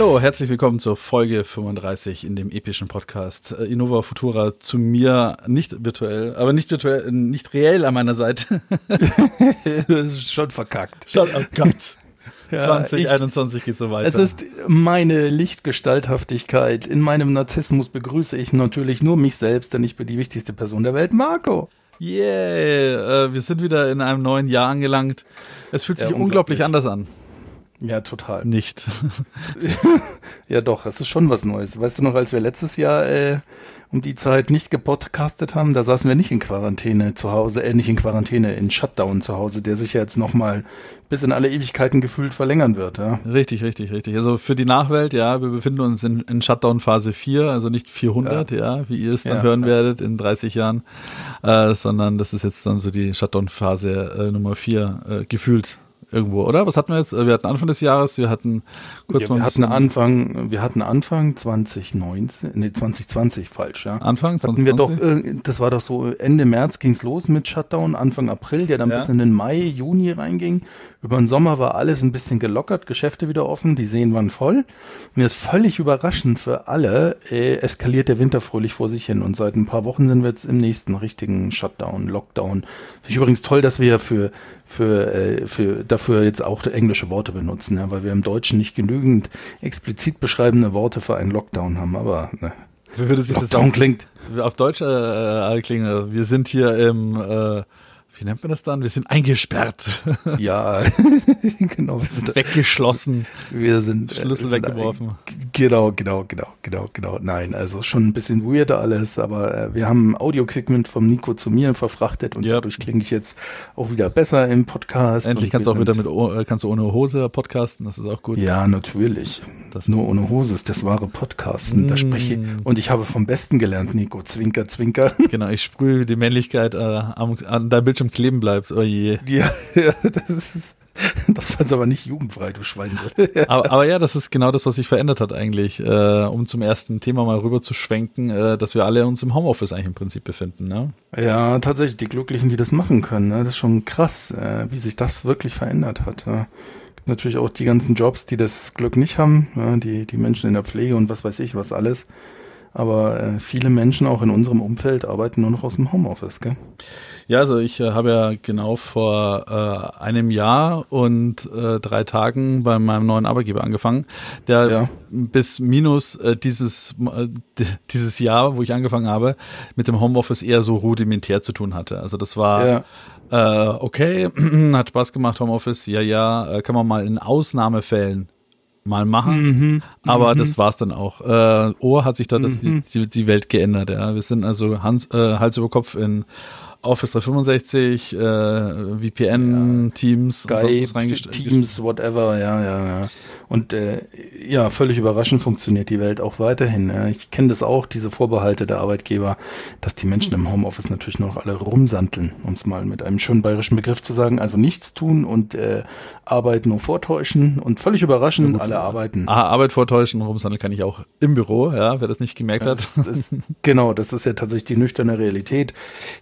Hallo, herzlich willkommen zur Folge 35 in dem epischen Podcast äh, Innova Futura zu mir nicht virtuell, aber nicht virtuell, nicht reell an meiner Seite. schon verkackt. Schon verkackt. Ja, 2021 geht so weiter. Es ist meine Lichtgestalthaftigkeit. In meinem Narzissmus begrüße ich natürlich nur mich selbst, denn ich bin die wichtigste Person der Welt, Marco. Yeah, äh, wir sind wieder in einem neuen Jahr angelangt. Es fühlt sich ja, unglaublich. unglaublich anders an. Ja, total. Nicht. ja, doch, es ist schon was Neues. Weißt du noch, als wir letztes Jahr äh, um die Zeit nicht gepodcastet haben, da saßen wir nicht in Quarantäne zu Hause, äh, nicht in Quarantäne, in Shutdown zu Hause, der sich ja jetzt nochmal bis in alle Ewigkeiten gefühlt verlängern wird, ja. Richtig, richtig, richtig. Also für die Nachwelt, ja, wir befinden uns in, in Shutdown Phase 4, also nicht 400, ja, ja wie ihr es dann ja, hören werdet in 30 Jahren, äh, sondern das ist jetzt dann so die Shutdown Phase äh, Nummer 4 äh, gefühlt irgendwo, oder? Was hatten wir jetzt? Wir hatten Anfang des Jahres, wir hatten kurz ja, mal wir hatten Anfang, wir hatten Anfang 2019, nee 2020 falsch, ja. Anfang 2020? Hatten wir doch, das war doch so Ende März ging's los mit Shutdown, Anfang April, der dann ja. bis in den Mai, Juni reinging. Über den Sommer war alles ein bisschen gelockert, Geschäfte wieder offen, die Seen waren voll. Mir ist völlig überraschend für alle, äh, eskaliert der Winter fröhlich vor sich hin und seit ein paar Wochen sind wir jetzt im nächsten richtigen Shutdown, Lockdown. Finde ich übrigens toll, dass wir für für, äh, für dafür jetzt auch englische Worte benutzen, ja, weil wir im Deutschen nicht genügend explizit beschreibende Worte für einen Lockdown haben, aber ne. Wie würde sich Lockdown das klingt? Auf Deutsch äh, äh klingen. Wir sind hier im äh, wie nennt man das dann? Wir sind eingesperrt. Ja, genau. Wir sind weggeschlossen. Wir sind Schlüssel wir sind weggeworfen. Genau, genau, genau, genau, genau. Nein, also schon ein bisschen weirder alles, aber äh, wir haben Audio-Equipment vom Nico zu mir verfrachtet und ja. dadurch klinge ich jetzt auch wieder besser im Podcast. Endlich kannst du auch wieder mit äh, kannst du ohne Hose podcasten, das ist auch gut. Ja, natürlich. Das Nur ohne Hose ist das wahre Podcasten. Mm. Da spreche ich, und ich habe vom Besten gelernt, Nico. Zwinker, zwinker. Genau, ich sprühe die Männlichkeit äh, an deinem Bildschirm kleben bleibt. Oh je. Ja, ja das ist. Das war jetzt aber nicht jugendfrei, du Schwein. aber, aber, ja, das ist genau das, was sich verändert hat eigentlich, äh, um zum ersten Thema mal rüber zu schwenken, äh, dass wir alle uns im Homeoffice eigentlich im Prinzip befinden. Ne? Ja, tatsächlich, die Glücklichen, die das machen können. Ne? Das ist schon krass, äh, wie sich das wirklich verändert hat. Ja. Natürlich auch die ganzen Jobs, die das Glück nicht haben, ja, die, die Menschen in der Pflege und was weiß ich, was alles. Aber äh, viele Menschen auch in unserem Umfeld arbeiten nur noch aus dem Homeoffice, gell? Ja, also ich äh, habe ja genau vor äh, einem Jahr und äh, drei Tagen bei meinem neuen Arbeitgeber angefangen, der ja. bis minus äh, dieses, äh, dieses Jahr, wo ich angefangen habe, mit dem Homeoffice eher so rudimentär zu tun hatte. Also das war ja. äh, okay, hat Spaß gemacht, Homeoffice, ja, ja, äh, kann man mal in Ausnahmefällen mal machen. Mhm, aber mhm. das war's dann auch. Äh, Ohr hat sich da das, mhm. die, die Welt geändert. Ja. Wir sind also Hans, äh, Hals über Kopf in Office 365, äh, VPN, ja, Teams, Skype, Teams, whatever, ja, ja, ja. Und äh, ja, völlig überraschend funktioniert die Welt auch weiterhin. Ja. Ich kenne das auch, diese Vorbehalte der Arbeitgeber, dass die Menschen im Homeoffice natürlich noch alle rumsanteln, um es mal mit einem schönen bayerischen Begriff zu sagen. Also nichts tun und äh, Arbeit nur vortäuschen und völlig überraschend ja, alle arbeiten. Ah, Arbeit vortäuschen, rumsandeln kann ich auch im Büro, ja, wer das nicht gemerkt ja, hat. Das, das, genau, das ist ja tatsächlich die nüchterne Realität.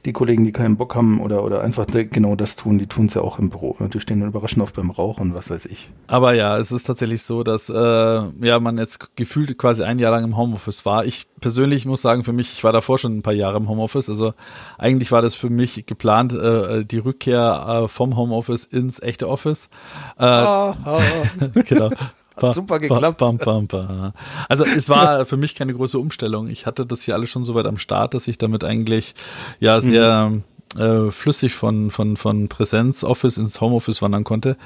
Die Kollegen, die keinen Bock haben oder, oder einfach genau das tun, die tun es ja auch im Büro. Die stehen überraschend oft beim Rauch und was weiß ich. Aber ja, es ist tatsächlich so, dass äh, ja man jetzt gefühlt quasi ein Jahr lang im Homeoffice war. Ich persönlich muss sagen, für mich, ich war davor schon ein paar Jahre im Homeoffice. Also eigentlich war das für mich geplant, äh, die Rückkehr äh, vom Homeoffice ins echte Office. Äh, oh, oh. genau. Hat super geklappt. Bam, bam, bam, also es war für mich keine große Umstellung. Ich hatte das hier alles schon so weit am Start, dass ich damit eigentlich ja sehr mhm. äh, flüssig von von von Präsenz Office ins Homeoffice wandern konnte.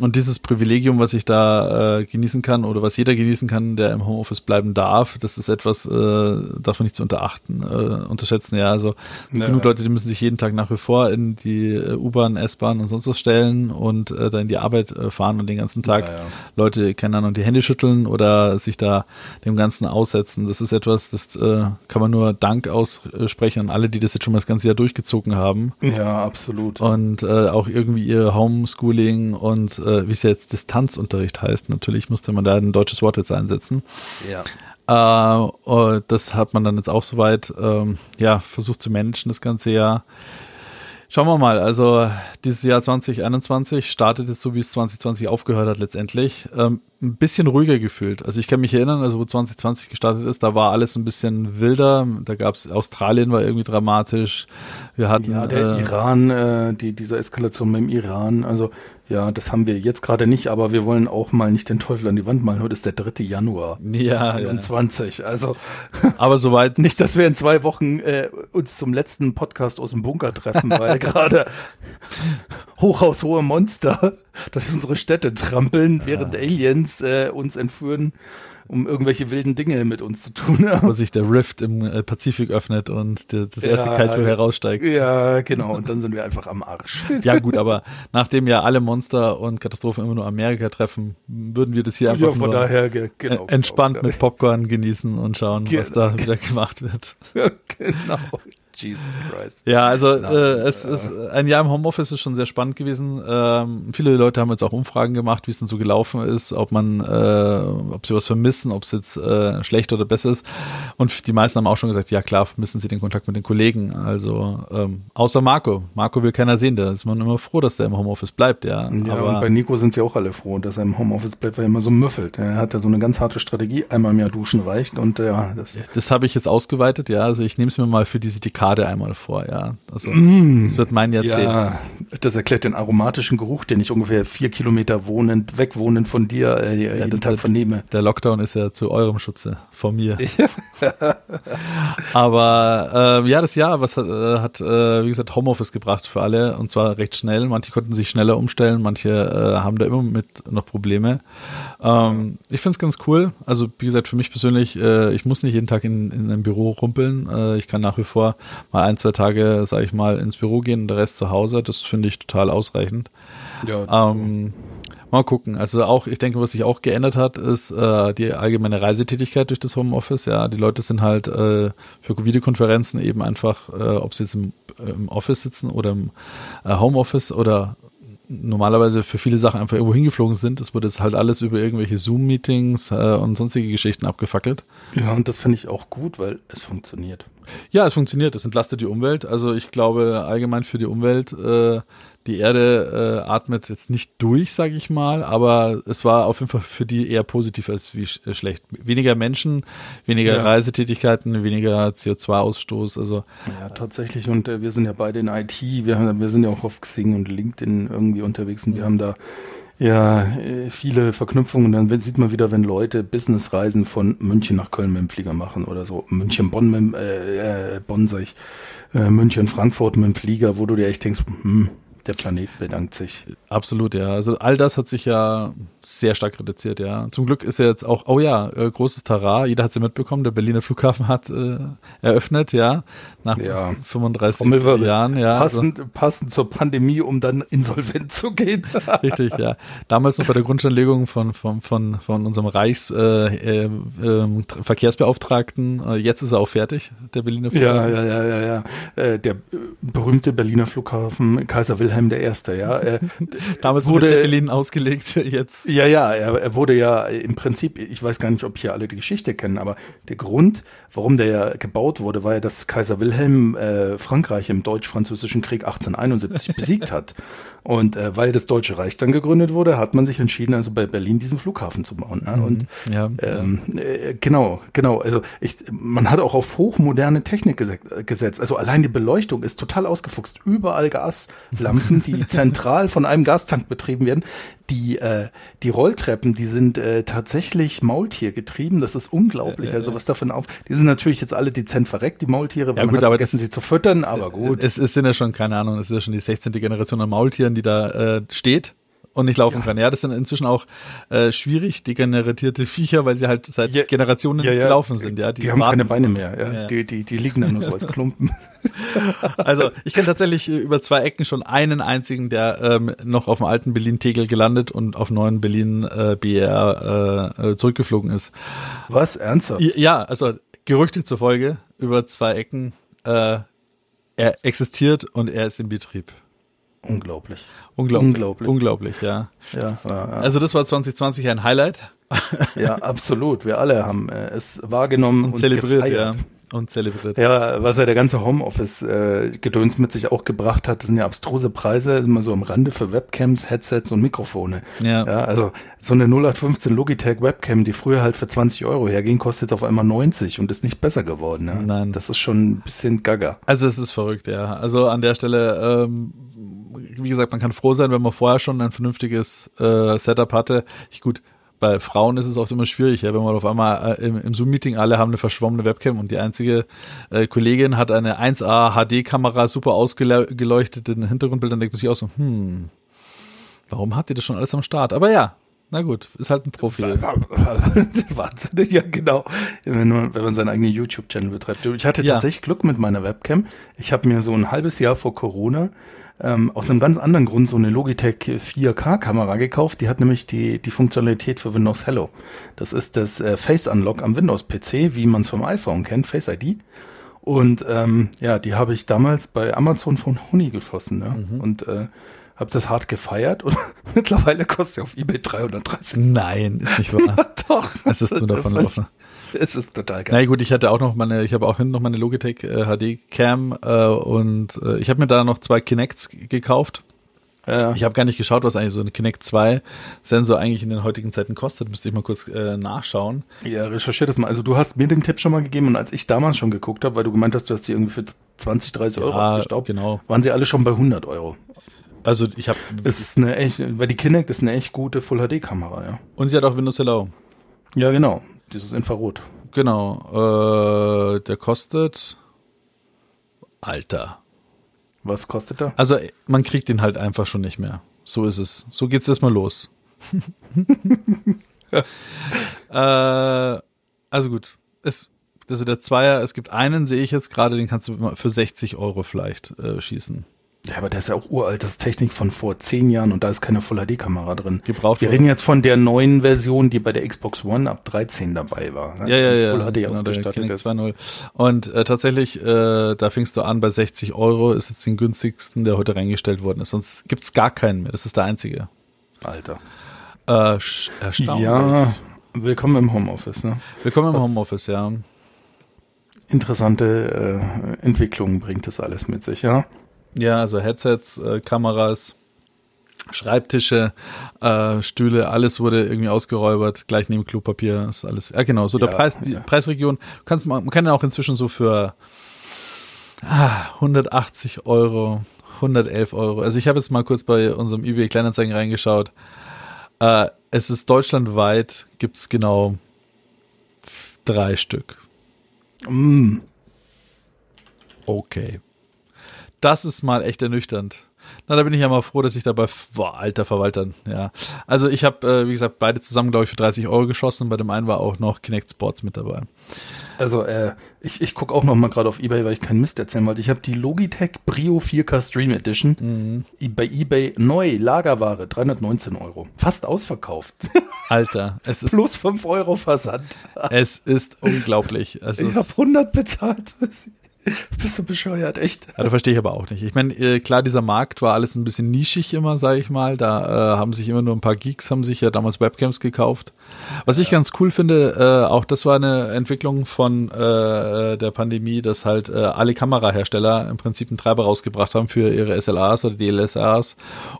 Und dieses Privilegium, was ich da äh, genießen kann oder was jeder genießen kann, der im Homeoffice bleiben darf, das ist etwas, äh, davon nicht zu unterachten, äh, unterschätzen. Ja, also ja, genug Leute, die müssen sich jeden Tag nach wie vor in die äh, U-Bahn, S-Bahn und sonst was stellen und äh, da in die Arbeit äh, fahren und den ganzen Tag ja, ja. Leute, keine Ahnung, die Hände schütteln oder sich da dem Ganzen aussetzen. Das ist etwas, das äh, kann man nur Dank aussprechen an alle, die das jetzt schon mal das ganze Jahr durchgezogen haben. Ja, absolut. Und äh, auch irgendwie ihr Homeschooling und äh, äh, wie es jetzt Distanzunterricht heißt. Natürlich musste man da ein deutsches Wort jetzt einsetzen. Ja. Äh, das hat man dann jetzt auch soweit ähm, ja, versucht zu managen das ganze Jahr. Schauen wir mal, also dieses Jahr 2021 startet es so, wie es 2020 aufgehört hat letztendlich. Ähm, ein bisschen ruhiger gefühlt. Also ich kann mich erinnern, also wo 2020 gestartet ist, da war alles ein bisschen wilder. Da gab es, Australien war irgendwie dramatisch. Wir hatten ja, der äh, Iran, äh, die, diese Eskalation mit dem Iran, also ja, das haben wir jetzt gerade nicht, aber wir wollen auch mal nicht den Teufel an die Wand malen. Heute ist der 3. Januar ja, 21. Ja. Also, aber soweit. nicht, dass wir in zwei Wochen äh, uns zum letzten Podcast aus dem Bunker treffen, weil gerade hochhaushohe Monster durch unsere Städte trampeln, während ja. Aliens äh, uns entführen um irgendwelche wilden Dinge mit uns zu tun. Wo sich der Rift im äh, Pazifik öffnet und der, das erste ja, Kaito heraussteigt. Ja, genau. Und dann sind wir einfach am Arsch. ja, gut, aber nachdem ja alle Monster und Katastrophen immer nur Amerika treffen, würden wir das hier einfach ja, von nur daher, genau, entspannt genau. mit Popcorn genießen und schauen, genau. was da wieder gemacht wird. Ja, genau. Jesus Christ. Ja, also Nein, äh, es äh, ist ein Jahr im Homeoffice ist schon sehr spannend gewesen. Ähm, viele Leute haben jetzt auch Umfragen gemacht, wie es denn so gelaufen ist, ob man, äh, ob sie was vermissen, ob es jetzt äh, schlecht oder besser ist. Und die meisten haben auch schon gesagt, ja klar, vermissen sie den Kontakt mit den Kollegen. Also ähm, außer Marco. Marco will keiner sehen. Da ist man immer froh, dass der im Homeoffice bleibt. Ja, ja Aber, und bei Nico sind sie auch alle froh, dass er im Homeoffice bleibt, weil er immer so müffelt. Er hat ja so eine ganz harte Strategie. Einmal im Jahr duschen reicht und ja, das. Das habe ich jetzt ausgeweitet. Ja, also ich nehme es mir mal für diese Dekade Dekade einmal vor, ja. Also mm, das wird mein Jahrzehnt. Ja, das erklärt den aromatischen Geruch, den ich ungefähr vier Kilometer wohnend, wegwohnend von dir äh, ja, jeden das, Tag vernehme. Der Lockdown ist ja zu eurem Schutze, von mir. Aber äh, ja, das Jahr, was hat, äh, hat äh, wie gesagt, Homeoffice gebracht für alle und zwar recht schnell. Manche konnten sich schneller umstellen, manche äh, haben da immer mit noch Probleme. Ähm, ich finde es ganz cool. Also wie gesagt, für mich persönlich, äh, ich muss nicht jeden Tag in, in einem Büro rumpeln. Äh, ich kann nach wie vor mal ein, zwei Tage, sage ich mal, ins Büro gehen und der Rest zu Hause. Das finde ich total ausreichend. Ja. Ähm, mal gucken. Also auch, ich denke, was sich auch geändert hat, ist äh, die allgemeine Reisetätigkeit durch das Homeoffice. Ja, die Leute sind halt äh, für Videokonferenzen eben einfach, äh, ob sie jetzt im, im Office sitzen oder im äh, Homeoffice oder normalerweise für viele Sachen einfach irgendwo hingeflogen sind. Es wurde jetzt halt alles über irgendwelche Zoom-Meetings äh, und sonstige Geschichten abgefackelt. Ja, und das finde ich auch gut, weil es funktioniert. Ja, es funktioniert. Es entlastet die Umwelt. Also ich glaube allgemein für die Umwelt äh, die Erde äh, atmet jetzt nicht durch, sage ich mal, aber es war auf jeden Fall für die eher positiv als wie sch äh, schlecht. Weniger Menschen, weniger ja. Reisetätigkeiten, weniger CO2-Ausstoß. Also ja, tatsächlich. Und äh, wir sind ja beide in IT. Wir, haben, wir sind ja auch auf Xing und LinkedIn irgendwie unterwegs und wir haben da ja, äh, viele Verknüpfungen. Dann sieht man wieder, wenn Leute Businessreisen von München nach Köln mit dem Flieger machen oder so. München, Bonn, mit, äh, äh, Bonn sag ich, äh, München, Frankfurt mit dem Flieger, wo du dir echt denkst, hm, der Planet bedankt sich. Absolut, ja. Also all das hat sich ja sehr stark reduziert, ja. Zum Glück ist er jetzt auch, oh ja, äh, großes Tara, jeder hat es ja mitbekommen, der Berliner Flughafen hat äh, eröffnet, ja, nach ja. 35 Jahren, ja. Passend, also. passend zur Pandemie, um dann insolvent zu gehen. Richtig, ja. Damals noch bei der Grundsteinlegung von, von, von, von unserem Reichsverkehrsbeauftragten, äh, äh, jetzt ist er auch fertig, der Berliner Flughafen. Ja, ja, ja, ja, ja. Äh, der berühmte Berliner Flughafen Kaiser Wilhelm I., ja. Damals wurde Zeppelin ausgelegt, jetzt. Ja, ja, er, er wurde ja im Prinzip, ich weiß gar nicht, ob hier alle die Geschichte kennen, aber der Grund, warum der ja gebaut wurde, war ja, dass Kaiser Wilhelm äh, Frankreich im Deutsch-Französischen Krieg 1871 besiegt hat. Und äh, weil das Deutsche Reich dann gegründet wurde, hat man sich entschieden, also bei Berlin diesen Flughafen zu bauen. Ne? Und mhm, ja. ähm, äh, genau, genau. Also ich, man hat auch auf hochmoderne Technik gesetzt. Also allein die Beleuchtung ist total ausgefuchst. Überall Gaslampen, die zentral von einem Gastank betrieben werden. Die, äh, die Rolltreppen, die sind äh, tatsächlich Maultier getrieben. Das ist unglaublich. Also was davon auf. Die sind natürlich jetzt alle dezent verreckt, die Maultiere. Ja, gut, aber vergessen sie zu füttern, aber gut. Es, es sind ja schon, keine Ahnung, es ist ja schon die 16. Generation an Maultieren, die da äh, steht und nicht laufen ja. kann. Ja, das sind inzwischen auch äh, schwierig degeneratierte Viecher, weil sie halt seit ja, Generationen ja, gelaufen sind. Ja, die, die haben keine Beine mehr. Ja. Die, die, die liegen dann nur so als Klumpen. also ich kenne tatsächlich über zwei Ecken schon einen einzigen, der ähm, noch auf dem alten Berlin-Tegel gelandet und auf neuen Berlin äh, BR äh, zurückgeflogen ist. Was? Ernsthaft? Ja, also Gerüchte zur Folge über zwei Ecken. Äh, er existiert und er ist in Betrieb. Unglaublich. Unglaublich. Unglaublich. Unglaublich, ja. Ja, ja, ja. Also das war 2020 ein Highlight. ja, absolut. Wir alle haben äh, es wahrgenommen und, und zelebriert, gefeiert. ja und zelebriert. Ja, was ja der ganze Homeoffice-Gedöns äh, mit sich auch gebracht hat, das sind ja abstruse Preise, immer so am Rande für Webcams, Headsets und Mikrofone. Ja. ja also so eine 0815 Logitech Webcam, die früher halt für 20 Euro herging, kostet jetzt auf einmal 90 und ist nicht besser geworden. Ja? Nein. Das ist schon ein bisschen gaga. Also es ist verrückt, ja. Also an der Stelle, ähm, wie gesagt, man kann froh sein, wenn man vorher schon ein vernünftiges äh, Setup hatte. Ich gut, bei Frauen ist es oft immer schwierig, ja, wenn man auf einmal äh, im, im Zoom-Meeting alle haben eine verschwommene Webcam und die einzige äh, Kollegin hat eine 1A HD-Kamera super ausgeleuchtet in Hintergrundbild, dann denkt man sich auch so, hm, warum hat die das schon alles am Start? Aber ja, na gut, ist halt ein Profi. Wahnsinn, ja genau. Wenn man, wenn man seinen eigenen YouTube-Channel betreibt. Ich hatte ja. tatsächlich Glück mit meiner Webcam. Ich habe mir so ein halbes Jahr vor Corona ähm, aus einem ganz anderen Grund so eine Logitech 4K-Kamera gekauft. Die hat nämlich die, die Funktionalität für Windows Hello. Das ist das äh, Face Unlock am Windows-PC, wie man es vom iPhone kennt, Face ID. Und ähm, ja, die habe ich damals bei Amazon von Honey geschossen. Ja? Mhm. Und äh, habe das hart gefeiert und mittlerweile kostet sie auf eBay 330. Nein, ist nicht wahr. ja, doch. Es ist nur davon laufen. Es ist total geil. Na gut, ich hatte auch noch meine, ich habe auch hinten noch meine Logitech äh, HD Cam äh, und äh, ich habe mir da noch zwei Kinects gekauft. Ja. Ich habe gar nicht geschaut, was eigentlich so eine Kinect 2 Sensor eigentlich in den heutigen Zeiten kostet. Müsste ich mal kurz äh, nachschauen. Ja, recherchiert das mal. Also du hast mir den Tipp schon mal gegeben und als ich damals schon geguckt habe, weil du gemeint hast, du hast die irgendwie für 20, 30 Euro ja, abgestaubt, genau. waren sie alle schon bei 100 Euro. Also ich habe. Es ist eine echt, weil die Kinect ist eine echt gute Full HD Kamera, ja. Und sie hat auch Windows Hello. Ja, genau. Dieses Infrarot. Genau. Äh, der kostet. Alter. Was kostet er? Also man kriegt ihn halt einfach schon nicht mehr. So ist es. So geht's erstmal los. äh, also gut. Es, also der Zweier, es gibt einen, sehe ich jetzt gerade, den kannst du für 60 Euro vielleicht äh, schießen. Ja, aber der ist ja auch uralt. Das ist Technik von vor zehn Jahren und da ist keine Full-HD-Kamera drin. Gebraucht Wir reden jetzt von der neuen Version, die bei der Xbox One ab 13 dabei war. Ne? Ja, ja, ja. Full HD genau, ausgestattet ist. 2.0. Und äh, tatsächlich, äh, da fingst du an bei 60 Euro, ist jetzt den günstigsten, der heute reingestellt worden ist. Sonst gibt's gar keinen mehr. Das ist der einzige. Alter. Äh, erstaunlich. Ja, willkommen im Homeoffice. Ne? Willkommen im Homeoffice, ja. Interessante äh, Entwicklungen bringt das alles mit sich, ja. Ja, also Headsets, äh, Kameras, Schreibtische, äh, Stühle, alles wurde irgendwie ausgeräubert, gleich neben Klopapier, ist alles. Ja, genau, so der Preis, die ja. Preisregion, kannst man, man kann ja auch inzwischen so für ah, 180 Euro, 111 Euro. Also ich habe jetzt mal kurz bei unserem eBay Kleinanzeigen reingeschaut. Äh, es ist deutschlandweit, gibt's genau drei Stück. Mm. Okay. Das ist mal echt ernüchternd. Na, da bin ich ja mal froh, dass ich dabei, boah, alter Verwalter, ja. Also ich habe, äh, wie gesagt, beide zusammen, glaube ich, für 30 Euro geschossen. Bei dem einen war auch noch Kinect Sports mit dabei. Also äh, ich, ich gucke auch noch mal gerade auf Ebay, weil ich keinen Mist erzählen wollte. Ich habe die Logitech Brio 4K Stream Edition mhm. bei Ebay neu, Lagerware, 319 Euro. Fast ausverkauft. Alter, es ist... Plus 5 Euro Versand. Es ist unglaublich. Es ich habe 100 bezahlt. Bist du bescheuert, echt? Ja, das verstehe ich aber auch nicht. Ich meine, äh, klar, dieser Markt war alles ein bisschen nischig immer, sage ich mal. Da äh, haben sich immer nur ein paar Geeks, haben sich ja damals Webcams gekauft. Was ja. ich ganz cool finde, äh, auch das war eine Entwicklung von äh, der Pandemie, dass halt äh, alle Kamerahersteller im Prinzip einen Treiber rausgebracht haben für ihre SLAs oder DLSAs,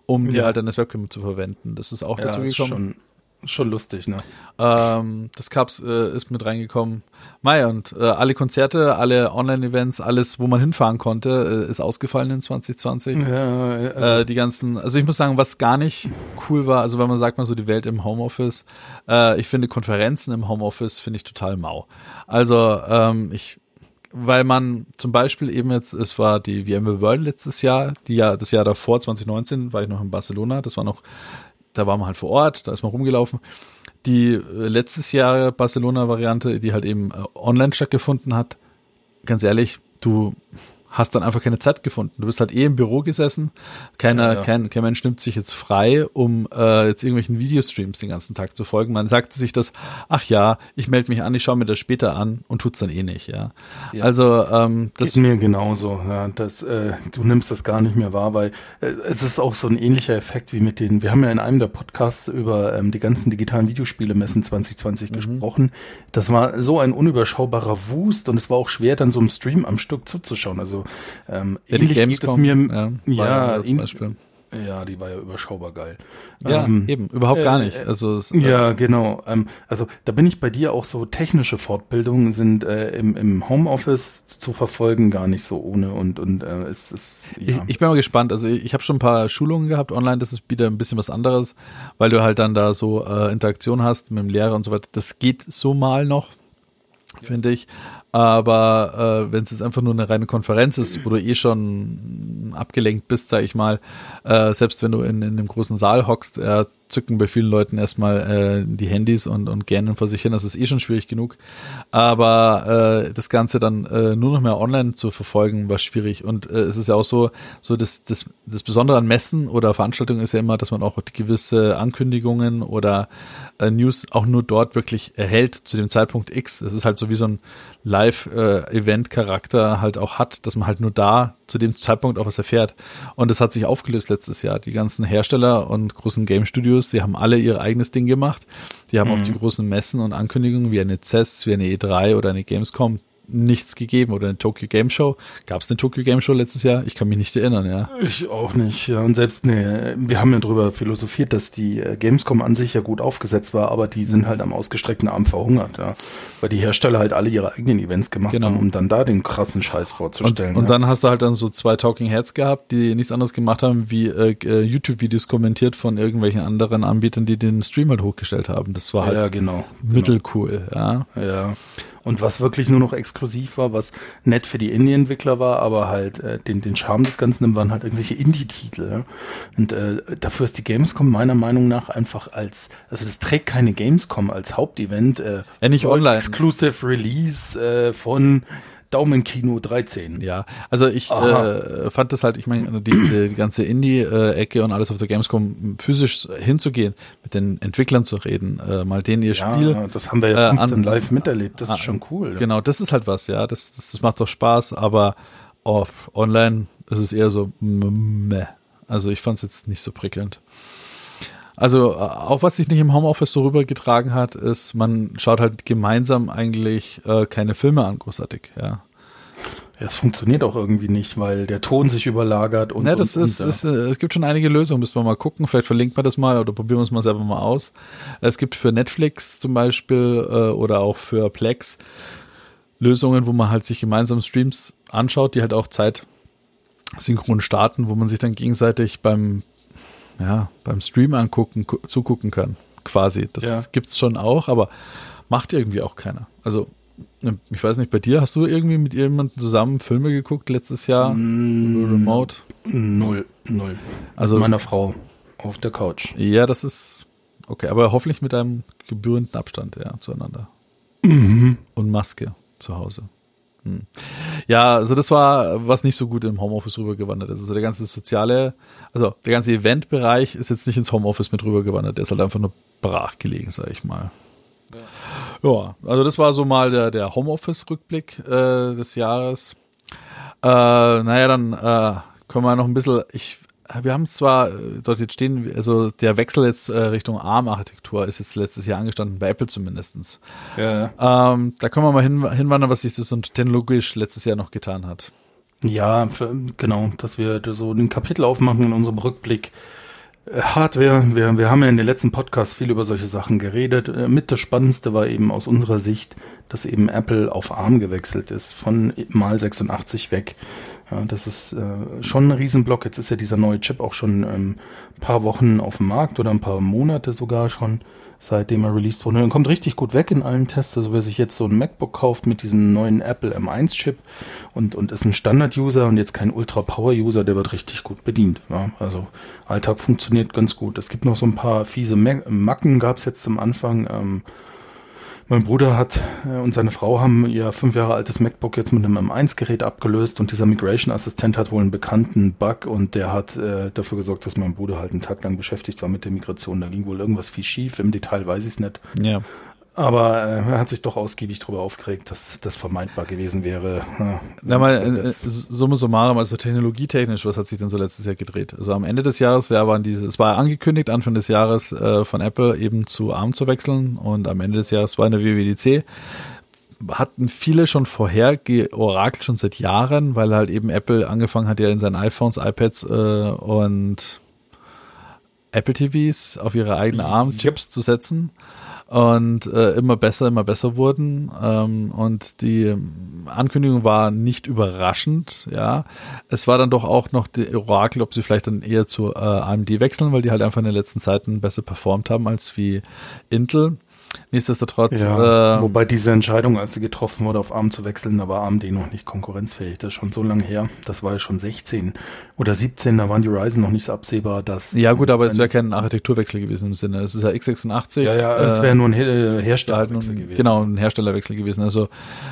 um ja. die halt dann als Webcam zu verwenden. Das ist auch dazu gekommen. Schon lustig, ne? Ähm, das Cups äh, ist mit reingekommen. Mai und äh, alle Konzerte, alle Online-Events, alles, wo man hinfahren konnte, äh, ist ausgefallen in 2020. Ja, ja, also. äh, die ganzen, also ich muss sagen, was gar nicht cool war, also wenn man sagt mal so die Welt im Homeoffice, äh, ich finde Konferenzen im Homeoffice finde ich total mau. Also ähm, ich weil man zum Beispiel eben jetzt, es war die VMware World letztes Jahr, die Jahr, das Jahr davor, 2019, war ich noch in Barcelona, das war noch da war man halt vor Ort, da ist man rumgelaufen. Die äh, letztes Jahr Barcelona-Variante, die halt eben äh, online stattgefunden hat, ganz ehrlich, du hast dann einfach keine Zeit gefunden. Du bist halt eh im Büro gesessen. Keiner, ja, ja. Kein, kein Mensch nimmt sich jetzt frei, um äh, jetzt irgendwelchen Videostreams den ganzen Tag zu folgen. Man sagt sich das, ach ja, ich melde mich an, ich schaue mir das später an und tut's dann eh nicht, ja. ja. Also ähm, das ist mir genauso, ja. Das, äh, du nimmst das gar nicht mehr wahr, weil äh, es ist auch so ein ähnlicher Effekt wie mit den, wir haben ja in einem der Podcasts über ähm, die ganzen digitalen Videospiele Messen 2020 mhm. gesprochen. Das war so ein unüberschaubarer Wust und es war auch schwer, dann so einem Stream am Stück zuzuschauen. Also ähm, ja, ähnlich geht es mir, ja, ja, ja Beispiel. Ja, die war ja überschaubar geil. Ja, ähm, eben, überhaupt äh, gar nicht. Also es, äh, ja, genau. Ähm, also da bin ich bei dir auch so technische Fortbildungen sind äh, im, im Homeoffice zu verfolgen gar nicht so ohne und und äh, es ist. Ja. Ich, ich bin mal gespannt. Also ich, ich habe schon ein paar Schulungen gehabt online. Das ist wieder ein bisschen was anderes, weil du halt dann da so äh, Interaktion hast mit dem Lehrer und so weiter. Das geht so mal noch, finde ich. Aber äh, wenn es jetzt einfach nur eine reine Konferenz ist, wo du eh schon abgelenkt bist, sag ich mal, äh, selbst wenn du in, in einem großen Saal hockst, äh, zücken bei vielen Leuten erstmal äh, die Handys und, und gähnen vor sich hin. Das ist eh schon schwierig genug. Aber äh, das Ganze dann äh, nur noch mehr online zu verfolgen, war schwierig. Und äh, es ist ja auch so, so das, das, das Besondere an Messen oder Veranstaltungen ist ja immer, dass man auch gewisse Ankündigungen oder äh, News auch nur dort wirklich erhält zu dem Zeitpunkt X. Das ist halt so wie so ein Live-Event-Charakter halt auch hat, dass man halt nur da zu dem Zeitpunkt auch was erfährt. Und das hat sich aufgelöst letztes Jahr. Die ganzen Hersteller und großen Game Studios, die haben alle ihr eigenes Ding gemacht. Die haben mhm. auf die großen Messen und Ankündigungen wie eine CES, wie eine E3 oder eine Gamescom nichts gegeben oder eine Tokyo Game Show. Gab es eine Tokyo Game Show letztes Jahr? Ich kann mich nicht erinnern, ja. Ich auch nicht, ja. Und selbst, ne, wir haben ja darüber philosophiert, dass die äh, Gamescom an sich ja gut aufgesetzt war, aber die sind halt am ausgestreckten Arm verhungert, ja. Weil die Hersteller halt alle ihre eigenen Events gemacht genau. haben, um dann da den krassen Scheiß vorzustellen. Und, und dann hast du halt dann so zwei Talking Heads gehabt, die nichts anderes gemacht haben, wie äh, äh, YouTube-Videos kommentiert von irgendwelchen anderen Anbietern, die den Stream halt hochgestellt haben. Das war halt ja, genau, mittelcool, genau. ja. Ja. Und was wirklich nur noch exklusiv war, was nett für die Indie-Entwickler war, aber halt äh, den, den Charme des Ganzen waren halt irgendwelche Indie-Titel. Ja? Und äh, dafür ist die Gamescom meiner Meinung nach einfach als, also das trägt keine Gamescom als Hauptevent. Äh, ja, nicht online. Exclusive Release äh, von Daumenkino 13. Ja, also ich äh, fand das halt, ich meine, die, die ganze Indie-Ecke und alles auf der Gamescom physisch hinzugehen, mit den Entwicklern zu reden, äh, mal denen ihr ja, Spiel. Das haben wir ja 15 äh, an, live miterlebt, das ah, ist schon cool. Genau, das ist halt was, ja, das, das, das macht doch Spaß, aber oh, online ist es eher so, meh. Also ich fand es jetzt nicht so prickelnd. Also äh, auch was sich nicht im Homeoffice so rübergetragen hat, ist, man schaut halt gemeinsam eigentlich äh, keine Filme an, großartig, ja. Ja, es funktioniert auch irgendwie nicht, weil der Ton sich überlagert und. Ja, das und, ist, und, ist, äh, es gibt schon einige Lösungen, müssen wir mal gucken. Vielleicht verlinkt man das mal oder probieren wir es mal selber mal aus. Es gibt für Netflix zum Beispiel äh, oder auch für Plex Lösungen, wo man halt sich gemeinsam Streams anschaut, die halt auch Zeit synchron starten, wo man sich dann gegenseitig beim ja, beim Stream angucken, zugucken kann, quasi. Das ja. gibt's schon auch, aber macht irgendwie auch keiner. Also, ne, ich weiß nicht, bei dir hast du irgendwie mit jemandem zusammen Filme geguckt letztes Jahr? Mm, remote? Null, null. Also mit meiner Frau auf der Couch. Ja, das ist okay, aber hoffentlich mit einem gebührenden Abstand, ja, zueinander. Mhm. Und Maske zu Hause. Hm. Ja, also das war, was nicht so gut im Homeoffice rübergewandert ist. Also der ganze soziale, also der ganze Eventbereich ist jetzt nicht ins Homeoffice mit rübergewandert. Der ist halt einfach nur brach gelegen, sag ich mal. Ja, ja also das war so mal der, der Homeoffice-Rückblick äh, des Jahres. Äh, naja, dann äh, können wir noch ein bisschen, ich wir haben zwar äh, dort jetzt stehen, also der Wechsel jetzt äh, Richtung ARM-Architektur ist jetzt letztes Jahr angestanden, bei Apple zumindestens. Ja. Ähm, da können wir mal hin, hinwandern, was sich das so technologisch letztes Jahr noch getan hat. Ja, für, genau, dass wir so ein Kapitel aufmachen in unserem Rückblick. Äh, Hardware, wir, wir haben ja in den letzten Podcasts viel über solche Sachen geredet. Äh, mit das Spannendste war eben aus unserer Sicht, dass eben Apple auf ARM gewechselt ist, von mal 86 weg. Ja, das ist äh, schon ein Riesenblock. Jetzt ist ja dieser neue Chip auch schon ähm, ein paar Wochen auf dem Markt oder ein paar Monate sogar schon. seitdem er released wurde. Und kommt richtig gut weg in allen Tests. Also wer sich jetzt so ein MacBook kauft mit diesem neuen Apple M1-Chip und, und ist ein Standard-User und jetzt kein Ultra-Power-User, der wird richtig gut bedient. Ja, also Alltag funktioniert ganz gut. Es gibt noch so ein paar fiese Macken, gab es jetzt zum Anfang. Ähm, mein Bruder hat äh, und seine Frau haben ihr fünf Jahre altes MacBook jetzt mit einem M1-Gerät abgelöst und dieser Migration-Assistent hat wohl einen bekannten Bug und der hat äh, dafür gesorgt, dass mein Bruder halt einen Tag lang beschäftigt war mit der Migration. Da ging wohl irgendwas viel schief. Im Detail weiß ich es nicht. Ja. Aber äh, er hat sich doch ausgiebig darüber aufgeregt, dass das vermeidbar gewesen wäre. Ja, Na mal, äh, summa summarum, also technologietechnisch, was hat sich denn so letztes Jahr gedreht? Also am Ende des Jahres, ja, waren diese, es war angekündigt, Anfang des Jahres äh, von Apple eben zu ARM zu wechseln und am Ende des Jahres war eine WWDC hatten viele schon vorher georakelt, schon seit Jahren, weil halt eben Apple angefangen hat, ja in seinen iPhones, iPads äh, und Apple TVs auf ihre eigenen ARM-Chips zu setzen und äh, immer besser, immer besser wurden. Ähm, und die Ankündigung war nicht überraschend, ja. Es war dann doch auch noch die Orakel, ob sie vielleicht dann eher zu äh, AMD wechseln, weil die halt einfach in den letzten Zeiten besser performt haben als wie Intel. Nichtsdestotrotz. Ja, äh, wobei diese Entscheidung, als sie getroffen wurde, auf ARM zu wechseln, da war AMD noch nicht konkurrenzfähig. Das ist schon so lange her. Das war ja schon 16 oder 17, da waren die Ryzen noch nicht so absehbar, dass. Ja, gut, aber es wäre kein Architekturwechsel gewesen im Sinne. Es ist ja x86. Ja, ja, es wäre nur ein Her Herstellerwechsel gewesen. Genau, ein Herstellerwechsel gewesen. Also,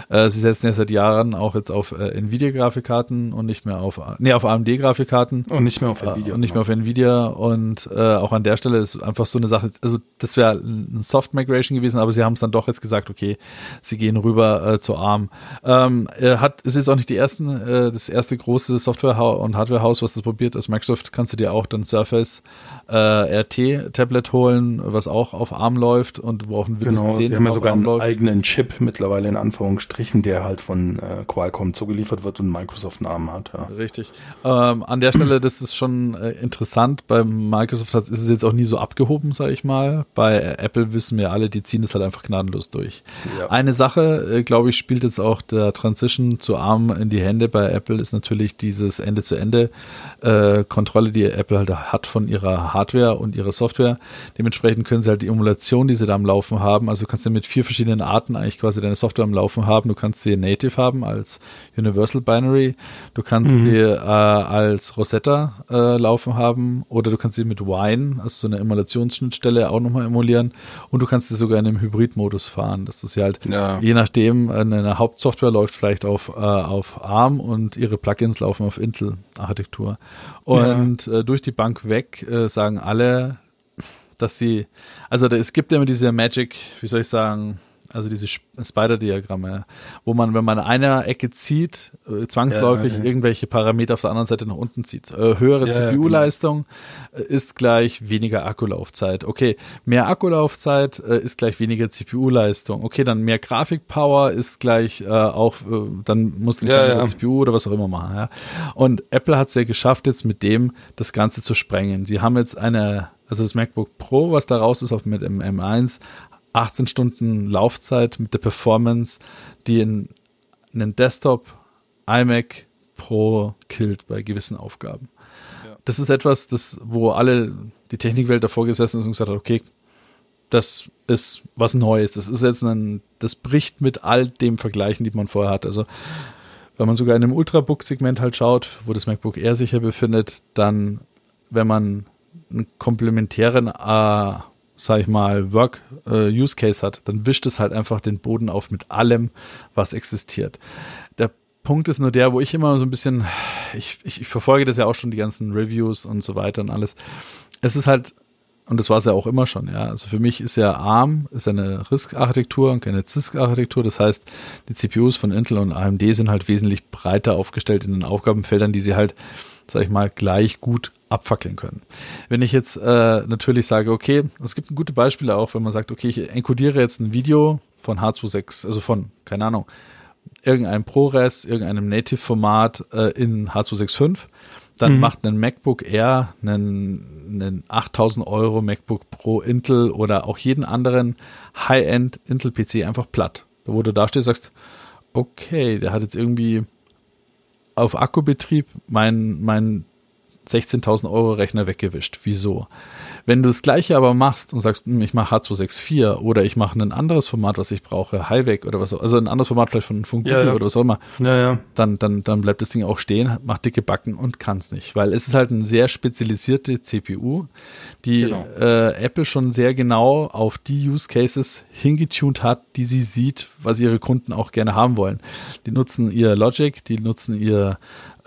äh, sie setzen ja seit Jahren auch jetzt auf äh, Nvidia-Grafikkarten und nicht mehr auf, nee, auf AMD-Grafikkarten. Und nicht mehr auf Nvidia. Äh, und nicht mehr auf Nvidia. Und äh, auch an der Stelle ist einfach so eine Sache, also das wäre ein Soft-Migration gewesen gewesen, aber sie haben es dann doch jetzt gesagt, okay, sie gehen rüber äh, zu ARM. Ähm, er hat, es ist auch nicht die ersten, äh, das erste große Software- und Hardware-Haus, was das probiert. Aus Microsoft kannst du dir auch dann Surface äh, RT-Tablet holen, was auch auf ARM läuft und wo auch ein Windows genau, 10 sie haben ja sogar einen läuft. eigenen Chip mittlerweile in Anführungsstrichen, der halt von äh, Qualcomm zugeliefert wird und Microsoft einen ARM hat. Ja. Richtig. Ähm, an der Stelle, das ist schon äh, interessant. Bei Microsoft ist es jetzt auch nie so abgehoben, sage ich mal. Bei Apple wissen wir alle, die ziehen es halt einfach gnadenlos durch. Ja. Eine Sache, äh, glaube ich, spielt jetzt auch der Transition zu ARM in die Hände bei Apple, ist natürlich dieses Ende-zu-Ende-Kontrolle, äh, die Apple halt hat von ihrer Hardware und ihrer Software. Dementsprechend können sie halt die Emulation, die sie da am Laufen haben, also du kannst ja mit vier verschiedenen Arten eigentlich quasi deine Software am Laufen haben. Du kannst sie native haben als Universal Binary, du kannst mhm. sie äh, als Rosetta äh, laufen haben oder du kannst sie mit Wine, also so eine Emulationsschnittstelle auch nochmal emulieren und du kannst sie sogar in einem Hybridmodus fahren, dass du sie halt, ja. je nachdem, eine Hauptsoftware läuft vielleicht auf, äh, auf ARM und ihre Plugins laufen auf Intel-Architektur. Und ja. äh, durch die Bank weg äh, sagen alle, dass sie, also da, es gibt ja immer diese Magic, wie soll ich sagen, also diese Spider-Diagramme, wo man, wenn man eine Ecke zieht, äh, zwangsläufig ja, ja, ja. irgendwelche Parameter auf der anderen Seite nach unten zieht. Äh, höhere CPU-Leistung genau. Äh, ist gleich weniger Akkulaufzeit. Okay, mehr Akkulaufzeit äh, ist gleich weniger CPU-Leistung. Okay, dann mehr Grafikpower ist gleich äh, auch, äh, dann muss man ja, CPU oder was auch immer machen. Und Apple hat es ja geschafft, jetzt mit dem das Ganze zu sprengen. Sie haben jetzt eine also das MacBook Pro, was da raus ist auf mit dem M1, 18 Stunden Laufzeit mit der Performance, die in einen Desktop iMac Pro killt bei gewissen Aufgaben. Ja. Das ist etwas, das, wo alle die Technikwelt davor gesessen ist und gesagt hat, okay, das ist was Neues. Das ist jetzt ein, das bricht mit all dem Vergleichen, die man vorher hat. Also, wenn man sogar in einem Ultrabook-Segment halt schaut, wo das MacBook Air sich hier befindet, dann, wenn man einen komplementären äh, sag ich mal, Work äh, Use Case hat, dann wischt es halt einfach den Boden auf mit allem, was existiert. Der Punkt ist nur der, wo ich immer so ein bisschen, ich, ich, ich verfolge das ja auch schon, die ganzen Reviews und so weiter und alles. Es ist halt, und das war es ja auch immer schon, ja. Also für mich ist ja ARM, ist eine RISC-Architektur und keine CISC-Architektur. Das heißt, die CPUs von Intel und AMD sind halt wesentlich breiter aufgestellt in den Aufgabenfeldern, die sie halt, sag ich mal, gleich gut abfackeln können. Wenn ich jetzt äh, natürlich sage, okay, es gibt gute Beispiele auch, wenn man sagt, okay, ich encodiere jetzt ein Video von H26, also von, keine Ahnung, irgendeinem ProRes, irgendeinem Native-Format äh, in H265, dann mhm. macht ein MacBook Air einen, einen 8000 Euro MacBook Pro Intel oder auch jeden anderen High-End Intel PC einfach platt. Wo du da stehst, sagst, okay, der hat jetzt irgendwie auf Akkubetrieb mein, mein 16.000 Euro Rechner weggewischt. Wieso? Wenn du das gleiche aber machst und sagst, hm, ich mache H264 oder ich mache ein anderes Format, was ich brauche, Highweg oder was, also ein anderes Format vielleicht von, von Google ja, ja. oder was auch immer, ja, ja. Dann, dann, dann bleibt das Ding auch stehen, macht dicke Backen und kann es nicht. Weil es ist halt eine sehr spezialisierte CPU, die genau. äh, Apple schon sehr genau auf die Use Cases hingetuned hat, die sie sieht, was ihre Kunden auch gerne haben wollen. Die nutzen ihr Logic, die nutzen ihr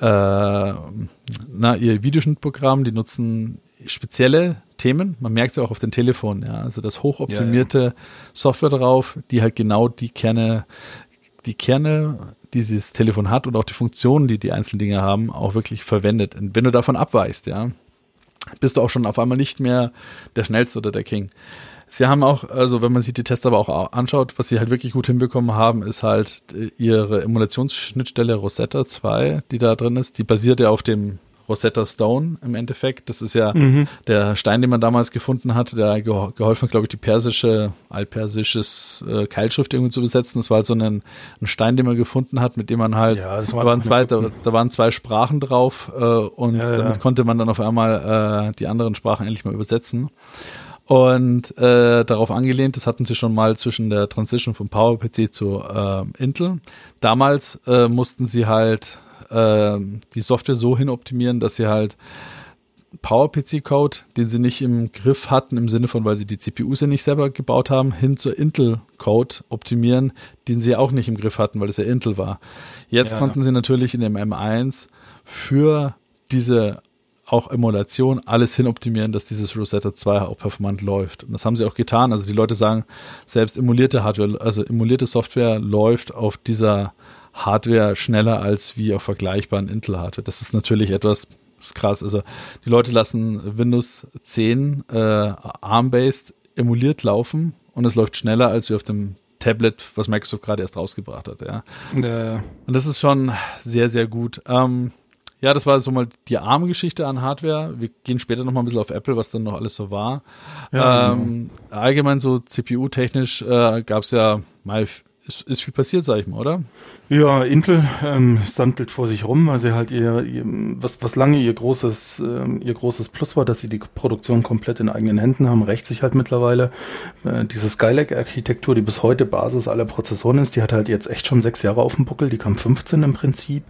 na, ihr Videoschnittprogramm, die nutzen spezielle Themen. Man merkt es ja auch auf den Telefonen, ja. Also das hochoptimierte ja, ja. Software drauf, die halt genau die Kerne, die Kerne, die dieses Telefon hat und auch die Funktionen, die die einzelnen Dinge haben, auch wirklich verwendet. Und wenn du davon abweichst, ja, bist du auch schon auf einmal nicht mehr der Schnellste oder der King. Sie haben auch, also wenn man sich die Tests aber auch anschaut, was sie halt wirklich gut hinbekommen haben, ist halt ihre Emulationsschnittstelle Rosetta 2, die da drin ist. Die basiert ja auf dem Rosetta Stone im Endeffekt. Das ist ja mhm. der Stein, den man damals gefunden hat, der geholfen hat, glaube ich, die persische, altpersisches äh, Keilschrift irgendwie zu übersetzen. Das war halt so ein, ein, Stein, den man gefunden hat, mit dem man halt, ja, das war da, waren zwei, da, da, waren zwei Sprachen drauf äh, und ja, damit konnte man dann auf einmal äh, die anderen Sprachen endlich mal übersetzen. Und äh, darauf angelehnt, das hatten sie schon mal zwischen der Transition vom PowerPC zu äh, Intel. Damals äh, mussten sie halt äh, die Software so hin optimieren, dass sie halt PowerPC-Code, den sie nicht im Griff hatten, im Sinne von, weil sie die CPUs ja nicht selber gebaut haben, hin zur Intel-Code optimieren, den sie auch nicht im Griff hatten, weil es ja Intel war. Jetzt ja, konnten ja. sie natürlich in dem M1 für diese auch Emulation alles hin optimieren, dass dieses Rosetta 2 auch performant läuft. Und das haben sie auch getan. Also die Leute sagen, selbst emulierte Hardware, also emulierte Software läuft auf dieser Hardware schneller als wie auf vergleichbaren Intel-Hardware. Das ist natürlich etwas ist krass. Also die Leute lassen Windows 10 äh, ARM-based emuliert laufen und es läuft schneller als wie auf dem Tablet, was Microsoft gerade erst rausgebracht hat. Ja. ja. Und das ist schon sehr, sehr gut. Ähm, ja, das war so mal die ARM-Geschichte an Hardware. Wir gehen später noch mal ein bisschen auf Apple, was dann noch alles so war. Ja, ähm, genau. Allgemein so CPU-technisch äh, gab es ja mal ist, ist viel passiert, sag ich mal, oder? Ja, Intel ähm, sandelt vor sich rum, weil sie halt ihr, ihr was, was lange ihr großes, äh, ihr großes Plus war, dass sie die Produktion komplett in eigenen Händen haben, rächt sich halt mittlerweile. Äh, diese Skylake-Architektur, die bis heute Basis aller Prozessoren ist, die hat halt jetzt echt schon sechs Jahre auf dem Buckel, die kam 15 im Prinzip.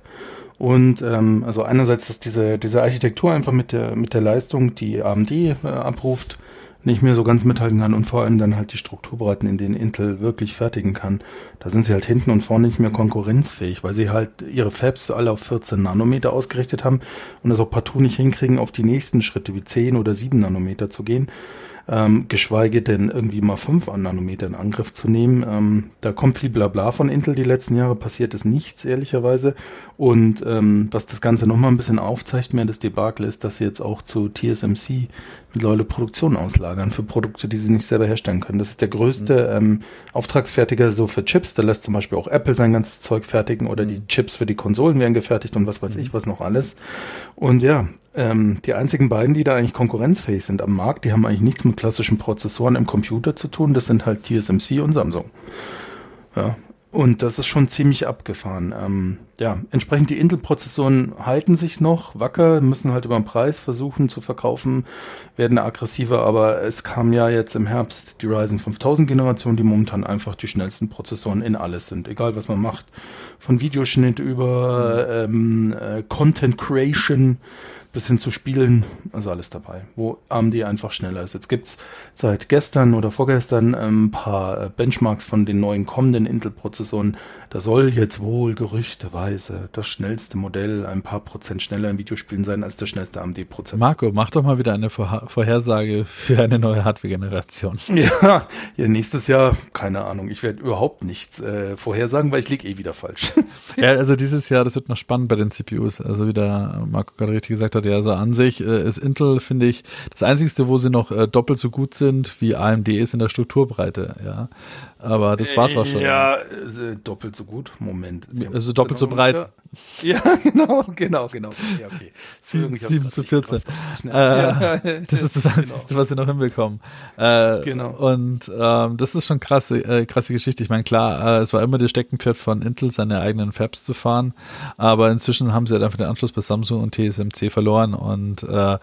Und ähm, also einerseits ist diese, diese Architektur einfach mit der, mit der Leistung, die AMD äh, abruft, nicht mehr so ganz mithalten kann und vor allem dann halt die Strukturbreiten, in denen Intel wirklich fertigen kann. Da sind sie halt hinten und vorne nicht mehr konkurrenzfähig, weil sie halt ihre Fabs alle auf 14 Nanometer ausgerichtet haben und das auch partout nicht hinkriegen, auf die nächsten Schritte wie 10 oder 7 Nanometer zu gehen ähm, geschweige denn irgendwie mal 5 Nanometer in Angriff zu nehmen. Ähm, da kommt viel Blabla von Intel die letzten Jahre, passiert ist nichts, ehrlicherweise. Und ähm, was das Ganze nochmal ein bisschen aufzeigt, mehr das Debakel ist, dass sie jetzt auch zu TSMC mittlerweile Produktion auslagern für Produkte, die sie nicht selber herstellen können. Das ist der größte mhm. ähm, Auftragsfertiger so für Chips. Da lässt zum Beispiel auch Apple sein ganzes Zeug fertigen oder mhm. die Chips für die Konsolen werden gefertigt und was weiß mhm. ich, was noch alles. Und ja, ähm, die einzigen beiden, die da eigentlich konkurrenzfähig sind am Markt, die haben eigentlich nichts mit klassischen Prozessoren im Computer zu tun. Das sind halt TSMC und Samsung. Ja, und das ist schon ziemlich abgefahren. Ähm, ja, entsprechend die Intel-Prozessoren halten sich noch wacker, müssen halt über den Preis versuchen zu verkaufen, werden aggressiver, aber es kam ja jetzt im Herbst die Ryzen 5000 Generation, die momentan einfach die schnellsten Prozessoren in alles sind, egal was man macht. Von Videoschnitt über ähm, äh, Content Creation, bis hin zu Spielen, also alles dabei, wo AMD einfach schneller ist. Jetzt gibt's seit gestern oder vorgestern ein ähm, paar äh, Benchmarks von den neuen kommenden Intel-Prozessoren. Da soll jetzt wohl gerüchteweise das schnellste Modell ein paar Prozent schneller in Videospielen sein als der schnellste AMD-Prozessor. Marco, mach doch mal wieder eine Vorhersage für eine neue Hardware-Generation. Ja, ja, nächstes Jahr, keine Ahnung, ich werde überhaupt nichts äh, vorhersagen, weil ich liege eh wieder falsch. ja, also dieses Jahr, das wird noch spannend bei den CPUs. Also wie der Marco gerade richtig gesagt hat, ja, also an sich äh, ist Intel, finde ich, das einzigste, wo sie noch äh, doppelt so gut sind wie AMD ist in der Strukturbreite, ja. Aber das war's auch schon. Ja, doppelt so gut. Moment. Sie also doppelt so breit. Ja, genau, genau, genau. Ja, okay. 7, 7 zu 14. Äh, ja. Das ist das genau. Einzige, genau. was sie noch hinbekommen. Äh, genau. Und ähm, das ist schon krasse, äh, krasse Geschichte. Ich meine, klar, äh, es war immer das Steckenpferd von Intel, seine eigenen Fabs zu fahren, aber inzwischen haben sie halt einfach den Anschluss bei Samsung und TSMC verloren und äh,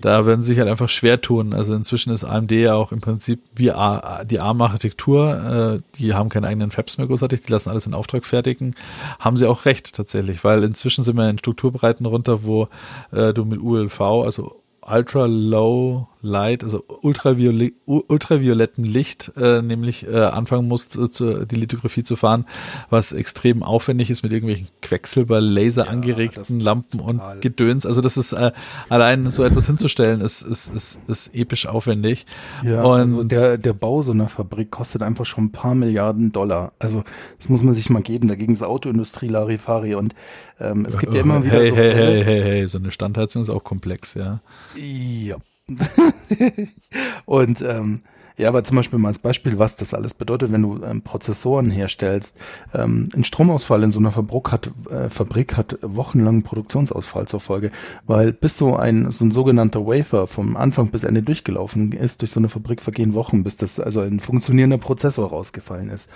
da werden sie sich halt einfach schwer tun. Also inzwischen ist AMD ja auch im Prinzip wie A, die ARM-Architektur, äh, die haben keine eigenen Fabs mehr großartig, die lassen alles in Auftrag fertigen. Haben sie auch recht tatsächlich, weil inzwischen sind wir in Strukturbreiten runter, wo äh, du mit ULV, also Ultra Low Light, also ultraviole ultraviolettem Licht, äh, nämlich äh, anfangen muss, zu, zu, die Lithografie zu fahren, was extrem aufwendig ist mit irgendwelchen Quecksilber-Laser ja, angeregten Lampen und Gedöns. Also das ist äh, allein so etwas hinzustellen, ist, ist, ist, ist episch aufwendig. Ja, und also der, der Bau so einer Fabrik kostet einfach schon ein paar Milliarden Dollar. Also das muss man sich mal geben. Dagegen ist Autoindustrie Larifari und ähm, es gibt ja immer wieder. Hey, so hey, hey, hey, hey, so eine Standheizung ist auch komplex, ja. Ja. und ähm, ja, aber zum Beispiel mal als Beispiel, was das alles bedeutet, wenn du ähm, Prozessoren herstellst. Ähm, ein Stromausfall in so einer Fabrik hat, äh, Fabrik hat wochenlangen Produktionsausfall zur Folge, weil bis so ein, so ein sogenannter Wafer vom Anfang bis Ende durchgelaufen ist, durch so eine Fabrik vergehen Wochen, bis das also ein funktionierender Prozessor rausgefallen ist.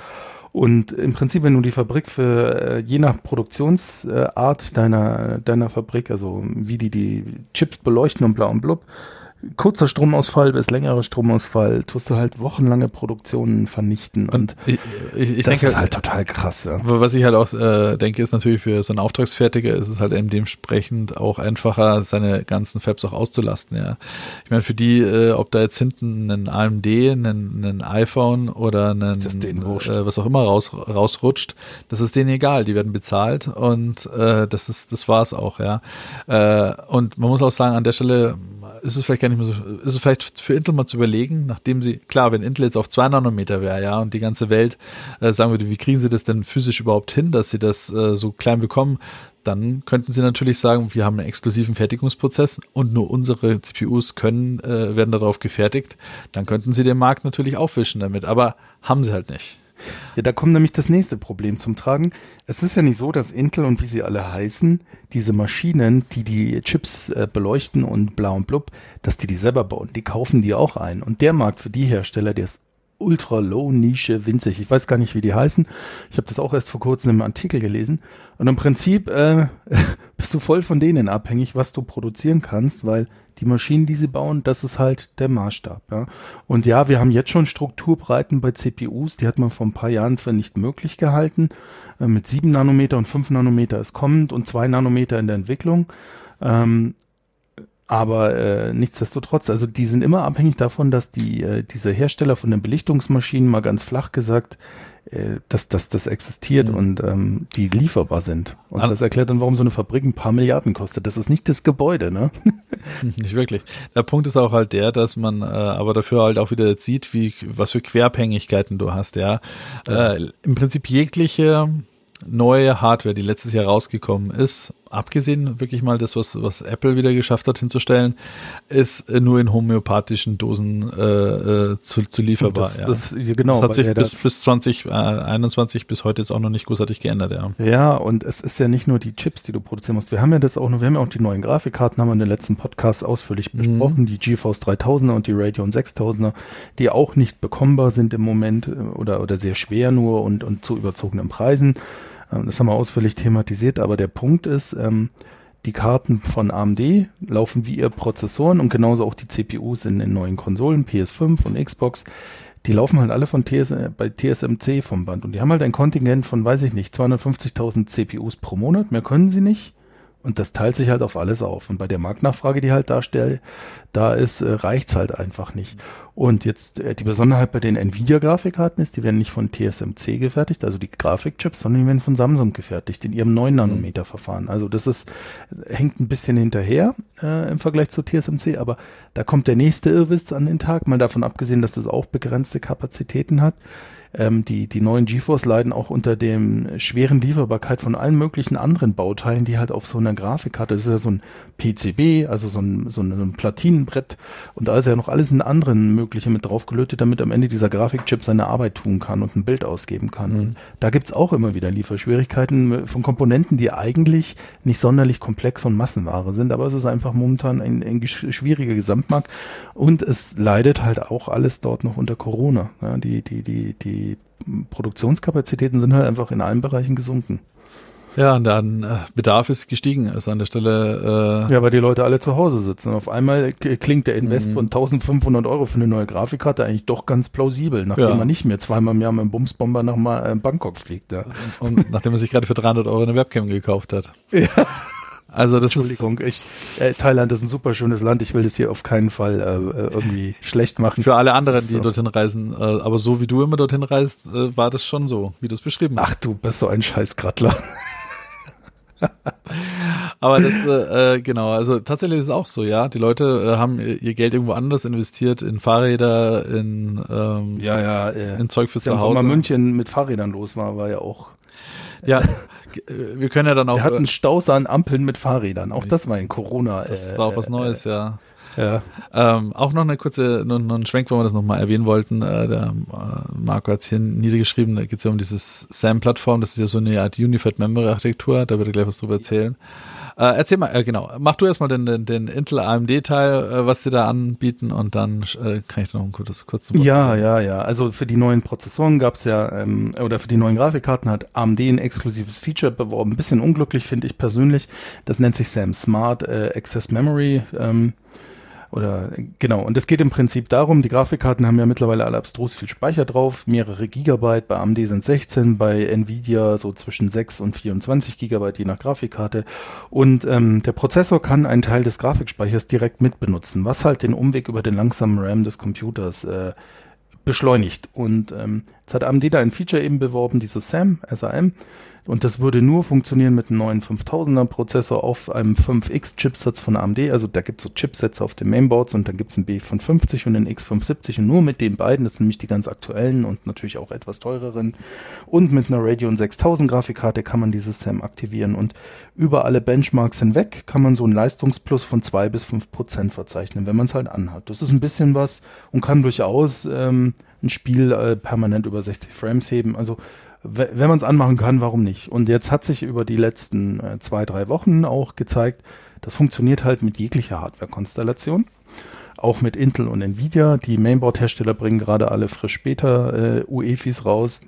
Und im Prinzip, wenn du die Fabrik für äh, je nach Produktionsart deiner, deiner Fabrik, also wie die die Chips beleuchten und bla und blub, kurzer Stromausfall bis längerer Stromausfall tust du halt wochenlange Produktionen vernichten und, und ich, ich, ich das denke, ist halt total krass. Ja. Was ich halt auch äh, denke, ist natürlich für so einen Auftragsfertiger ist es halt eben dementsprechend auch einfacher, seine ganzen Fabs auch auszulasten. Ja, ich meine für die, äh, ob da jetzt hinten ein AMD, ein, ein iPhone oder ein äh, was auch immer raus, rausrutscht, das ist denen egal. Die werden bezahlt und äh, das ist das war's auch. Ja, äh, und man muss auch sagen an der Stelle ist es vielleicht gar nicht mehr so, ist es vielleicht für Intel mal zu überlegen, nachdem sie, klar, wenn Intel jetzt auf zwei Nanometer wäre, ja, und die ganze Welt äh, sagen würde, wie kriegen sie das denn physisch überhaupt hin, dass sie das äh, so klein bekommen, dann könnten sie natürlich sagen, wir haben einen exklusiven Fertigungsprozess und nur unsere CPUs können, äh, werden darauf gefertigt. Dann könnten sie den Markt natürlich aufwischen damit, aber haben sie halt nicht. Ja, da kommt nämlich das nächste Problem zum Tragen. Es ist ja nicht so, dass Intel und wie sie alle heißen, diese Maschinen, die die Chips äh, beleuchten und bla und blub, dass die die selber bauen. Die kaufen die auch ein. Und der Markt für die Hersteller, der ist ultra low Nische winzig. Ich weiß gar nicht, wie die heißen. Ich habe das auch erst vor kurzem im Artikel gelesen. Und im Prinzip äh, bist du voll von denen abhängig, was du produzieren kannst, weil die Maschinen, die sie bauen, das ist halt der Maßstab. Ja. Und ja, wir haben jetzt schon Strukturbreiten bei CPUs, die hat man vor ein paar Jahren für nicht möglich gehalten. Äh, mit sieben Nanometer und fünf Nanometer ist kommend und zwei Nanometer in der Entwicklung. Ähm, aber äh, nichtsdestotrotz, also die sind immer abhängig davon, dass die äh, diese Hersteller von den Belichtungsmaschinen mal ganz flach gesagt äh, dass, dass das existiert mhm. und ähm, die lieferbar sind. Und An das erklärt dann, warum so eine Fabrik ein paar Milliarden kostet. Das ist nicht das Gebäude, ne? nicht wirklich. Der Punkt ist auch halt der, dass man äh, aber dafür halt auch wieder sieht, wie was für Querabhängigkeiten du hast, ja. ja. Äh, Im Prinzip jegliche neue Hardware, die letztes Jahr rausgekommen ist, abgesehen wirklich mal das, was, was Apple wieder geschafft hat hinzustellen, ist nur in homöopathischen Dosen äh, äh zu, zu lieferbar. Das, ja. das, genau, das hat sich bis, bis 2021 äh, bis heute jetzt auch noch nicht großartig geändert, ja. Ja, und es ist ja nicht nur die Chips, die du produzieren musst. Wir haben ja das auch noch, wir haben ja auch die neuen Grafikkarten, haben wir in den letzten Podcasts ausführlich mhm. besprochen, die GeForce 3000er und die Radeon 6000er, die auch nicht bekommbar sind im Moment äh, oder, oder sehr schwer nur und, und zu überzogenen Preisen. Ähm, das haben wir ausführlich thematisiert, aber der Punkt ist, ähm, die Karten von AMD laufen wie ihr Prozessoren und genauso auch die CPUs in den neuen Konsolen, PS5 und Xbox. Die laufen halt alle von TS, bei TSMC vom Band und die haben halt ein Kontingent von, weiß ich nicht, 250.000 CPUs pro Monat. Mehr können sie nicht. Und das teilt sich halt auf alles auf. Und bei der Marktnachfrage, die halt darstellt, da ist, äh, reicht's halt einfach nicht. Und jetzt äh, die Besonderheit bei den Nvidia-Grafikkarten ist, die werden nicht von TSMC gefertigt, also die Grafikchips, sondern die werden von Samsung gefertigt in ihrem 9 Nanometer Verfahren. Also das ist hängt ein bisschen hinterher äh, im Vergleich zu TSMC, aber da kommt der nächste Irrwitz an den Tag, mal davon abgesehen, dass das auch begrenzte Kapazitäten hat ähm, die, die neuen GeForce leiden auch unter dem schweren Lieferbarkeit von allen möglichen anderen Bauteilen, die halt auf so einer Grafikkarte, das ist ja so ein PCB, also so ein, so ein Platinenbrett und da ist ja noch alles in anderen mögliche mit draufgelötet, damit am Ende dieser Grafikchip seine Arbeit tun kann und ein Bild ausgeben kann. Mhm. Da gibt's auch immer wieder Lieferschwierigkeiten von Komponenten, die eigentlich nicht sonderlich komplex und Massenware sind, aber es ist einfach momentan ein, ein schwieriger Gesamtmarkt und es leidet halt auch alles dort noch unter Corona. Ja, die, die, die, die Produktionskapazitäten sind halt einfach in allen Bereichen gesunken. Ja, und dann äh, Bedarf ist gestiegen, ist an der Stelle. Äh ja, weil die Leute alle zu Hause sitzen. Auf einmal klingt der Invest mhm. von 1500 Euro für eine neue Grafikkarte eigentlich doch ganz plausibel, nachdem ja. man nicht mehr zweimal im Jahr mit einem Bumsbomber nach äh, Bangkok fliegt. Ja. Und, und nachdem man sich gerade für 300 Euro eine Webcam gekauft hat. Ja. Also das Entschuldigung, ist, ich, äh, Thailand ist ein super schönes Land. Ich will das hier auf keinen Fall äh, irgendwie schlecht machen. Für alle anderen, die so. dorthin reisen. Äh, aber so wie du immer dorthin reist, äh, war das schon so, wie du es beschrieben hast. Ach, du bist so ein Scheißgrattler. aber das, äh, äh, genau, also tatsächlich ist es auch so, ja. Die Leute äh, haben ihr Geld irgendwo anders investiert, in Fahrräder, in, ähm, ja, ja, äh, in Zeug fürs Zuhause. Sommer München mit Fahrrädern los war, war ja auch. Ja, wir können ja dann auch. Wir hatten Staus an Ampeln mit Fahrrädern. Auch das war in Corona. Das äh, war auch was Neues, äh, ja. Ja. Ähm, auch noch eine kurze, noch, noch ein Schwenk, wo wir das nochmal erwähnen wollten. Äh, der äh, Marco hat es hier niedergeschrieben, da geht es ja um dieses SAM-Plattform, das ist ja so eine Art Unified Memory Architektur, da wird er gleich was drüber erzählen. Äh, erzähl mal, äh, genau, mach du erstmal den, den, den Intel AMD-Teil, äh, was sie da anbieten und dann äh, kann ich noch ein kurzes kurz Ja, ja, ja. Also für die neuen Prozessoren gab's ja, ähm, oder für die neuen Grafikkarten hat AMD ein exklusives Feature beworben. Ein bisschen unglücklich finde ich persönlich. Das nennt sich SAM Smart äh, Access Memory. Ähm, oder genau, und es geht im Prinzip darum, die Grafikkarten haben ja mittlerweile alle abstrus viel Speicher drauf, mehrere Gigabyte, bei AMD sind 16, bei Nvidia so zwischen 6 und 24 Gigabyte je nach Grafikkarte. Und ähm, der Prozessor kann einen Teil des Grafikspeichers direkt mitbenutzen, was halt den Umweg über den langsamen RAM des Computers äh, beschleunigt. Und ähm, jetzt hat AMD da ein Feature eben beworben, dieses SAM, SAM. Und das würde nur funktionieren mit einem neuen 5000er Prozessor auf einem 5X Chipsatz von AMD. Also da gibt es so Chipsets auf den Mainboards und dann gibt es einen B550 und einen X570 und nur mit den beiden, das sind nämlich die ganz aktuellen und natürlich auch etwas teureren. Und mit einer Radeon 6000 Grafikkarte kann man dieses SAM aktivieren und über alle Benchmarks hinweg kann man so einen Leistungsplus von zwei bis fünf Prozent verzeichnen, wenn man es halt anhat. Das ist ein bisschen was und kann durchaus ähm, ein Spiel äh, permanent über 60 Frames heben. Also wenn man es anmachen kann, warum nicht? Und jetzt hat sich über die letzten äh, zwei, drei Wochen auch gezeigt, das funktioniert halt mit jeglicher Hardware-Konstellation. Auch mit Intel und Nvidia. Die Mainboard-Hersteller bringen gerade alle frisch später äh, UEFIs raus,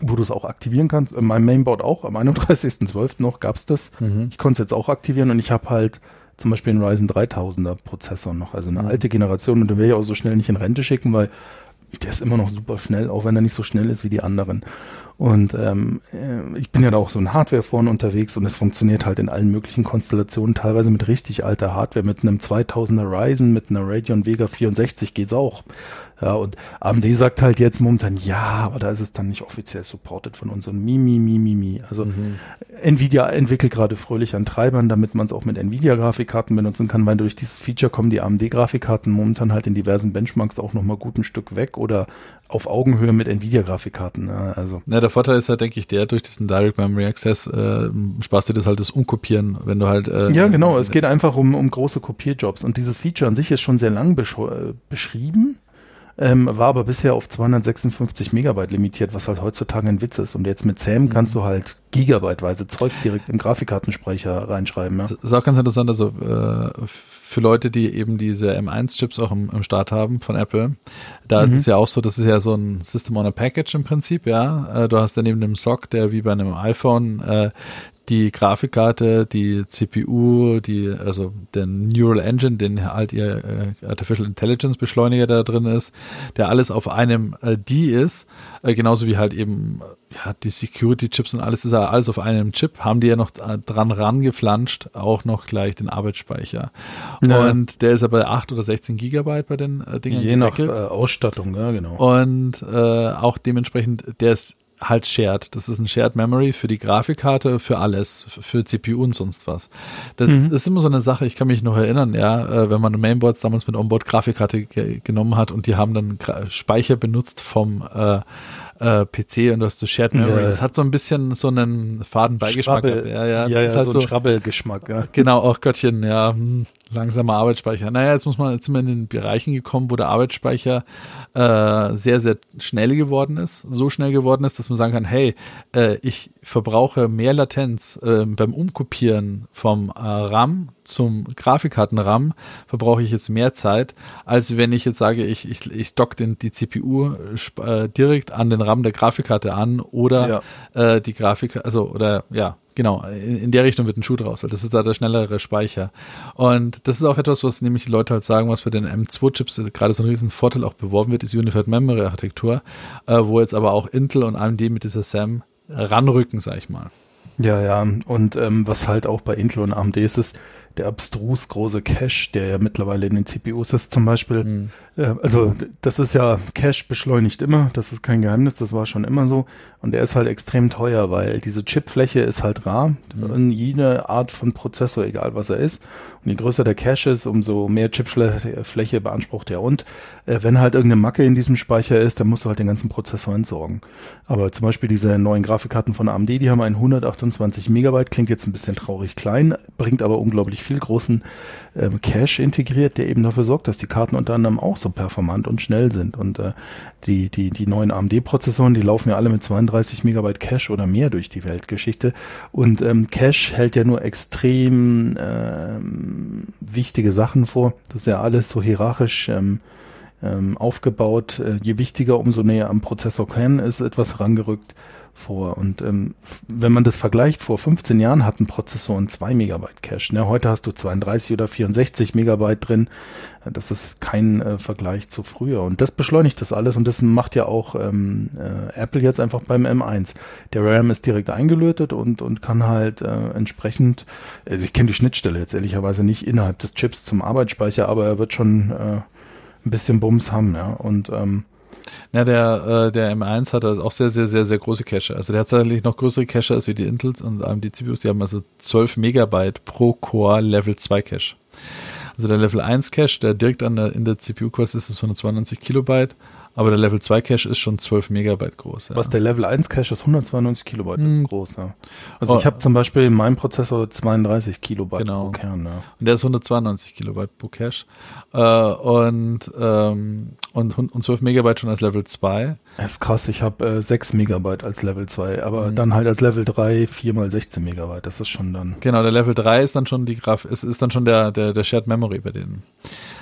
wo du es auch aktivieren kannst. In meinem Mainboard auch, am 31.12. noch gab's das. Mhm. Ich konnte es jetzt auch aktivieren und ich habe halt zum Beispiel einen Ryzen 3000er Prozessor noch, also eine mhm. alte Generation und den will ich auch so schnell nicht in Rente schicken, weil der ist immer noch super schnell, auch wenn er nicht so schnell ist wie die anderen. Und ähm, äh, ich bin ja da auch so ein Hardware vorne unterwegs und es funktioniert halt in allen möglichen Konstellationen, teilweise mit richtig alter Hardware, mit einem 2000er Ryzen, mit einer Radeon Vega 64 geht's auch. Ja, und AMD sagt halt jetzt momentan, ja, aber da ist es dann nicht offiziell supported von uns und mi, mi, mi, mi, mi. Also mhm. Nvidia entwickelt gerade fröhlich an Treibern, damit man es auch mit Nvidia-Grafikkarten benutzen kann, weil durch dieses Feature kommen die AMD-Grafikkarten momentan halt in diversen Benchmarks auch nochmal gut ein Stück weg oder auf Augenhöhe mit Nvidia-Grafikkarten. Ja, also. Ja, der Vorteil ist halt, denke ich, der durch diesen Direct Memory Access äh, sparst du das halt das Umkopieren, wenn du halt. Äh, ja, genau. Es geht einfach um, um große Kopierjobs und dieses Feature an sich ist schon sehr lang besch äh, beschrieben ähm, war aber bisher auf 256 Megabyte limitiert, was halt heutzutage ein Witz ist. Und jetzt mit SAM mhm. kannst du halt gigabyteweise Zeug direkt im Grafikkartenspeicher reinschreiben. Ja. Das ist auch ganz interessant, also äh, für Leute, die eben diese M1-Chips auch im, im Start haben von Apple, da mhm. ist es ja auch so, das ist ja so ein System on a Package im Prinzip, ja. Äh, du hast dann neben dem SOC, der wie bei einem iPhone äh, die Grafikkarte, die CPU, die, also den Neural Engine, den halt ihr äh, Artificial Intelligence Beschleuniger da drin ist, der alles auf einem äh, D ist, äh, genauso wie halt eben ja, die Security Chips und alles ist ja alles auf einem Chip, haben die ja noch dran rangeflanscht, auch noch gleich den Arbeitsspeicher. Ja. Und der ist aber 8 oder 16 Gigabyte bei den äh, Dingen. Je nach äh, Ausstattung, ja, genau. Und äh, auch dementsprechend, der ist halt shared. Das ist ein Shared Memory für die Grafikkarte, für alles, für CPU und sonst was. Das mhm. ist immer so eine Sache, ich kann mich noch erinnern, ja, äh, wenn man Mainboards damals mit Onboard Grafikkarte ge genommen hat und die haben dann Speicher benutzt vom äh, äh, PC und du hast so Shared Memory. Ja. Das hat so ein bisschen so einen faden Beigeschmack. Ja, ja, ja, ja halt so, so ein Schrabbelgeschmack. Ja. Genau, auch Göttchen, ja. Hm, langsamer Arbeitsspeicher. Naja, jetzt muss man, jetzt sind wir in den Bereichen gekommen, wo der Arbeitsspeicher äh, sehr, sehr schnell geworden ist. So schnell geworden ist, dass man sagen kann, hey, äh, ich verbrauche mehr Latenz äh, beim Umkopieren vom äh, RAM zum Grafikkarten-RAM verbrauche ich jetzt mehr Zeit, als wenn ich jetzt sage, ich, ich, ich dock den, die CPU äh, direkt an den RAM der Grafikkarte an oder ja. äh, die Grafik, also oder ja, Genau, in, in der Richtung wird ein Schuh draus, weil das ist da der schnellere Speicher. Und das ist auch etwas, was nämlich die Leute halt sagen, was bei den M2-Chips gerade so ein riesen Vorteil auch beworben wird, ist Unified Memory Architektur, äh, wo jetzt aber auch Intel und AMD mit dieser SAM ranrücken, sag ich mal. Ja, ja, und ähm, was halt auch bei Intel und AMD ist, ist, der abstrus große Cache, der ja mittlerweile in den CPUs ist zum Beispiel. Mhm. Äh, also das ist ja, Cache beschleunigt immer, das ist kein Geheimnis, das war schon immer so. Und der ist halt extrem teuer, weil diese Chipfläche ist halt rar mhm. jede Art von Prozessor, egal was er ist. Und je größer der Cache ist, umso mehr Chipfläche beansprucht er. Und äh, wenn halt irgendeine Macke in diesem Speicher ist, dann musst du halt den ganzen Prozessor entsorgen. Aber zum Beispiel diese neuen Grafikkarten von AMD, die haben einen 128 Megabyte, klingt jetzt ein bisschen traurig klein, bringt aber unglaublich viel großen ähm, Cache integriert, der eben dafür sorgt, dass die Karten unter anderem auch so performant und schnell sind. Und äh, die, die, die neuen AMD-Prozessoren, die laufen ja alle mit 32 Megabyte Cache oder mehr durch die Weltgeschichte. Und ähm, Cache hält ja nur extrem ähm, wichtige Sachen vor. Das ist ja alles so hierarchisch ähm, ähm, aufgebaut. Äh, je wichtiger, umso näher am Prozessorkern ist etwas herangerückt vor. Und ähm, wenn man das vergleicht, vor 15 Jahren hatten Prozessoren 2 Megabyte Cache. Ne? Heute hast du 32 oder 64 Megabyte drin. Das ist kein äh, Vergleich zu früher. Und das beschleunigt das alles und das macht ja auch ähm, äh, Apple jetzt einfach beim M1. Der RAM ist direkt eingelötet und, und kann halt äh, entsprechend, also ich kenne die Schnittstelle jetzt ehrlicherweise nicht innerhalb des Chips zum Arbeitsspeicher, aber er wird schon äh, ein bisschen Bums haben, ja. Und ähm, ja, der, äh, der M1 hat also auch sehr, sehr, sehr, sehr große Cache. Also der hat tatsächlich noch größere Cache als wie die Intels und AMD CPUs. Die haben also 12 Megabyte pro Core Level 2 Cache. Also der Level 1 Cache, der direkt an der, in der CPU-Core ist, ist 192 Kilobyte. Aber der Level 2 Cache ist schon 12 Megabyte groß. Ja. Was der Level 1 Cache ist 192 Kilobyte, das ist hm. groß, ja. Also oh. ich habe zum Beispiel in meinem Prozessor 32 Kilobyte genau. pro Kern, ja. Und der ist 192 Kilobyte pro Cache. Äh, und, ähm, und, und 12 Megabyte schon als Level 2. Das ist krass, ich habe äh, 6 Megabyte als Level 2, aber mhm. dann halt als Level 3 4 mal 16 Megabyte, das ist schon dann. Genau, der Level 3 ist dann schon die Graf, ist, ist dann schon der, der, der Shared Memory bei denen.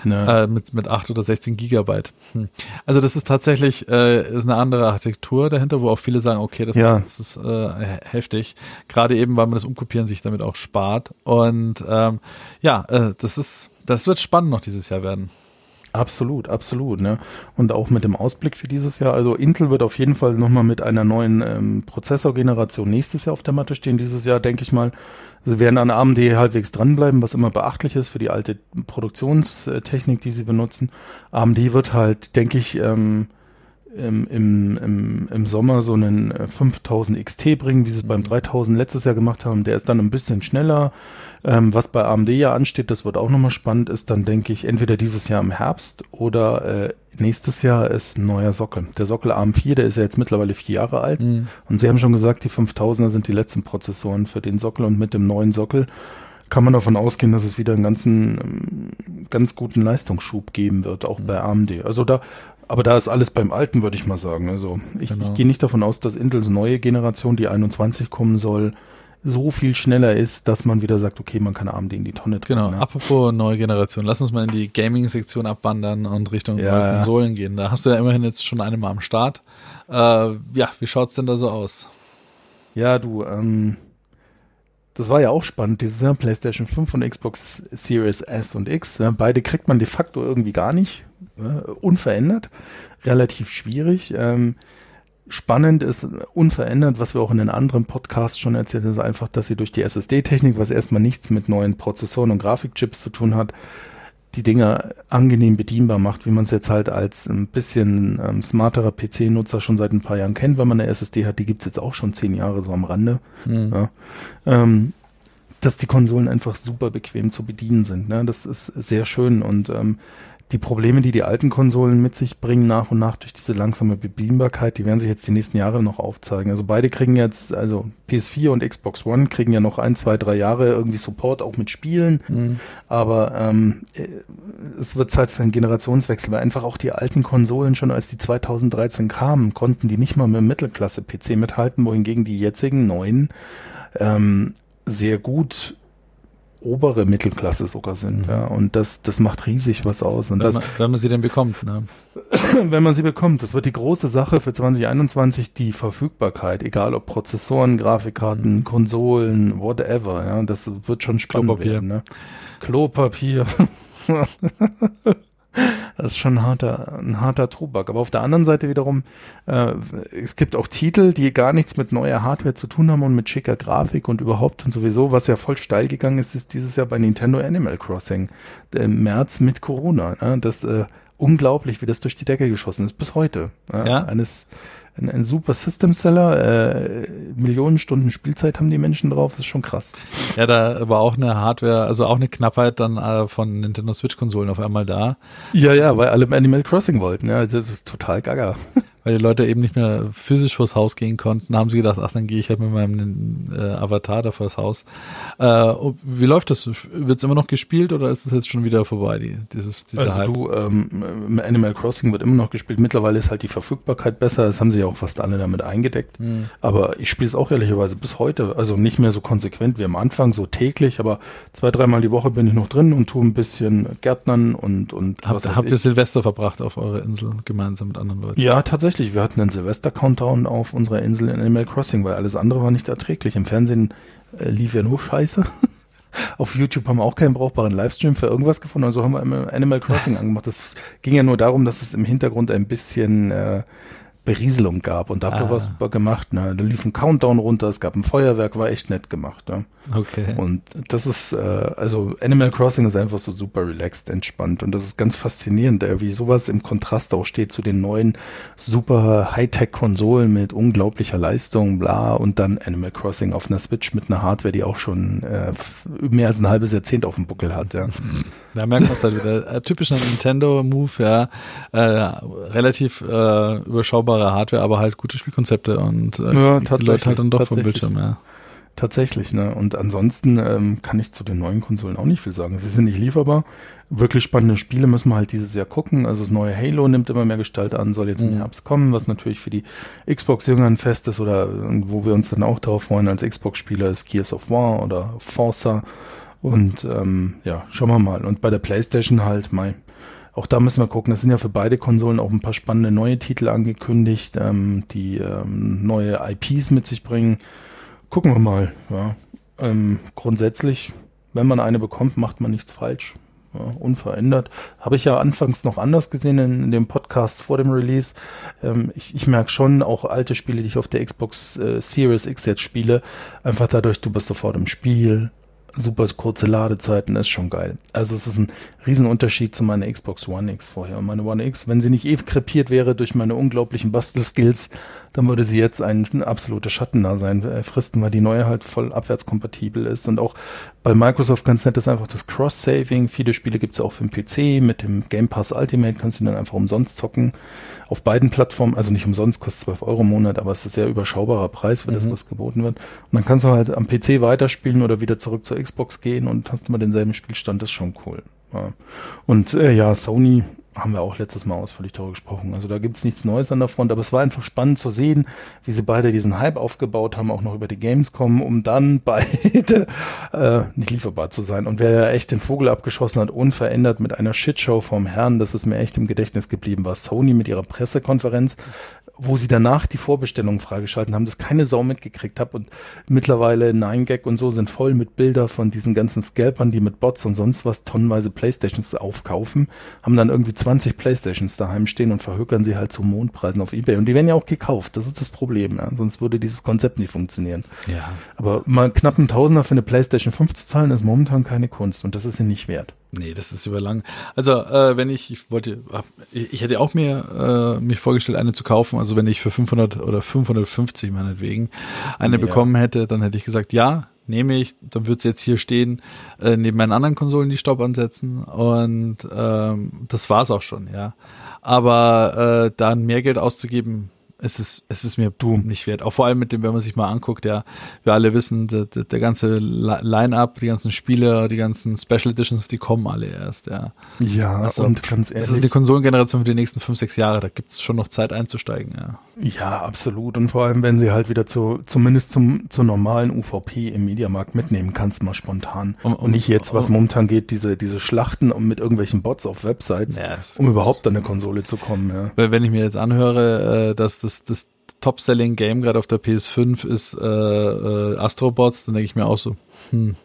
Ja. Äh, mit, mit 8 oder 16 Gigabyte. Hm. Also das ist ist tatsächlich äh, ist eine andere Architektur dahinter, wo auch viele sagen, okay, das ja. ist, das ist äh, heftig. Gerade eben, weil man das Umkopieren sich damit auch spart. Und ähm, ja, äh, das ist, das wird spannend noch dieses Jahr werden. Absolut, absolut. Ne? Und auch mit dem Ausblick für dieses Jahr. Also Intel wird auf jeden Fall nochmal mit einer neuen ähm, Prozessorgeneration nächstes Jahr auf der Matte stehen. Dieses Jahr, denke ich mal, Sie werden an AMD halbwegs dranbleiben, was immer beachtlich ist für die alte Produktionstechnik, die sie benutzen. AMD wird halt, denke ich, ähm, im, im, im, im Sommer so einen 5000 äh, XT bringen, wie sie es beim 3000 letztes Jahr gemacht haben. Der ist dann ein bisschen schneller. Ähm, was bei AMD ja ansteht, das wird auch nochmal spannend, ist dann, denke ich, entweder dieses Jahr im Herbst oder äh, nächstes Jahr ist ein neuer Sockel. Der Sockel AM4, der ist ja jetzt mittlerweile vier Jahre alt. Mhm. Und sie haben schon gesagt, die 5000er sind die letzten Prozessoren für den Sockel und mit dem neuen Sockel kann man davon ausgehen, dass es wieder einen ganzen, ähm, ganz guten Leistungsschub geben wird, auch mhm. bei AMD. Also da aber da ist alles beim Alten, würde ich mal sagen. Also ich, genau. ich gehe nicht davon aus, dass Intels neue Generation, die 21 kommen soll, so viel schneller ist, dass man wieder sagt, okay, man kann AMD in die Tonne drücken. Genau, ne? apropos neue Generation, lass uns mal in die Gaming-Sektion abwandern und Richtung ja, Konsolen gehen. Da hast du ja immerhin jetzt schon eine mal am Start. Äh, ja, wie schaut's denn da so aus? Ja, du, ähm, das war ja auch spannend, dieses Jahr PlayStation 5 und Xbox Series S und X. Ja, beide kriegt man de facto irgendwie gar nicht unverändert, relativ schwierig. Ähm, spannend ist unverändert, was wir auch in den anderen Podcasts schon erzählt haben, ist einfach, dass sie durch die SSD-Technik, was erstmal nichts mit neuen Prozessoren und Grafikchips zu tun hat, die Dinger angenehm bedienbar macht, wie man es jetzt halt als ein bisschen ähm, smarterer PC-Nutzer schon seit ein paar Jahren kennt, wenn man eine SSD hat, die gibt's jetzt auch schon zehn Jahre so am Rande. Mhm. Ja. Ähm, dass die Konsolen einfach super bequem zu bedienen sind. Ne? Das ist sehr schön und ähm, die Probleme, die die alten Konsolen mit sich bringen, nach und nach durch diese langsame Bedienbarkeit, die werden sich jetzt die nächsten Jahre noch aufzeigen. Also beide kriegen jetzt, also PS4 und Xbox One kriegen ja noch ein, zwei, drei Jahre irgendwie Support auch mit Spielen. Mhm. Aber ähm, es wird Zeit für einen Generationswechsel, weil einfach auch die alten Konsolen schon als die 2013 kamen, konnten die nicht mal mit dem Mittelklasse-PC mithalten, wohingegen die jetzigen neuen ähm, sehr gut obere Mittelklasse sogar sind. Mhm. Ja, und das, das macht riesig was aus. Und wenn, das, man, wenn man sie denn bekommt. Ne? wenn man sie bekommt, das wird die große Sache für 2021, die Verfügbarkeit, egal ob Prozessoren, Grafikkarten, mhm. Konsolen, whatever. Ja, das wird schon spannend Klopapier. werden. Ne? Klopapier. Das ist schon ein harter, ein harter Tobak. Aber auf der anderen Seite wiederum, äh, es gibt auch Titel, die gar nichts mit neuer Hardware zu tun haben und mit schicker Grafik und überhaupt und sowieso. Was ja voll steil gegangen ist, ist dieses Jahr bei Nintendo Animal Crossing. Im März mit Corona. Ne? Das äh, unglaublich, wie das durch die Decke geschossen ist, bis heute. Ne? Ja. Eines ein, ein super System Seller. Äh, Millionen Stunden Spielzeit haben die Menschen drauf, das ist schon krass. Ja, da war auch eine Hardware, also auch eine Knappheit dann äh, von Nintendo Switch Konsolen auf einmal da. Ja, ja, weil alle Animal Crossing wollten. Ja, das ist total gaga weil die Leute eben nicht mehr physisch vors Haus gehen konnten, haben sie gedacht, ach, dann gehe ich halt mit meinem äh, Avatar da vors Haus. Äh, wie läuft das? Wird es immer noch gespielt oder ist es jetzt schon wieder vorbei, die, dieses, dieser Also Hype? du, ähm, Animal Crossing wird immer noch gespielt. Mittlerweile ist halt die Verfügbarkeit besser. Das haben sie ja auch fast alle damit eingedeckt. Mhm. Aber ich spiele es auch ehrlicherweise bis heute. Also nicht mehr so konsequent wie am Anfang, so täglich, aber zwei, dreimal die Woche bin ich noch drin und tue ein bisschen Gärtnern und, und Habt, habt ihr Silvester verbracht auf eurer Insel gemeinsam mit anderen Leuten? Ja, tatsächlich tatsächlich, wir hatten einen Silvester-Countdown auf unserer Insel in Animal Crossing, weil alles andere war nicht erträglich. Im Fernsehen äh, lief ja nur Scheiße. auf YouTube haben wir auch keinen brauchbaren Livestream für irgendwas gefunden, also haben wir Animal Crossing angemacht. Das ging ja nur darum, dass es im Hintergrund ein bisschen äh, Berieselung gab und dafür ah. war es super gemacht. Ne? Da lief ein Countdown runter, es gab ein Feuerwerk, war echt nett gemacht. Ne? Okay. Und das ist, äh, also Animal Crossing ist einfach so super relaxed, entspannt und das ist ganz faszinierend, äh, wie sowas im Kontrast auch steht zu den neuen super Hightech-Konsolen mit unglaublicher Leistung, bla und dann Animal Crossing auf einer Switch mit einer Hardware, die auch schon äh, mehr als ein halbes Jahrzehnt auf dem Buckel hat. Ja. Da merkt man es halt wieder. Äh, typischer Nintendo-Move, ja. Äh, relativ äh, überschaubare Hardware, aber halt gute Spielkonzepte und äh, ja, die Leute halt dann doch vom Bildschirm, ja. Tatsächlich, ne? Und ansonsten ähm, kann ich zu den neuen Konsolen auch nicht viel sagen. Sie sind nicht lieferbar. Wirklich spannende Spiele müssen wir halt dieses Jahr gucken. Also das neue Halo nimmt immer mehr Gestalt an, soll jetzt im mhm. Herbst kommen, was natürlich für die Xbox-Jünger ein Fest ist oder wo wir uns dann auch darauf freuen als Xbox-Spieler ist Gears of War oder Forza und ähm, ja, schauen wir mal. Und bei der PlayStation halt, mein, auch da müssen wir gucken. Es sind ja für beide Konsolen auch ein paar spannende neue Titel angekündigt, ähm, die ähm, neue IPs mit sich bringen. Gucken wir mal. Ja. Ähm, grundsätzlich, wenn man eine bekommt, macht man nichts falsch. Ja, unverändert. Habe ich ja anfangs noch anders gesehen in, in dem Podcast vor dem Release. Ähm, ich, ich merke schon auch alte Spiele, die ich auf der Xbox äh, Series X jetzt spiele, einfach dadurch, du bist sofort im Spiel, super kurze Ladezeiten, ist schon geil. Also es ist ein Riesenunterschied zu meiner Xbox One X vorher. Und meine One X, wenn sie nicht eh krepiert wäre durch meine unglaublichen Bastelskills, dann würde sie jetzt ein absoluter Schattendasein äh, fristen, weil die neue halt voll abwärtskompatibel ist. Und auch bei Microsoft ganz nett ist einfach das Cross-Saving. Viele Spiele gibt's ja auch für den PC. Mit dem Game Pass Ultimate kannst du dann einfach umsonst zocken. Auf beiden Plattformen, also nicht umsonst, kostet 12 Euro im Monat, aber es ist sehr überschaubarer Preis für das, mhm. was geboten wird. Und dann kannst du halt am PC weiterspielen oder wieder zurück zur Xbox gehen und hast immer denselben Spielstand. Das ist schon cool. Ja. Und äh, ja, Sony haben wir auch letztes Mal ausführlich darüber gesprochen. Also da gibt's nichts Neues an der Front, aber es war einfach spannend zu sehen, wie sie beide diesen Hype aufgebaut haben, auch noch über die Games kommen, um dann beide äh, nicht lieferbar zu sein. Und wer ja echt den Vogel abgeschossen hat, unverändert mit einer Shitshow vom Herrn, das ist mir echt im Gedächtnis geblieben, war Sony mit ihrer Pressekonferenz, wo sie danach die Vorbestellungen freigeschalten haben, das keine Sau mitgekriegt habe und mittlerweile 9gag und so sind voll mit Bilder von diesen ganzen Scalpern, die mit Bots und sonst was tonnenweise Playstations aufkaufen, haben dann irgendwie 20 Playstations daheim stehen und verhökern sie halt zu Mondpreisen auf Ebay und die werden ja auch gekauft, das ist das Problem, ja? sonst würde dieses Konzept nicht funktionieren. Ja. Aber mal knapp ein Tausender für eine Playstation 5 zu zahlen, ist momentan keine Kunst und das ist sie nicht wert. Nee, das ist überlang. Also, äh, wenn ich, ich wollte, ich hätte auch mir äh, mich vorgestellt, eine zu kaufen. Also, wenn ich für 500 oder 550 meinetwegen eine ja. bekommen hätte, dann hätte ich gesagt, ja, nehme ich, dann wird es jetzt hier stehen, äh, neben meinen anderen Konsolen die Stopp ansetzen und ähm, das war's auch schon, ja. Aber äh, dann mehr Geld auszugeben, es ist, es ist mir Doom nicht wert. Auch vor allem mit dem, wenn man sich mal anguckt, ja, wir alle wissen, der, der, der ganze Line-Up, die ganzen Spiele, die ganzen Special Editions, die kommen alle erst, ja. Ja, also, und ganz ehrlich. Das ist eine Konsolengeneration für die nächsten fünf, sechs Jahre, da gibt's schon noch Zeit einzusteigen, ja. Ja, absolut. Und vor allem, wenn sie halt wieder zu, zumindest zum, zur normalen UVP im Mediamarkt mitnehmen kannst, mal spontan. Und, und nicht jetzt, was momentan geht, diese, diese Schlachten mit irgendwelchen Bots auf Websites, yes. um überhaupt an eine Konsole zu kommen, ja. Wenn ich mir jetzt anhöre, äh, dass das, das Top-Selling-Game gerade auf der PS5 ist äh, äh, Astrobots, dann denke ich mir auch so, hm,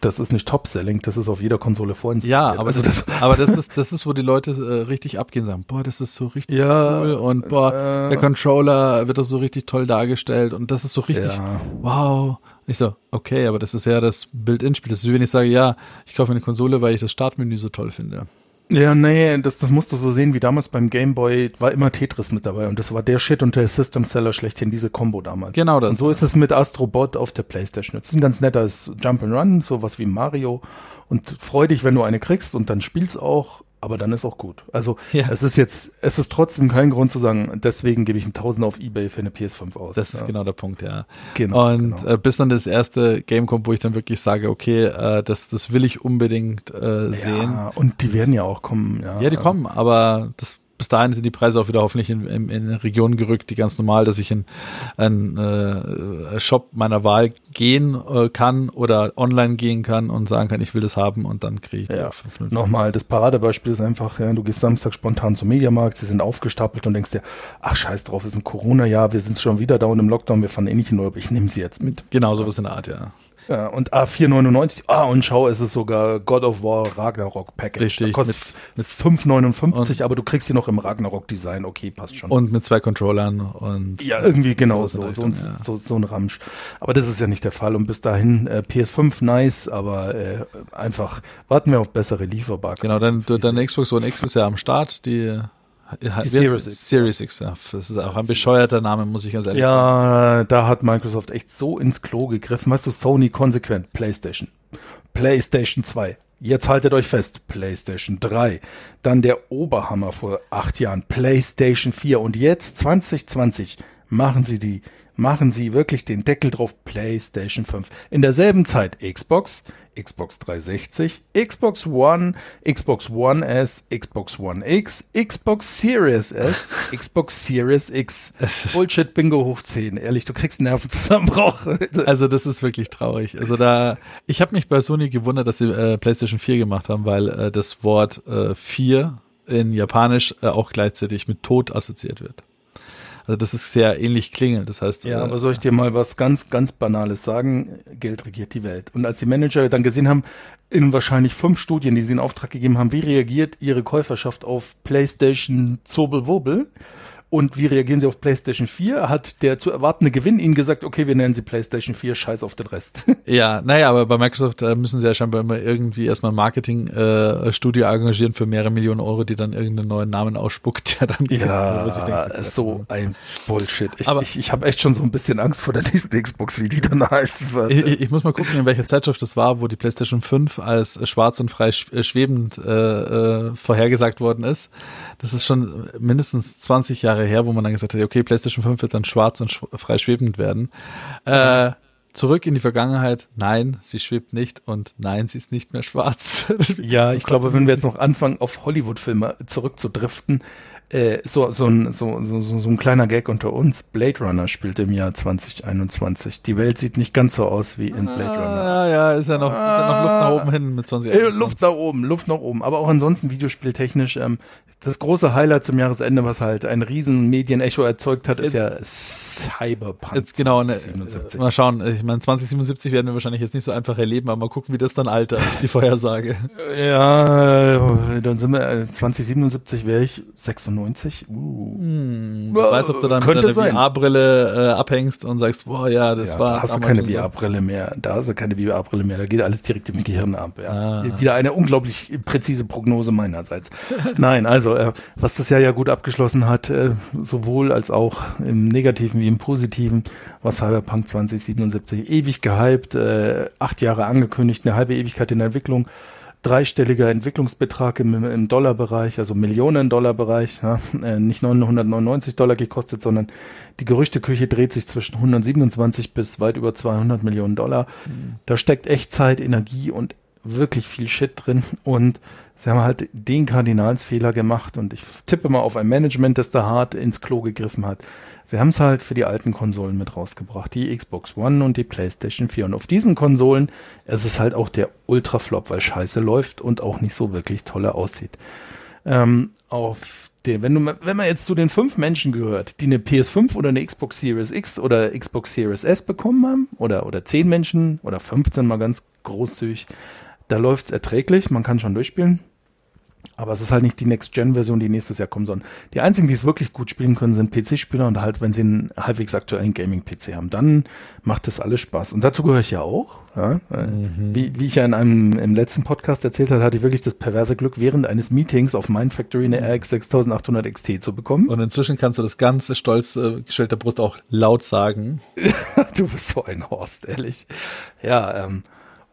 das ist nicht Top-Selling, das ist auf jeder Konsole vorinstalliert. Ja, aber, also das, aber das, ist, das ist, wo die Leute äh, richtig abgehen, sagen, boah, das ist so richtig ja, cool und boah, äh, der Controller wird das so richtig toll dargestellt und das ist so richtig, ja. wow. Ich so, okay, aber das ist ja das Bild-In-Spiel. Das ist wie wenn ich sage, ja, ich kaufe mir eine Konsole, weil ich das Startmenü so toll finde. Ja, nee, das, das musst du so sehen, wie damals beim Game Boy war immer Tetris mit dabei und das war der Shit und der System Seller schlechthin, diese Combo damals. Genau das. Und so ist es mit Astrobot auf der Playstation. Das ist ein ganz netter Jump'n'Run, sowas wie Mario und freu dich, wenn du eine kriegst und dann spielst auch aber dann ist auch gut. Also ja. es ist jetzt, es ist trotzdem kein Grund zu sagen, deswegen gebe ich einen Tausend auf Ebay für eine PS5 aus. Das ja. ist genau der Punkt, ja. Genau. Und genau. Äh, bis dann das erste Game kommt, wo ich dann wirklich sage, okay, äh, das, das will ich unbedingt äh, sehen. Ja, und die werden ja auch kommen, ja. Ja, die kommen, aber das bis dahin sind die Preise auch wieder hoffentlich in, in, in Regionen gerückt, die ganz normal, dass ich in einen äh, Shop meiner Wahl gehen äh, kann oder online gehen kann und sagen kann, ich will das haben und dann kriege ich ja. fünf Minuten. Nochmal, das Paradebeispiel ist einfach, ja, du gehst Samstag spontan zum Mediamarkt, sie sind aufgestapelt und denkst dir, ach scheiß drauf, ist ein Corona-Jahr, wir sind schon wieder da und im Lockdown, wir fahren eh nicht in Urlaub, ich nehme sie jetzt mit. Genau, sowas in der Art, ja. Ja, und A4,99. Ah, und schau, es ist sogar God of War Ragnarok Package. Richtig. Da kostet mit, mit 5,59, aber du kriegst sie noch im Ragnarok Design. Okay, passt schon. Und mit zwei Controllern und. Ja, irgendwie genau so, so, so, so, so, ein Ramsch. Aber das ist ja nicht der Fall. Und bis dahin, äh, PS5 nice, aber äh, einfach warten wir auf bessere Lieferbarkeit. Genau, dein, deine Xbox One X ist ja am Start, die Series X. Series X, ja. Das ist auch ein bescheuerter Name, muss ich ganz ehrlich ja, sagen. Ja, da hat Microsoft echt so ins Klo gegriffen. Weißt du, Sony konsequent, PlayStation. PlayStation 2. Jetzt haltet euch fest, PlayStation 3. Dann der Oberhammer vor acht Jahren, PlayStation 4. Und jetzt 2020 machen sie die machen sie wirklich den Deckel drauf PlayStation 5. In derselben Zeit Xbox, Xbox 360, Xbox One, Xbox One S, Xbox One X, Xbox Series S, Xbox Series X. Bullshit Bingo hoch 10. Ehrlich, du kriegst Nervenzusammenbruch. also das ist wirklich traurig. Also da, ich habe mich bei Sony gewundert, dass sie äh, PlayStation 4 gemacht haben, weil äh, das Wort äh, 4 in Japanisch äh, auch gleichzeitig mit Tod assoziiert wird. Also das ist sehr ähnlich klingend. Das heißt. Ja, äh, aber soll ich dir mal was ganz, ganz Banales sagen? Geld regiert die Welt. Und als die Manager dann gesehen haben, in wahrscheinlich fünf Studien, die sie in Auftrag gegeben haben, wie reagiert ihre Käuferschaft auf PlayStation Zobelwobel, und wie reagieren sie auf PlayStation 4? Hat der zu erwartende Gewinn ihnen gesagt, okay, wir nennen sie PlayStation 4, scheiß auf den Rest. Ja, naja, aber bei Microsoft äh, müssen sie ja scheinbar immer irgendwie erstmal ein Marketingstudio äh, engagieren für mehrere Millionen Euro, die dann irgendeinen neuen Namen ausspuckt, der dann ja, ich denke, so ein Bullshit. Ich, aber ich, ich habe echt schon so ein bisschen Angst vor der nächsten Xbox, wie die dann heißt. Ich, ich, muss mal gucken, in welcher Zeitschrift das war, wo die PlayStation 5 als schwarz und frei äh, schwebend äh, äh, vorhergesagt worden ist. Das ist schon mindestens 20 Jahre Jahre her, wo man dann gesagt hat, okay, PlayStation 5 wird dann schwarz und frei schwebend werden. Äh, zurück in die Vergangenheit, nein, sie schwebt nicht und nein, sie ist nicht mehr schwarz. ja, ich glaube, wenn wir jetzt noch anfangen, auf Hollywood-Filme zurückzudriften, äh, so, so, ein, so, so, so ein kleiner Gag unter uns. Blade Runner spielt im Jahr 2021. Die Welt sieht nicht ganz so aus wie in Blade Runner. Ja, ja, ist ja noch, ah, ist ja noch Luft nach oben hin mit 2021. Äh, Luft nach oben, Luft nach oben. Aber auch ansonsten videospieltechnisch, ähm, das große Highlight zum Jahresende, was halt ein riesen Medienecho erzeugt hat, ist ja Cyberpunk. Jetzt genau, ne, mal schauen. Ich meine, 2077 werden wir wahrscheinlich jetzt nicht so einfach erleben, aber mal gucken, wie das dann altert, ist die Vorhersage. Ja, dann sind wir, 2077 wäre ich 96 99. Uh. Hm, ich weiß, ob du dann mit einer VR-Brille äh, abhängst und sagst, boah, ja, das ja, war. Da hast du keine VR-Brille mehr. Da hast du keine VR-Brille mehr. Da geht alles direkt im Gehirn ab. Ja. Ah. Wieder eine unglaublich präzise Prognose meinerseits. Nein, also äh, was das Jahr ja gut abgeschlossen hat, äh, sowohl als auch im Negativen wie im Positiven, war Cyberpunk 2077 ewig gehypt, äh, acht Jahre angekündigt, eine halbe Ewigkeit in der Entwicklung dreistelliger Entwicklungsbetrag im, im Dollarbereich, also Millionen-Dollar-Bereich, ja, äh, nicht 999 Dollar gekostet, sondern die Gerüchteküche dreht sich zwischen 127 bis weit über 200 Millionen Dollar. Mhm. Da steckt echt Zeit, Energie und wirklich viel Shit drin und sie haben halt den Kardinalsfehler gemacht und ich tippe mal auf ein Management, das da hart ins Klo gegriffen hat. Sie haben es halt für die alten Konsolen mit rausgebracht, die Xbox One und die PlayStation 4. Und auf diesen Konsolen ist es halt auch der Ultraflop, weil scheiße läuft und auch nicht so wirklich toller aussieht. Ähm, auf den, wenn, du, wenn man jetzt zu den fünf Menschen gehört, die eine PS5 oder eine Xbox Series X oder Xbox Series S bekommen haben, oder, oder zehn Menschen oder 15 mal ganz großzügig, da läuft es erträglich, man kann schon durchspielen. Aber es ist halt nicht die Next-Gen-Version, die nächstes Jahr kommen soll. Die einzigen, die es wirklich gut spielen können, sind PC-Spieler und halt, wenn sie einen halbwegs aktuellen Gaming-PC haben. Dann macht das alles Spaß. Und dazu gehöre ich ja auch. Ja? Mhm. Wie, wie ich ja in einem im letzten Podcast erzählt habe, hatte ich wirklich das perverse Glück, während eines Meetings auf Mindfactory eine RX 6800 XT zu bekommen. Und inzwischen kannst du das ganze stolz äh, gestellte Brust auch laut sagen. du bist so ein Horst, ehrlich. Ja, ähm,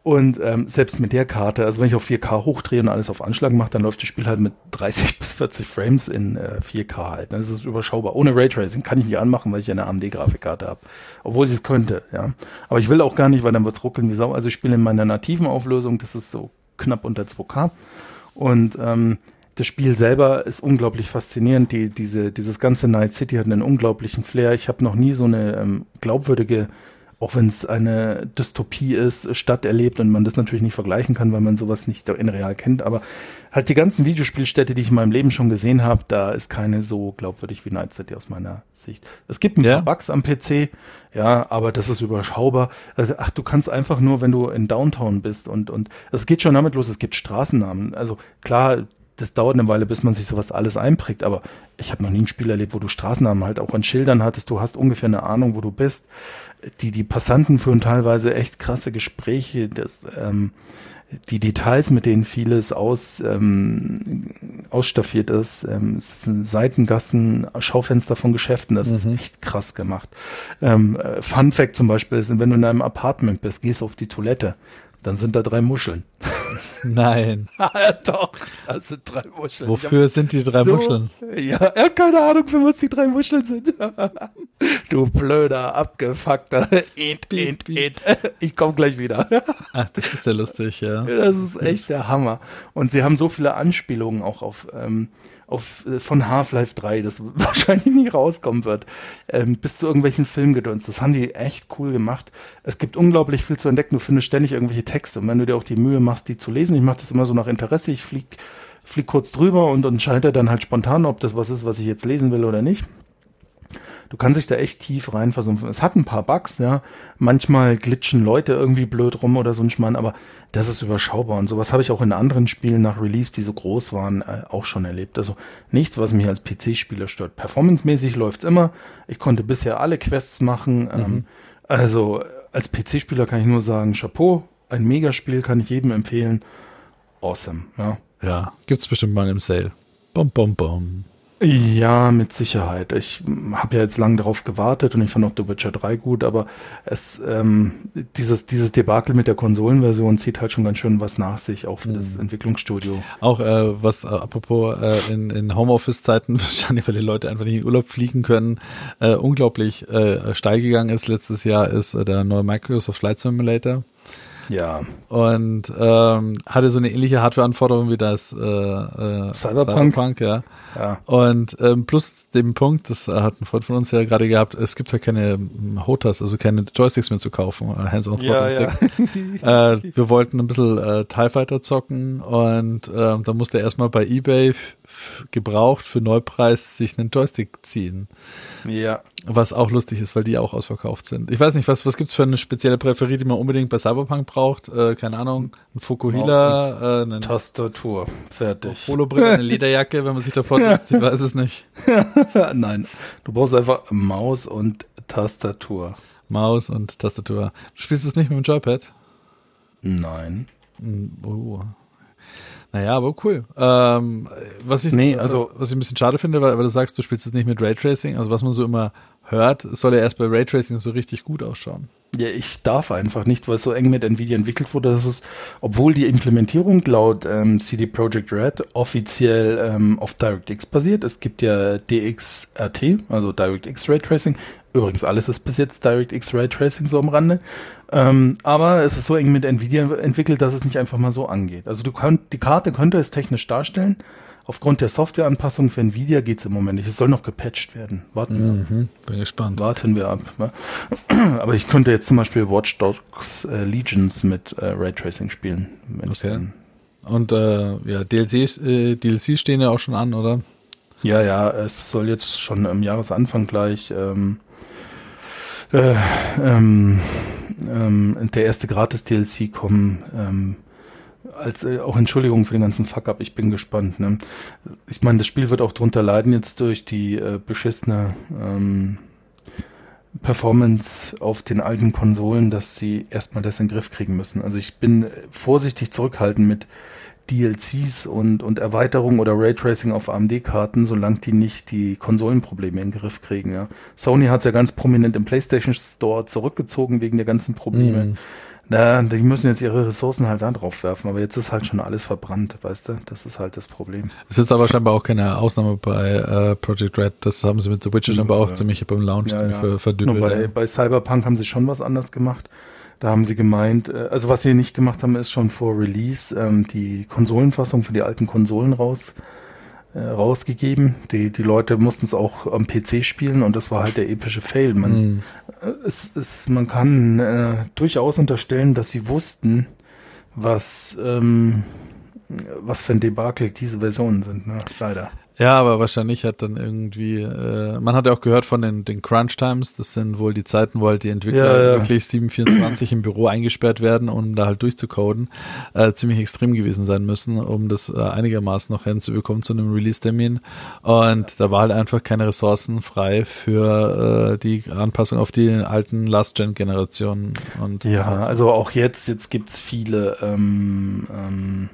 und ähm, selbst mit der Karte, also wenn ich auf 4K hochdrehe und alles auf Anschlag mache, dann läuft das Spiel halt mit 30 bis 40 Frames in äh, 4K halt. Das ist überschaubar. Ohne Raytracing kann ich nicht anmachen, weil ich eine AMD-Grafikkarte habe. Obwohl sie es könnte, ja. Aber ich will auch gar nicht, weil dann wird's ruckeln wie Sau. Also ich spiele in meiner nativen Auflösung, das ist so knapp unter 2K. Und ähm, das Spiel selber ist unglaublich faszinierend. Die, diese, dieses ganze Night City hat einen unglaublichen Flair. Ich habe noch nie so eine ähm, glaubwürdige auch wenn es eine Dystopie ist, Stadt erlebt und man das natürlich nicht vergleichen kann, weil man sowas nicht in real kennt. Aber halt die ganzen Videospielstädte, die ich in meinem Leben schon gesehen habe, da ist keine so glaubwürdig wie Night City aus meiner Sicht. Es gibt ein ja. paar Bugs am PC, ja, aber das ist überschaubar. Also, ach, du kannst einfach nur, wenn du in Downtown bist und, und es geht schon damit los, es gibt Straßennamen. Also klar, das dauert eine Weile, bis man sich sowas alles einprägt. Aber ich habe noch nie ein Spiel erlebt, wo du Straßennamen halt auch an Schildern hattest. Du hast ungefähr eine Ahnung, wo du bist die, die Passanten führen teilweise echt krasse Gespräche, das, ähm, die Details, mit denen vieles aus, ähm, ausstaffiert ist, ähm, Seitengassen, Schaufenster von Geschäften, das mhm. ist echt krass gemacht. Ähm, äh, Fun Fact zum Beispiel ist, wenn du in einem Apartment bist, gehst auf die Toilette, dann sind da drei Muscheln. Nein. ja, doch, das sind drei Muscheln. Wofür sind die drei so, Muscheln? Ja, er hat keine Ahnung, für was die drei Muscheln sind. du blöder, abgefuckter. Int, int, int. Ich komm gleich wieder. Ach, das ist ja lustig, ja. Das ist echt der Hammer. Und sie haben so viele Anspielungen auch auf ähm, auf, äh, von Half-Life 3, das wahrscheinlich nie rauskommen wird, ähm, bis zu irgendwelchen Filmgedöns. Das haben die echt cool gemacht. Es gibt unglaublich viel zu entdecken. Du findest ständig irgendwelche Texte. Und wenn du dir auch die Mühe machst, die zu lesen, ich mache das immer so nach Interesse, ich flieg, flieg kurz drüber und entscheide dann halt spontan, ob das was ist, was ich jetzt lesen will oder nicht. Du kannst dich da echt tief reinversumpfen. Es hat ein paar Bugs, ja. Manchmal glitschen Leute irgendwie blöd rum oder so ein Schmarrn, aber das ist überschaubar. Und sowas habe ich auch in anderen Spielen nach Release, die so groß waren, äh, auch schon erlebt. Also nichts, was mich als PC-Spieler stört. Performancemäßig läuft's immer. Ich konnte bisher alle Quests machen. Mhm. Ähm, also als PC-Spieler kann ich nur sagen, Chapeau, ein Megaspiel kann ich jedem empfehlen. Awesome, ja. Ja, gibt's bestimmt mal im Sale. Bom, bom, bom. Ja, mit Sicherheit. Ich habe ja jetzt lange darauf gewartet und ich fand auch The Witcher 3 gut, aber es ähm, dieses dieses Debakel mit der Konsolenversion zieht halt schon ganz schön was nach sich, auch für mhm. das Entwicklungsstudio. Auch äh, was äh, apropos äh, in, in Homeoffice-Zeiten wahrscheinlich, weil die Leute einfach nicht in Urlaub fliegen können, äh, unglaublich äh, steil gegangen ist letztes Jahr, ist äh, der neue Microsoft Flight Simulator. Ja. Und ähm, hatte so eine ähnliche Hardware-Anforderung wie das äh, äh, Cyberpunk. Cyberpunk, ja. ja. Und ähm, plus dem Punkt, das hat ein Freund von uns ja gerade gehabt, es gibt ja keine ähm, HOTAS, also keine Joysticks mehr zu kaufen, äh, Hands-on ja, ja. äh, Wir wollten ein bisschen äh, TIE Fighter zocken und äh, da musste er erstmal bei Ebay gebraucht für Neupreis sich einen Joystick ziehen. Ja. Was auch lustig ist, weil die auch ausverkauft sind. Ich weiß nicht, was, was gibt's für eine spezielle Präferie, die man unbedingt bei Cyberpunk braucht? Äh, keine Ahnung, ein Fukuhila, äh, eine Tastatur, fertig. Holobrille, eine Lederjacke, wenn man sich davor setzt, ich weiß es nicht. Nein, du brauchst einfach Maus und Tastatur. Maus und Tastatur. Du spielst es nicht mit dem Joypad? Nein. Hm, oh. Naja, aber cool. Ähm, was ich, nee, also, was ich ein bisschen schade finde, weil, weil du sagst, du spielst es nicht mit Raytracing, also was man so immer hört, soll ja erst bei Raytracing so richtig gut ausschauen. Ja, ich darf einfach nicht, weil es so eng mit Nvidia entwickelt wurde, dass es, obwohl die Implementierung laut ähm, CD Projekt Red offiziell ähm, auf DirectX basiert, es gibt ja DXRT, also DirectX Raytracing, übrigens alles ist bis jetzt DirectX Raytracing so am Rande, ähm, aber es ist so eng mit Nvidia entwickelt, dass es nicht einfach mal so angeht. Also du könnt, die Karte könnte es technisch darstellen. Aufgrund der Softwareanpassung für Nvidia geht es im Moment nicht. Es soll noch gepatcht werden. Warten wir mhm, Bin gespannt. Warten wir ab. Ne? Aber ich könnte jetzt zum Beispiel Watch Dogs äh, Legions mit äh, Raytracing spielen. okay. Und äh, ja, DLC, äh, DLC stehen ja auch schon an, oder? Ja, ja, es soll jetzt schon am Jahresanfang gleich ähm, äh, ähm, ähm, der erste Gratis-DLC kommen. Ähm, als äh, auch Entschuldigung für den ganzen Fuck-up, ich bin gespannt. Ne? Ich meine, das Spiel wird auch drunter leiden jetzt durch die äh, beschissene ähm, Performance auf den alten Konsolen, dass sie erstmal das in den Griff kriegen müssen. Also ich bin vorsichtig zurückhaltend mit DLCs und, und Erweiterungen oder Raytracing auf AMD-Karten, solange die nicht die Konsolenprobleme in den Griff kriegen. Ja. Sony hat es ja ganz prominent im PlayStation Store zurückgezogen wegen der ganzen Probleme. Mhm. Na, die müssen jetzt ihre Ressourcen halt da drauf werfen, aber jetzt ist halt schon alles verbrannt, weißt du? Das ist halt das Problem. Es ist aber scheinbar auch keine Ausnahme bei äh, Project Red. Das haben sie mit The Witcher scheinbar auch ziemlich beim Launch ja, ziemlich ja. verdübelt. Bei, bei Cyberpunk haben sie schon was anders gemacht. Da haben sie gemeint, äh, also was sie nicht gemacht haben, ist schon vor Release ähm, die Konsolenfassung für die alten Konsolen raus äh, rausgegeben. Die, die Leute mussten es auch am PC spielen und das war halt der epische Fail. Man, mhm. es, es, man kann äh, durchaus unterstellen, dass sie wussten, was, ähm, was für ein Debakel diese Versionen sind, ne? leider. Ja, aber wahrscheinlich hat dann irgendwie, äh, man hat ja auch gehört von den, den Crunch Times, das sind wohl die Zeiten, wo halt die Entwickler ja, ja. wirklich 724 im Büro eingesperrt werden, um da halt durchzucoden, äh, ziemlich extrem gewesen sein müssen, um das äh, einigermaßen noch hinzubekommen zu einem Release-Termin. Und da war halt einfach keine Ressourcen frei für äh, die Anpassung auf die alten Last-Gen-Generationen. Ja, also auch jetzt, jetzt gibt's viele ähm, ähm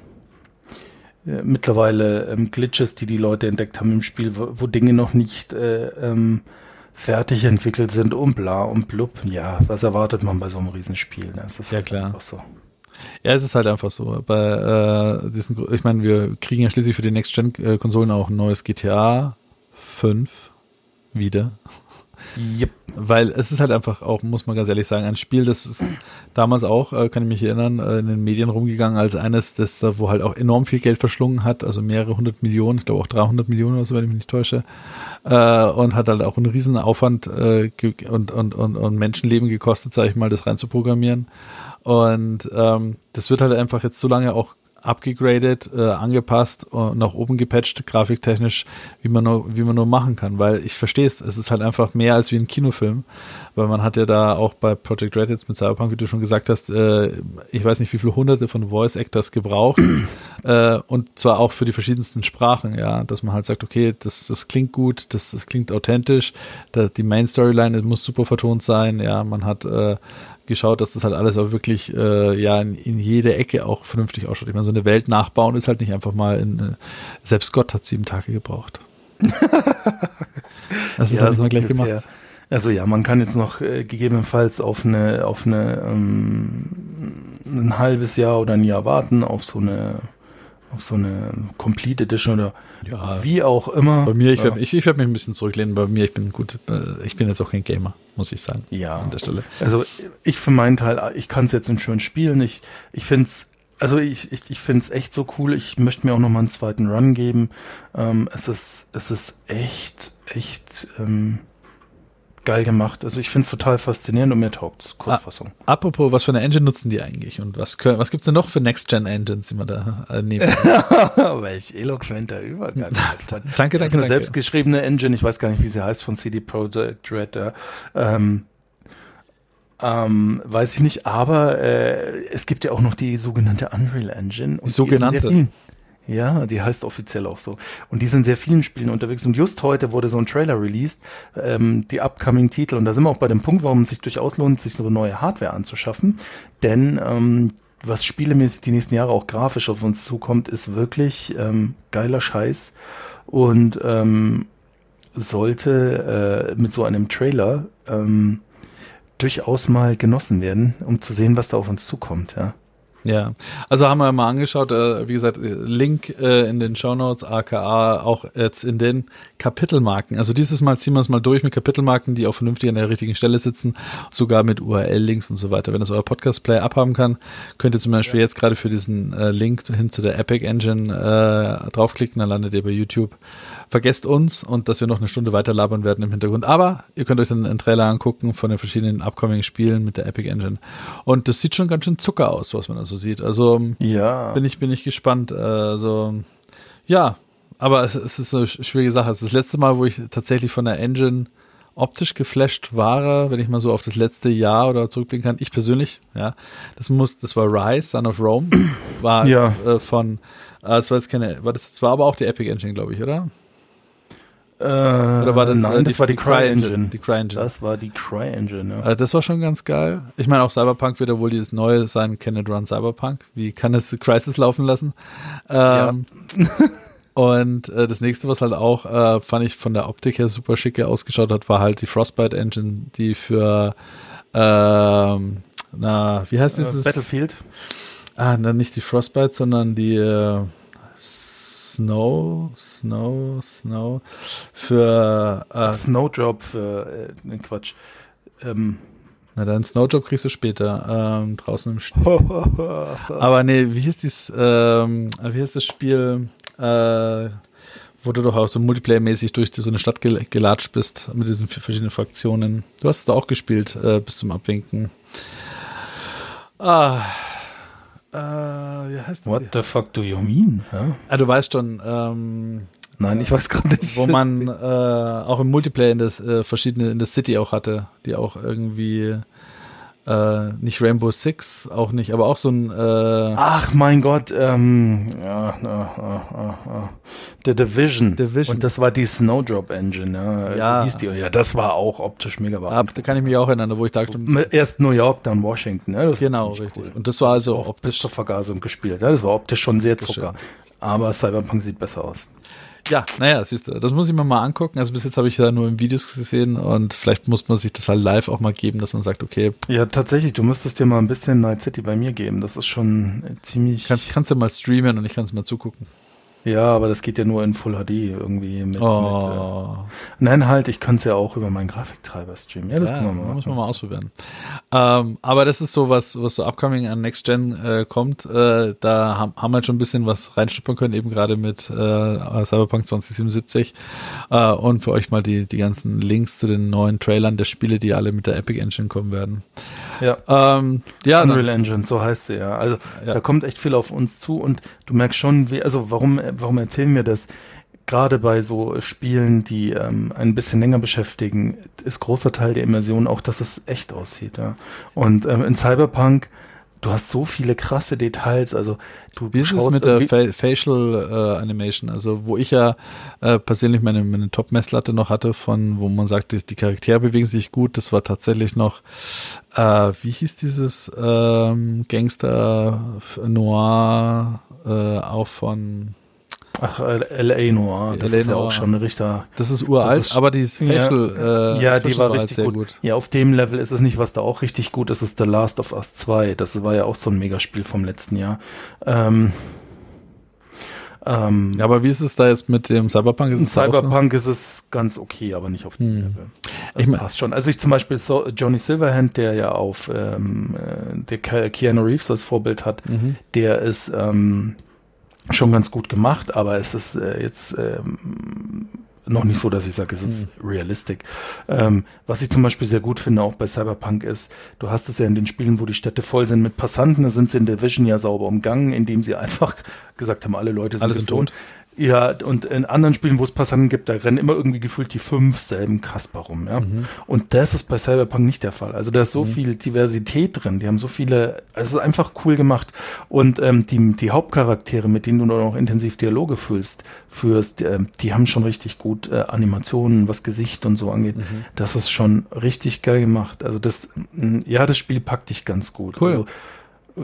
äh, mittlerweile ähm, Glitches, die die Leute entdeckt haben im Spiel, wo, wo Dinge noch nicht äh, ähm, fertig entwickelt sind und bla und blub. Ja, was erwartet man bei so einem Riesenspiel? Ne? Das ist ja halt klar. so. Ja, es ist halt einfach so. Bei äh, diesen, ich meine, wir kriegen ja schließlich für die Next-Gen-Konsolen auch ein neues GTA 5 wieder. Yep. Weil es ist halt einfach auch, muss man ganz ehrlich sagen, ein Spiel, das ist damals auch, äh, kann ich mich erinnern, äh, in den Medien rumgegangen als eines, das da, wo halt auch enorm viel Geld verschlungen hat, also mehrere hundert Millionen, ich glaube auch 300 Millionen oder so, wenn ich mich nicht täusche, äh, und hat halt auch einen riesen Aufwand äh, und, und, und, und Menschenleben gekostet, sage ich mal, das reinzuprogrammieren. Und ähm, das wird halt einfach jetzt so lange auch abgegradet, äh, angepasst und nach oben gepatcht, grafiktechnisch, wie man nur, wie man nur machen kann. Weil ich verstehe es, es ist halt einfach mehr als wie ein Kinofilm. Weil man hat ja da auch bei Project Red jetzt mit Cyberpunk, wie du schon gesagt hast, äh, ich weiß nicht, wie viele hunderte von Voice Actors gebraucht. äh, und zwar auch für die verschiedensten Sprachen, ja, dass man halt sagt, okay, das, das klingt gut, das, das klingt authentisch, da, die Main Storyline muss super vertont sein, ja, man hat äh, geschaut, dass das halt alles auch wirklich äh, ja in, in jede Ecke auch vernünftig ausschaut. Ich meine, so eine Welt nachbauen ist halt nicht einfach mal in, äh, selbst Gott hat sieben Tage gebraucht. das ist ja, halt so gleich ungefähr. gemacht. Also ja, man kann jetzt noch äh, gegebenenfalls auf eine auf eine ähm, ein halbes Jahr oder ein Jahr warten auf so eine auf so eine Complete Edition oder ja, wie auch immer. Bei mir, ich werde ich, ich werd mich ein bisschen zurücklehnen. Bei mir, ich bin gut, äh, ich bin jetzt auch kein Gamer, muss ich sagen. Ja. An der Stelle. Also ich für meinen Teil, ich kann es jetzt in schön spielen. Ich, ich finde es also ich, ich, ich finde es echt so cool. Ich möchte mir auch noch mal einen zweiten Run geben. Ähm, es ist es ist echt echt ähm, geil gemacht. Also ich finde es total faszinierend und mir taugt Kurzfassung. Ah, apropos, was für eine Engine nutzen die eigentlich und was, können, was gibt's denn noch für Next-Gen-Engines, die man da äh, nehmen Welch eloquenter Übergang. danke, danke. Das ist eine danke. selbstgeschriebene Engine, ich weiß gar nicht, wie sie heißt, von CD Projekt Red. Ja. Ähm, ähm, weiß ich nicht, aber äh, es gibt ja auch noch die sogenannte Unreal Engine. die sogenannte? Ja, die heißt offiziell auch so. Und die sind sehr vielen Spielen unterwegs. Und just heute wurde so ein Trailer released, ähm, die upcoming Titel. Und da sind wir auch bei dem Punkt, warum es sich durchaus lohnt, sich so neue Hardware anzuschaffen. Denn ähm, was spielemäßig die nächsten Jahre auch grafisch auf uns zukommt, ist wirklich ähm, geiler Scheiß. Und ähm, sollte äh, mit so einem Trailer ähm, durchaus mal genossen werden, um zu sehen, was da auf uns zukommt, ja. Ja, also haben wir mal angeschaut, äh, wie gesagt, Link äh, in den Show Notes, aka auch jetzt in den Kapitelmarken. Also dieses Mal ziehen wir es mal durch mit Kapitelmarken, die auch vernünftig an der richtigen Stelle sitzen, sogar mit URL-Links und so weiter. Wenn das euer Podcast-Player abhaben kann, könnt ihr zum Beispiel ja. jetzt gerade für diesen äh, Link hin zu der Epic Engine äh, draufklicken, dann landet ihr bei YouTube. Vergesst uns und dass wir noch eine Stunde weiter labern werden im Hintergrund. Aber ihr könnt euch dann einen Trailer angucken von den verschiedenen upcoming Spielen mit der Epic Engine. Und das sieht schon ganz schön Zucker aus, was man also sieht. Also ja. bin ich bin ich gespannt. Also ja, aber es, es ist eine schwierige Sache. Es ist das letzte Mal, wo ich tatsächlich von der Engine optisch geflasht war, wenn ich mal so auf das letzte Jahr oder zurückblicken kann. Ich persönlich, ja, das muss, das war Rise, Son of Rome, war ja. äh, von, äh, das war jetzt keine, war das, das war aber auch die Epic Engine, glaube ich, oder? Äh, Oder war das, nein, äh, das die, war die Cry Engine. Die Cry Engine. Das war die Cry Engine, ja. Äh, das war schon ganz geil. Ich meine, auch Cyberpunk wird ja wohl dieses neue sein, Can It Run Cyberpunk. Wie kann es Crisis laufen lassen? Ähm, ja. und äh, das nächste, was halt auch, äh, fand ich von der Optik her super schicke ausgeschaut hat, war halt die Frostbite Engine, die für, ähm, na, wie heißt dieses? Battlefield. Ah, na, nicht die Frostbite, sondern die, äh, Snow, Snow, Snow für äh, Snowdrop für äh, Quatsch. Ähm, na dann Snowdrop kriegst du später ähm, draußen im Schnee. Aber nee, wie hieß dies? Ähm, wie heißt das Spiel? Äh, wo du doch auch so Multiplayer-mäßig durch so eine Stadt gel gelatscht bist mit diesen vier verschiedenen Fraktionen. Du hast es da auch gespielt äh, bis zum Abwinken. Ah, äh, wie heißt das? What the fuck do you mean? Ja? Ah, du weißt schon, ähm, Nein, ich weiß gerade nicht. Wo man äh, auch im Multiplayer in das äh, verschiedene in der City auch hatte, die auch irgendwie äh, nicht Rainbow Six, auch nicht, aber auch so ein äh, Ach mein Gott, ähm, ja, äh, äh, äh, The Division. Division. Und das war die Snowdrop Engine, ja. Ja. So hieß die. Ja, das war auch optisch mega ah, da kann ich mich auch erinnern, wo ich dachte, Erst New York, dann Washington. Ja, war genau, richtig. Cool. Und das war also Auch bis optisch. zur Vergasung gespielt. Ja, das war optisch schon sehr Zucker. Aber Cyberpunk sieht besser aus. Ja, naja, siehst du, das muss ich mir mal angucken. Also bis jetzt habe ich ja nur in Videos gesehen und vielleicht muss man sich das halt live auch mal geben, dass man sagt, okay, Ja, tatsächlich, du müsstest dir mal ein bisschen Night City bei mir geben. Das ist schon ziemlich. kannst, kannst du mal streamen und ich kann es mal zugucken. Ja, aber das geht ja nur in Full HD irgendwie mit. mit äh, Oh, nein, halt, ich kann es ja auch über meinen Grafiktreiber streamen. Ja, das ja, können wir mal muss man mal ausprobieren. Ähm, aber das ist so was, was so upcoming an Next Gen äh, kommt. Äh, da haben, haben wir schon ein bisschen was reinschnuppern können, eben gerade mit äh, Cyberpunk 2077. Äh, und für euch mal die, die ganzen Links zu den neuen Trailern der Spiele, die alle mit der Epic Engine kommen werden. Ja. Ähm, ja, dann, Unreal Engine, so heißt sie ja. Also Ja. da kommt echt viel auf uns zu und du merkst schon, wie, also warum, warum erzählen wir das? Gerade bei so Spielen, die ähm, ein bisschen länger beschäftigen, ist großer Teil der Immersion auch, dass es echt aussieht. Ja. Und ähm, in Cyberpunk, du hast so viele krasse Details. Also du Wie ist es mit der Fa Facial äh, Animation? Also wo ich ja äh, persönlich meine, meine Top-Messlatte noch hatte, von wo man sagt, die, die Charaktere bewegen sich gut, das war tatsächlich noch, äh, wie hieß dieses ähm, Gangster Noir äh, auch von Ach, L.A. Noir, das LA ist ja auch schon ein Richter. das ist uralt, Das ist- aber die Facial ja, äh, ja, die war halt richtig sehr gut. Ja, auf dem Level ist es nicht, was da auch richtig gut ist, ist The Last of Us 2. Das war ja auch so ein Megaspiel vom letzten Jahr. Ähm, ähm, Ja, aber wie ist es da jetzt mit dem Cyberpunk? Ist es? Cyberpunk ist es ganz okay, aber nicht auf dem Hm. Level. Ich mein- passt schon. Also ich zum Beispiel so Johnny Silverhand, der ja auf ähm, äh, der Ke- Keanu Reeves als Vorbild hat, Mhm. der ist ähm, schon ganz gut gemacht, aber es ist äh, jetzt ähm, noch nicht so, dass ich sage, es ist hm. realistic. Ähm, was ich zum Beispiel sehr gut finde, auch bei Cyberpunk, ist, du hast es ja in den Spielen, wo die Städte voll sind mit Passanten, da sind sie in der Vision ja sauber umgangen, indem sie einfach gesagt haben, alle Leute sind, alle sind tot. Ja, und in anderen Spielen, wo es Passanten gibt, da rennen immer irgendwie gefühlt die fünf selben Kasper rum, ja. Mhm. Und das ist bei Cyberpunk nicht der Fall. Also da ist so mhm. viel Diversität drin, die haben so viele, also es ist einfach cool gemacht. Und ähm, die, die Hauptcharaktere, mit denen du noch intensiv Dialoge fühlst, führst, äh, die haben schon richtig gut äh, Animationen, was Gesicht und so angeht. Mhm. Das ist schon richtig geil gemacht. Also das, ja, das Spiel packt dich ganz gut. Cool. Also,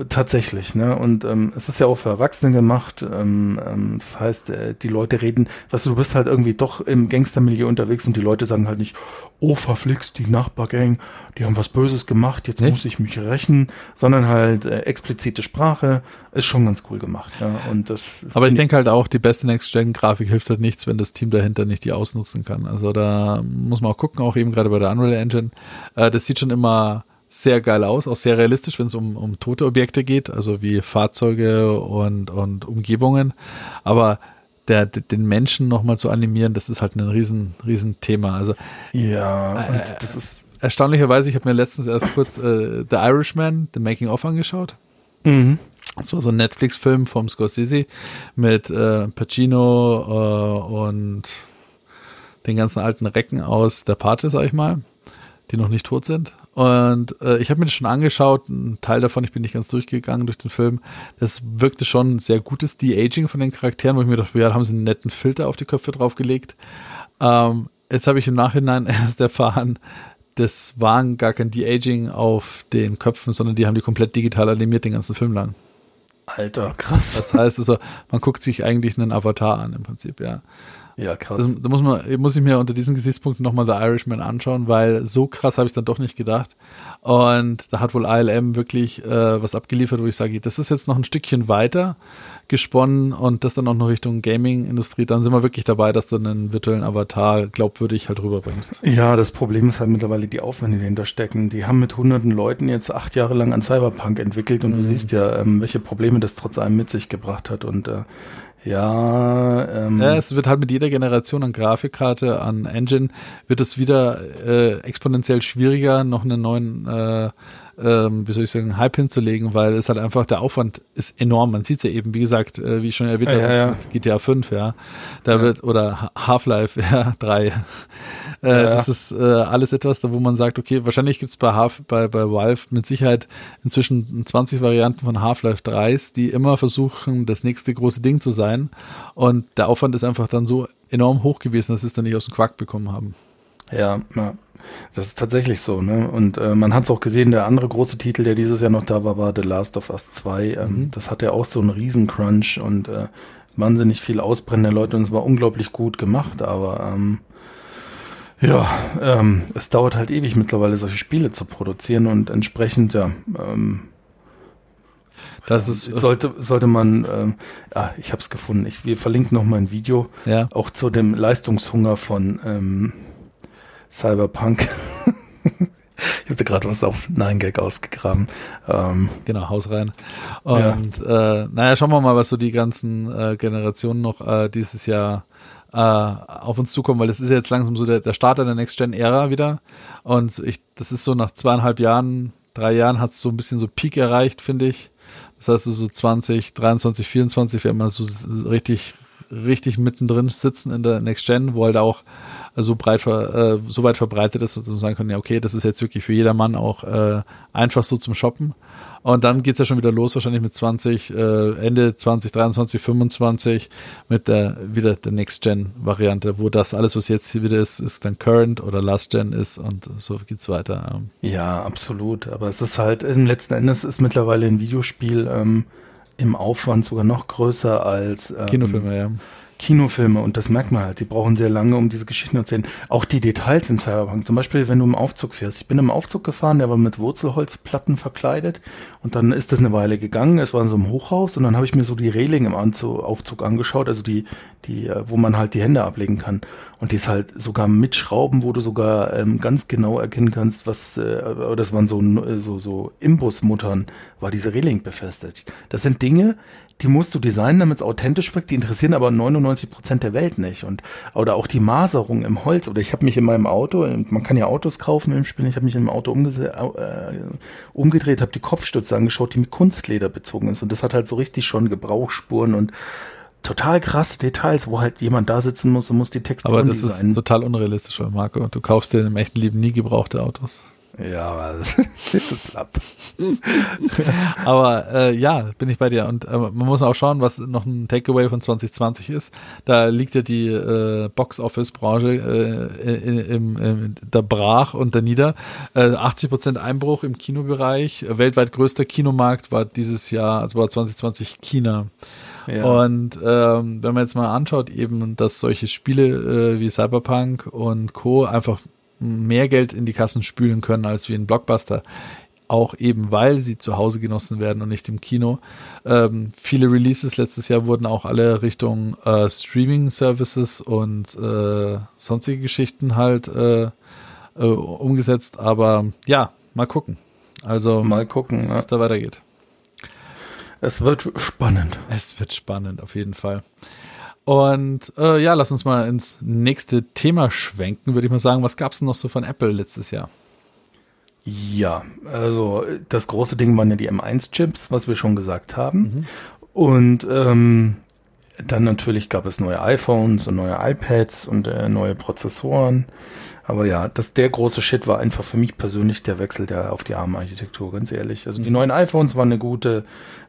Tatsächlich, ne? Und ähm, es ist ja auch für Erwachsene gemacht. Ähm, ähm, das heißt, äh, die Leute reden, was du bist halt irgendwie doch im Gangstermilieu unterwegs und die Leute sagen halt nicht, oh verflixt, die Nachbargang, die haben was Böses gemacht, jetzt nicht? muss ich mich rächen, sondern halt äh, explizite Sprache ist schon ganz cool gemacht. Ja? Und das. Aber ich denke halt auch, die beste Next-Gen-Grafik hilft halt nichts, wenn das Team dahinter nicht die ausnutzen kann. Also da muss man auch gucken, auch eben gerade bei der Unreal Engine. Äh, das sieht schon immer sehr geil aus, auch sehr realistisch, wenn es um, um tote Objekte geht, also wie Fahrzeuge und, und Umgebungen. Aber der, den Menschen nochmal zu animieren, das ist halt ein riesen, riesen Thema. Also ja, äh, das ist erstaunlicherweise, ich habe mir letztens erst kurz äh, The Irishman, The Making of angeschaut. Mhm. Das war so ein Netflix-Film vom Scorsese mit äh, Pacino äh, und den ganzen alten Recken aus der Pate, sag ich mal, die noch nicht tot sind. Und äh, ich habe mir das schon angeschaut, ein Teil davon, ich bin nicht ganz durchgegangen durch den Film. Das wirkte schon sehr gutes De-Aging von den Charakteren, wo ich mir dachte, ja, da haben sie einen netten Filter auf die Köpfe draufgelegt. Ähm, jetzt habe ich im Nachhinein erst erfahren, das waren gar kein De-Aging auf den Köpfen, sondern die haben die komplett digital animiert den ganzen Film lang. Alter, krass. Das heißt also, man guckt sich eigentlich einen Avatar an im Prinzip, ja. Ja, krass. Das, da muss man, muss ich mir unter diesen Gesichtspunkten nochmal The Irishman anschauen, weil so krass habe ich dann doch nicht gedacht. Und da hat wohl ILM wirklich äh, was abgeliefert, wo ich sage, das ist jetzt noch ein Stückchen weiter gesponnen und das dann auch noch Richtung Gaming-Industrie. Dann sind wir wirklich dabei, dass du einen virtuellen Avatar glaubwürdig halt rüberbringst. Ja, das Problem ist halt mittlerweile die Aufwände, die dahinter stecken. Die haben mit hunderten Leuten jetzt acht Jahre lang an Cyberpunk entwickelt und mhm. du siehst ja, ähm, welche Probleme das trotz allem mit sich gebracht hat. Und äh, ja, ähm, ja, es wird halt mit jeder Generation an Grafikkarte, an Engine, wird es wieder äh, exponentiell schwieriger, noch einen neuen äh, ähm, wie soll ich sagen, Hype hinzulegen, weil es halt einfach, der Aufwand ist enorm. Man sieht es ja eben, wie gesagt, äh, wie ich schon erwähnt habe, ja, ja. GTA 5, ja. Da wird, oder Half-Life, ja, 3. Äh, Das ist äh, alles etwas, da wo man sagt, okay, wahrscheinlich gibt's bei Half, bei, bei Valve mit Sicherheit inzwischen 20 Varianten von Half-Life 3s, die immer versuchen, das nächste große Ding zu sein. Und der Aufwand ist einfach dann so enorm hoch gewesen, dass sie es dann nicht aus dem Quark bekommen haben. Ja, ja. Das ist tatsächlich so, ne? Und äh, man hat es auch gesehen, der andere große Titel, der dieses Jahr noch da war, war The Last of Us 2. Ähm, mhm. Das hatte ja auch so einen Riesencrunch und äh, wahnsinnig viel ausbrennende Leute und es war unglaublich gut gemacht, aber ähm, ja, ähm, es dauert halt ewig mittlerweile solche Spiele zu produzieren und entsprechend, ja, ähm, das ist sollte sollte man ähm, ah, ich habe es gefunden ich wir verlinken noch mal ein Video ja. auch zu dem Leistungshunger von ähm, Cyberpunk. ich habe gerade was auf 9gag ausgegraben. Ähm, genau, Haus rein. Und ja. äh, naja, schauen wir mal, was so die ganzen äh, Generationen noch äh, dieses Jahr äh, auf uns zukommen, weil es ist ja jetzt langsam so der, der Start der Next-Gen-Ära wieder. Und ich, das ist so nach zweieinhalb Jahren, drei Jahren hat es so ein bisschen so Peak erreicht, finde ich. Das heißt, so 20, 23, 24 wäre immer so richtig, richtig mittendrin sitzen in der Next Gen, wo halt auch so breit äh, so weit verbreitet ist, dass man sagen kann, ja, okay, das ist jetzt wirklich für jedermann auch äh, einfach so zum Shoppen. Und dann geht's ja schon wieder los, wahrscheinlich mit 20, äh, Ende 2023, 25 mit der wieder der Next-Gen-Variante, wo das alles, was jetzt hier wieder ist, ist dann Current oder Last-Gen ist und so geht's weiter. Ja, absolut. Aber es ist halt, im letzten Endes ist mittlerweile ein Videospiel ähm, im Aufwand sogar noch größer als ähm, Kinofilme, ja Kinofilme und das merkt man halt, die brauchen sehr lange, um diese Geschichten zu erzählen. Auch die Details in Cyberpunk, zum Beispiel, wenn du im Aufzug fährst. Ich bin im Aufzug gefahren, der war mit Wurzelholzplatten verkleidet und dann ist das eine Weile gegangen. Es war in so einem Hochhaus und dann habe ich mir so die Reling im Aufzug angeschaut, also die, die, äh, wo man halt die Hände ablegen kann. Und die ist halt sogar mit Schrauben, wo du sogar ähm, ganz genau erkennen kannst, was, äh, das waren so, so, so Imbusmuttern, war diese Reling befestigt. Das sind Dinge, die musst du designen, damit es authentisch wirkt, die interessieren aber 99 Prozent der Welt nicht. Und, oder auch die Maserung im Holz. Oder ich habe mich in meinem Auto, man kann ja Autos kaufen im Spiel, ich habe mich in meinem Auto äh, umgedreht, habe die Kopfstütze angeschaut, die mit Kunstleder bezogen ist. Und das hat halt so richtig schon Gebrauchsspuren und total krasse Details, wo halt jemand da sitzen muss und muss die Texte Aber das designen. ist total unrealistisch, Marco. Du kaufst dir im echten Leben nie gebrauchte Autos. Ja, aber das klappt. aber äh, ja, bin ich bei dir. Und äh, man muss auch schauen, was noch ein Takeaway von 2020 ist. Da liegt ja die äh, Box-Office-Branche äh, im, im, da brach und da nieder. Äh, 80 Prozent Einbruch im Kinobereich. Weltweit größter Kinomarkt war dieses Jahr, also war 2020 China. Ja. Und ähm, wenn man jetzt mal anschaut, eben, dass solche Spiele äh, wie Cyberpunk und Co. einfach mehr Geld in die Kassen spülen können als wie ein Blockbuster. Auch eben, weil sie zu Hause genossen werden und nicht im Kino. Ähm, viele Releases letztes Jahr wurden auch alle Richtung äh, Streaming-Services und äh, sonstige Geschichten halt äh, äh, umgesetzt. Aber ja, mal gucken. Also mal gucken, was ja. da weitergeht. Es wird spannend. Es wird spannend, auf jeden Fall. Und äh, ja, lass uns mal ins nächste Thema schwenken, würde ich mal sagen. Was gab es denn noch so von Apple letztes Jahr? Ja, also das große Ding waren ja die M1-Chips, was wir schon gesagt haben. Mhm. Und ähm, dann natürlich gab es neue iPhones und neue iPads und äh, neue Prozessoren. Aber ja, das, der große Shit war einfach für mich persönlich der Wechsel der auf die ARM-Architektur, ganz ehrlich. Also die mhm. neuen iPhones waren eine gute,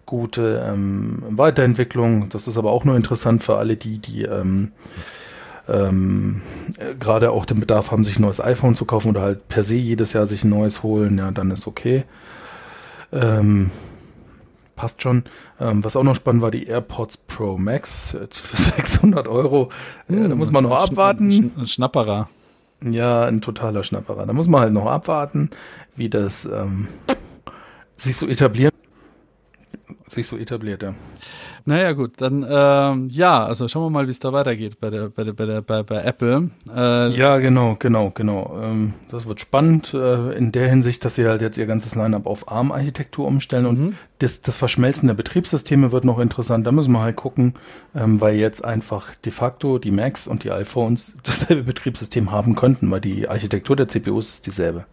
gute ähm, Weiterentwicklung. Das ist aber auch nur interessant für alle die, die ähm, ähm, gerade auch den Bedarf haben, sich ein neues iPhone zu kaufen oder halt per se jedes Jahr sich ein neues holen, ja, dann ist okay. Ähm, passt schon. Ähm, was auch noch spannend war, die AirPods Pro Max für 600 Euro. Äh, da muss man noch abwarten. Ein Schnapperer. Ja, ein totaler Schnapperer. Da muss man halt noch abwarten, wie das ähm, sich so etabliert. Sich so etabliert, ja. Naja, gut, dann ähm, ja, also schauen wir mal, wie es da weitergeht bei der, bei der, bei der, bei, bei Apple. Äh, ja, genau, genau, genau. Ähm, das wird spannend äh, in der Hinsicht, dass sie halt jetzt ihr ganzes Line-up auf ARM-Architektur umstellen und mhm. das, das Verschmelzen der Betriebssysteme wird noch interessant. Da müssen wir halt gucken, ähm, weil jetzt einfach de facto die Macs und die iPhones dasselbe Betriebssystem haben könnten, weil die Architektur der CPUs ist dieselbe.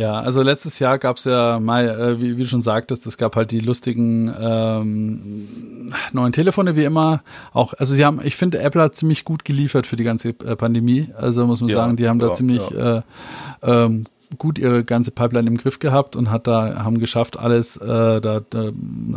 Ja, also letztes Jahr gab es ja mal, äh, wie, wie, du schon sagtest, es gab halt die lustigen ähm, neuen Telefone wie immer. Auch, also sie haben, ich finde, Apple hat ziemlich gut geliefert für die ganze äh, Pandemie. Also muss man ja, sagen, die haben ja, da ziemlich ja. äh, ähm, gut ihre ganze Pipeline im Griff gehabt und hat da haben geschafft, alles äh, da, da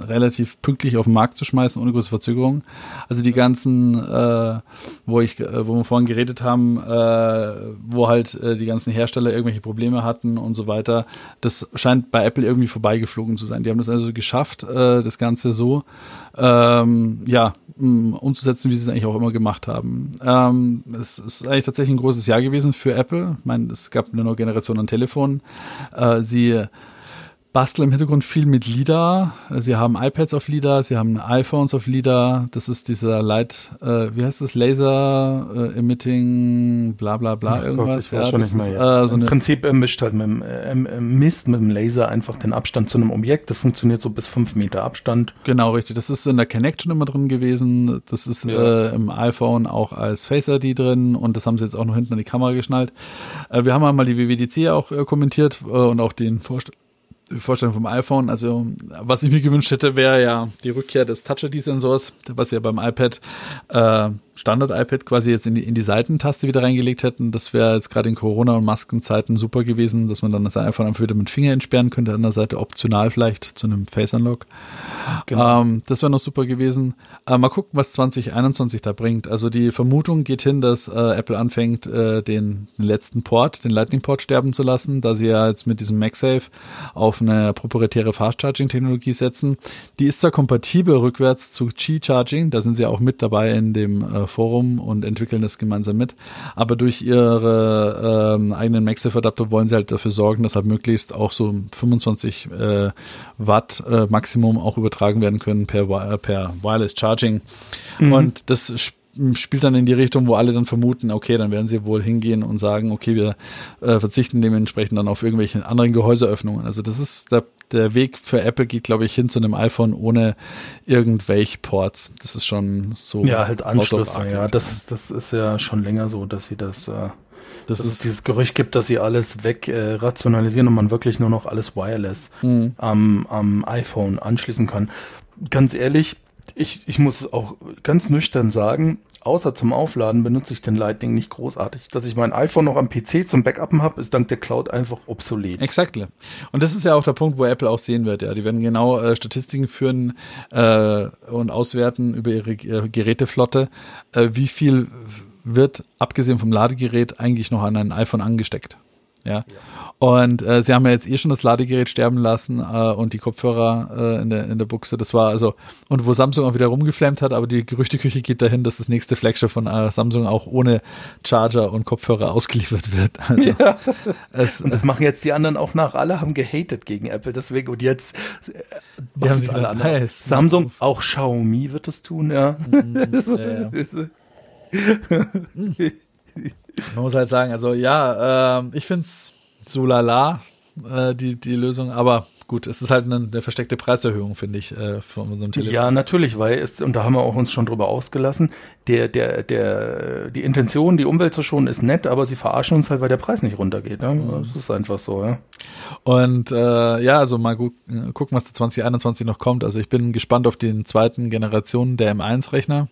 relativ pünktlich auf den Markt zu schmeißen ohne große Verzögerung. Also die ganzen, äh, wo ich, äh, wo wir vorhin geredet haben, äh, wo halt äh, die ganzen Hersteller irgendwelche Probleme hatten und so weiter, das scheint bei Apple irgendwie vorbeigeflogen zu sein. Die haben das also geschafft, äh, das Ganze so ähm, ja umzusetzen, wie sie es eigentlich auch immer gemacht haben. Ähm, es ist eigentlich tatsächlich ein großes Jahr gewesen für Apple. Ich meine, es gab eine neue Generation an Telefonen. Äh, sie basteln im Hintergrund viel mit LIDAR. Sie haben iPads auf LIDAR, sie haben iPhones auf LIDAR. Das ist dieser Light, äh, wie heißt das? Laser äh, Emitting, bla bla bla, Ach irgendwas. Gott, ja, das ist, ja. äh, so Im Prinzip äh, mischt halt mit dem, äh, misst mit dem Laser einfach den Abstand zu einem Objekt. Das funktioniert so bis fünf Meter Abstand. Genau, richtig. Das ist in der Connection immer drin gewesen. Das ist ja. äh, im iPhone auch als Face ID drin und das haben sie jetzt auch noch hinten an die Kamera geschnallt. Äh, wir haben einmal die WWDC auch äh, kommentiert äh, und auch den Vorstellung Vorstellung vom iPhone. Also, was ich mir gewünscht hätte, wäre ja die Rückkehr des Touch-ID-Sensors, was ja beim iPad äh, Standard-iPad quasi jetzt in die, in die Seitentaste wieder reingelegt hätten. Das wäre jetzt gerade in Corona- und Maskenzeiten super gewesen, dass man dann das iPhone einfach wieder mit Finger entsperren könnte, an der Seite optional vielleicht zu einem Face-Unlock. Genau. Ähm, das wäre noch super gewesen. Äh, mal gucken, was 2021 da bringt. Also die Vermutung geht hin, dass äh, Apple anfängt, äh, den, den letzten Port, den Lightning-Port sterben zu lassen, da sie ja jetzt mit diesem MagSafe auf eine proprietäre Fast-Charging-Technologie setzen. Die ist zwar kompatibel rückwärts zu Qi-Charging, da sind sie auch mit dabei in dem äh, Forum und entwickeln das gemeinsam mit. Aber durch ihre ähm, eigenen MagSafe-Adapter wollen sie halt dafür sorgen, dass halt möglichst auch so 25 äh, Watt äh, Maximum auch übertragen werden können per, äh, per Wireless Charging. Mhm. Und das spielt dann in die Richtung, wo alle dann vermuten, okay, dann werden sie wohl hingehen und sagen, okay, wir äh, verzichten dementsprechend dann auf irgendwelche anderen Gehäuseöffnungen. Also das ist der der Weg für Apple geht, glaube ich, hin zu einem iPhone ohne irgendwelche Ports. Das ist schon so. Ja, halt Anschlüsse, ja. Das, das ist ja schon länger so, dass sie das, äh, dass es dieses Gerücht gibt, dass sie alles weg äh, rationalisieren und man wirklich nur noch alles wireless mhm. am, am iPhone anschließen kann. Ganz ehrlich, ich, ich muss auch ganz nüchtern sagen, außer zum Aufladen benutze ich den Lightning nicht großartig. Dass ich mein iPhone noch am PC zum Backuppen habe, ist dank der Cloud einfach obsolet. Exakt. Und das ist ja auch der Punkt, wo Apple auch sehen wird. Ja, die werden genau äh, Statistiken führen äh, und auswerten über ihre äh, Geräteflotte, äh, wie viel wird abgesehen vom Ladegerät eigentlich noch an ein iPhone angesteckt. Ja. Und äh, sie haben ja jetzt eh schon das Ladegerät sterben lassen äh, und die Kopfhörer äh, in, der, in der Buchse. Das war also, und wo Samsung auch wieder rumgeflammt hat, aber die Gerüchteküche geht dahin, dass das nächste Flagship von äh, Samsung auch ohne Charger und Kopfhörer ausgeliefert wird. Also, ja. es, und das machen jetzt die anderen auch nach. Alle haben gehatet gegen Apple, deswegen und jetzt äh, haben sie alle anderen. Samsung, auch Xiaomi wird es tun, ja. Mhm, ja, ja. Man muss halt sagen, also ja, äh, ich finde es so lala, äh, die, die Lösung, aber gut, es ist halt eine, eine versteckte Preiserhöhung, finde ich, äh, von unserem Telefon. Ja, natürlich, weil es, und da haben wir auch uns schon drüber ausgelassen, der, der, der, die Intention, die Umwelt zu schonen, ist nett, aber sie verarschen uns halt, weil der Preis nicht runtergeht. Ne? Mhm. Das ist einfach so, ja. Und äh, ja, also mal gu gucken, was da 2021 noch kommt. Also ich bin gespannt auf den zweiten Generation der M1-Rechner,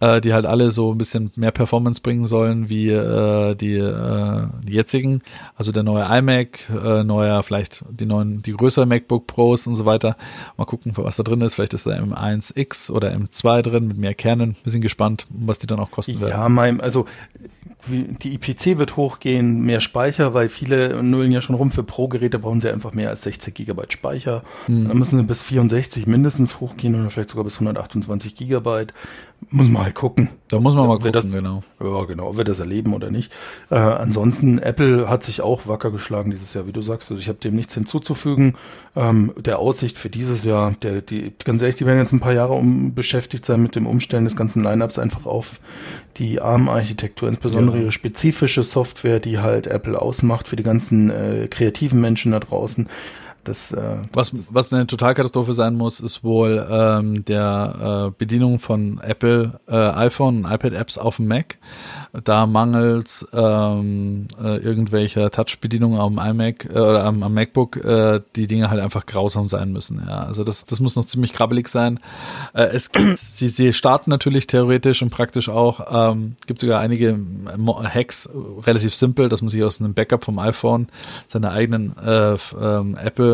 äh, die halt alle so ein bisschen mehr Performance bringen sollen wie äh, die, äh, die jetzigen. Also der neue iMac, äh, neuer vielleicht die neuen, die größeren MacBook Pros und so weiter. Mal gucken, was da drin ist. Vielleicht ist da M1X oder M2 drin mit mehr Kernen. Bisschen gespannt, was die dann auch kosten werden. Ja, mein, also die IPC wird hochgehen, mehr Speicher, weil viele nullen ja schon rum. Für Pro-Geräte brauchen sie einfach mehr als 60 Gigabyte Speicher. Mhm. Dann müssen sie bis 64 mindestens hochgehen oder vielleicht sogar bis 128 Gigabyte. Muss man halt gucken. Da muss man mal gucken, das, genau. Ja, genau, ob wir das erleben oder nicht. Äh, ansonsten, Apple hat sich auch wacker geschlagen dieses Jahr, wie du sagst. Also ich habe dem nichts hinzuzufügen. Ähm, der Aussicht für dieses Jahr, der, die, ganz ehrlich, die werden jetzt ein paar Jahre um, beschäftigt sein mit dem Umstellen des ganzen Lineups einfach auf die ARM-Architektur, insbesondere ja. ihre spezifische Software, die halt Apple ausmacht für die ganzen äh, kreativen Menschen da draußen. Das, äh, was, was eine Totalkatastrophe sein muss, ist wohl ähm, der äh, Bedienung von Apple äh, iPhone und iPad-Apps auf dem Mac. Da mangels ähm, äh, irgendwelcher Touch-Bedienungen am iMac äh, oder am, am MacBook äh, die Dinge halt einfach grausam sein müssen. Ja, also das, das muss noch ziemlich krabbelig sein. Äh, es gibt, sie, sie starten natürlich theoretisch und praktisch auch. Ähm, gibt sogar einige Hacks, relativ simpel, dass man sich aus einem Backup vom iPhone seine eigenen äh, ähm, Apple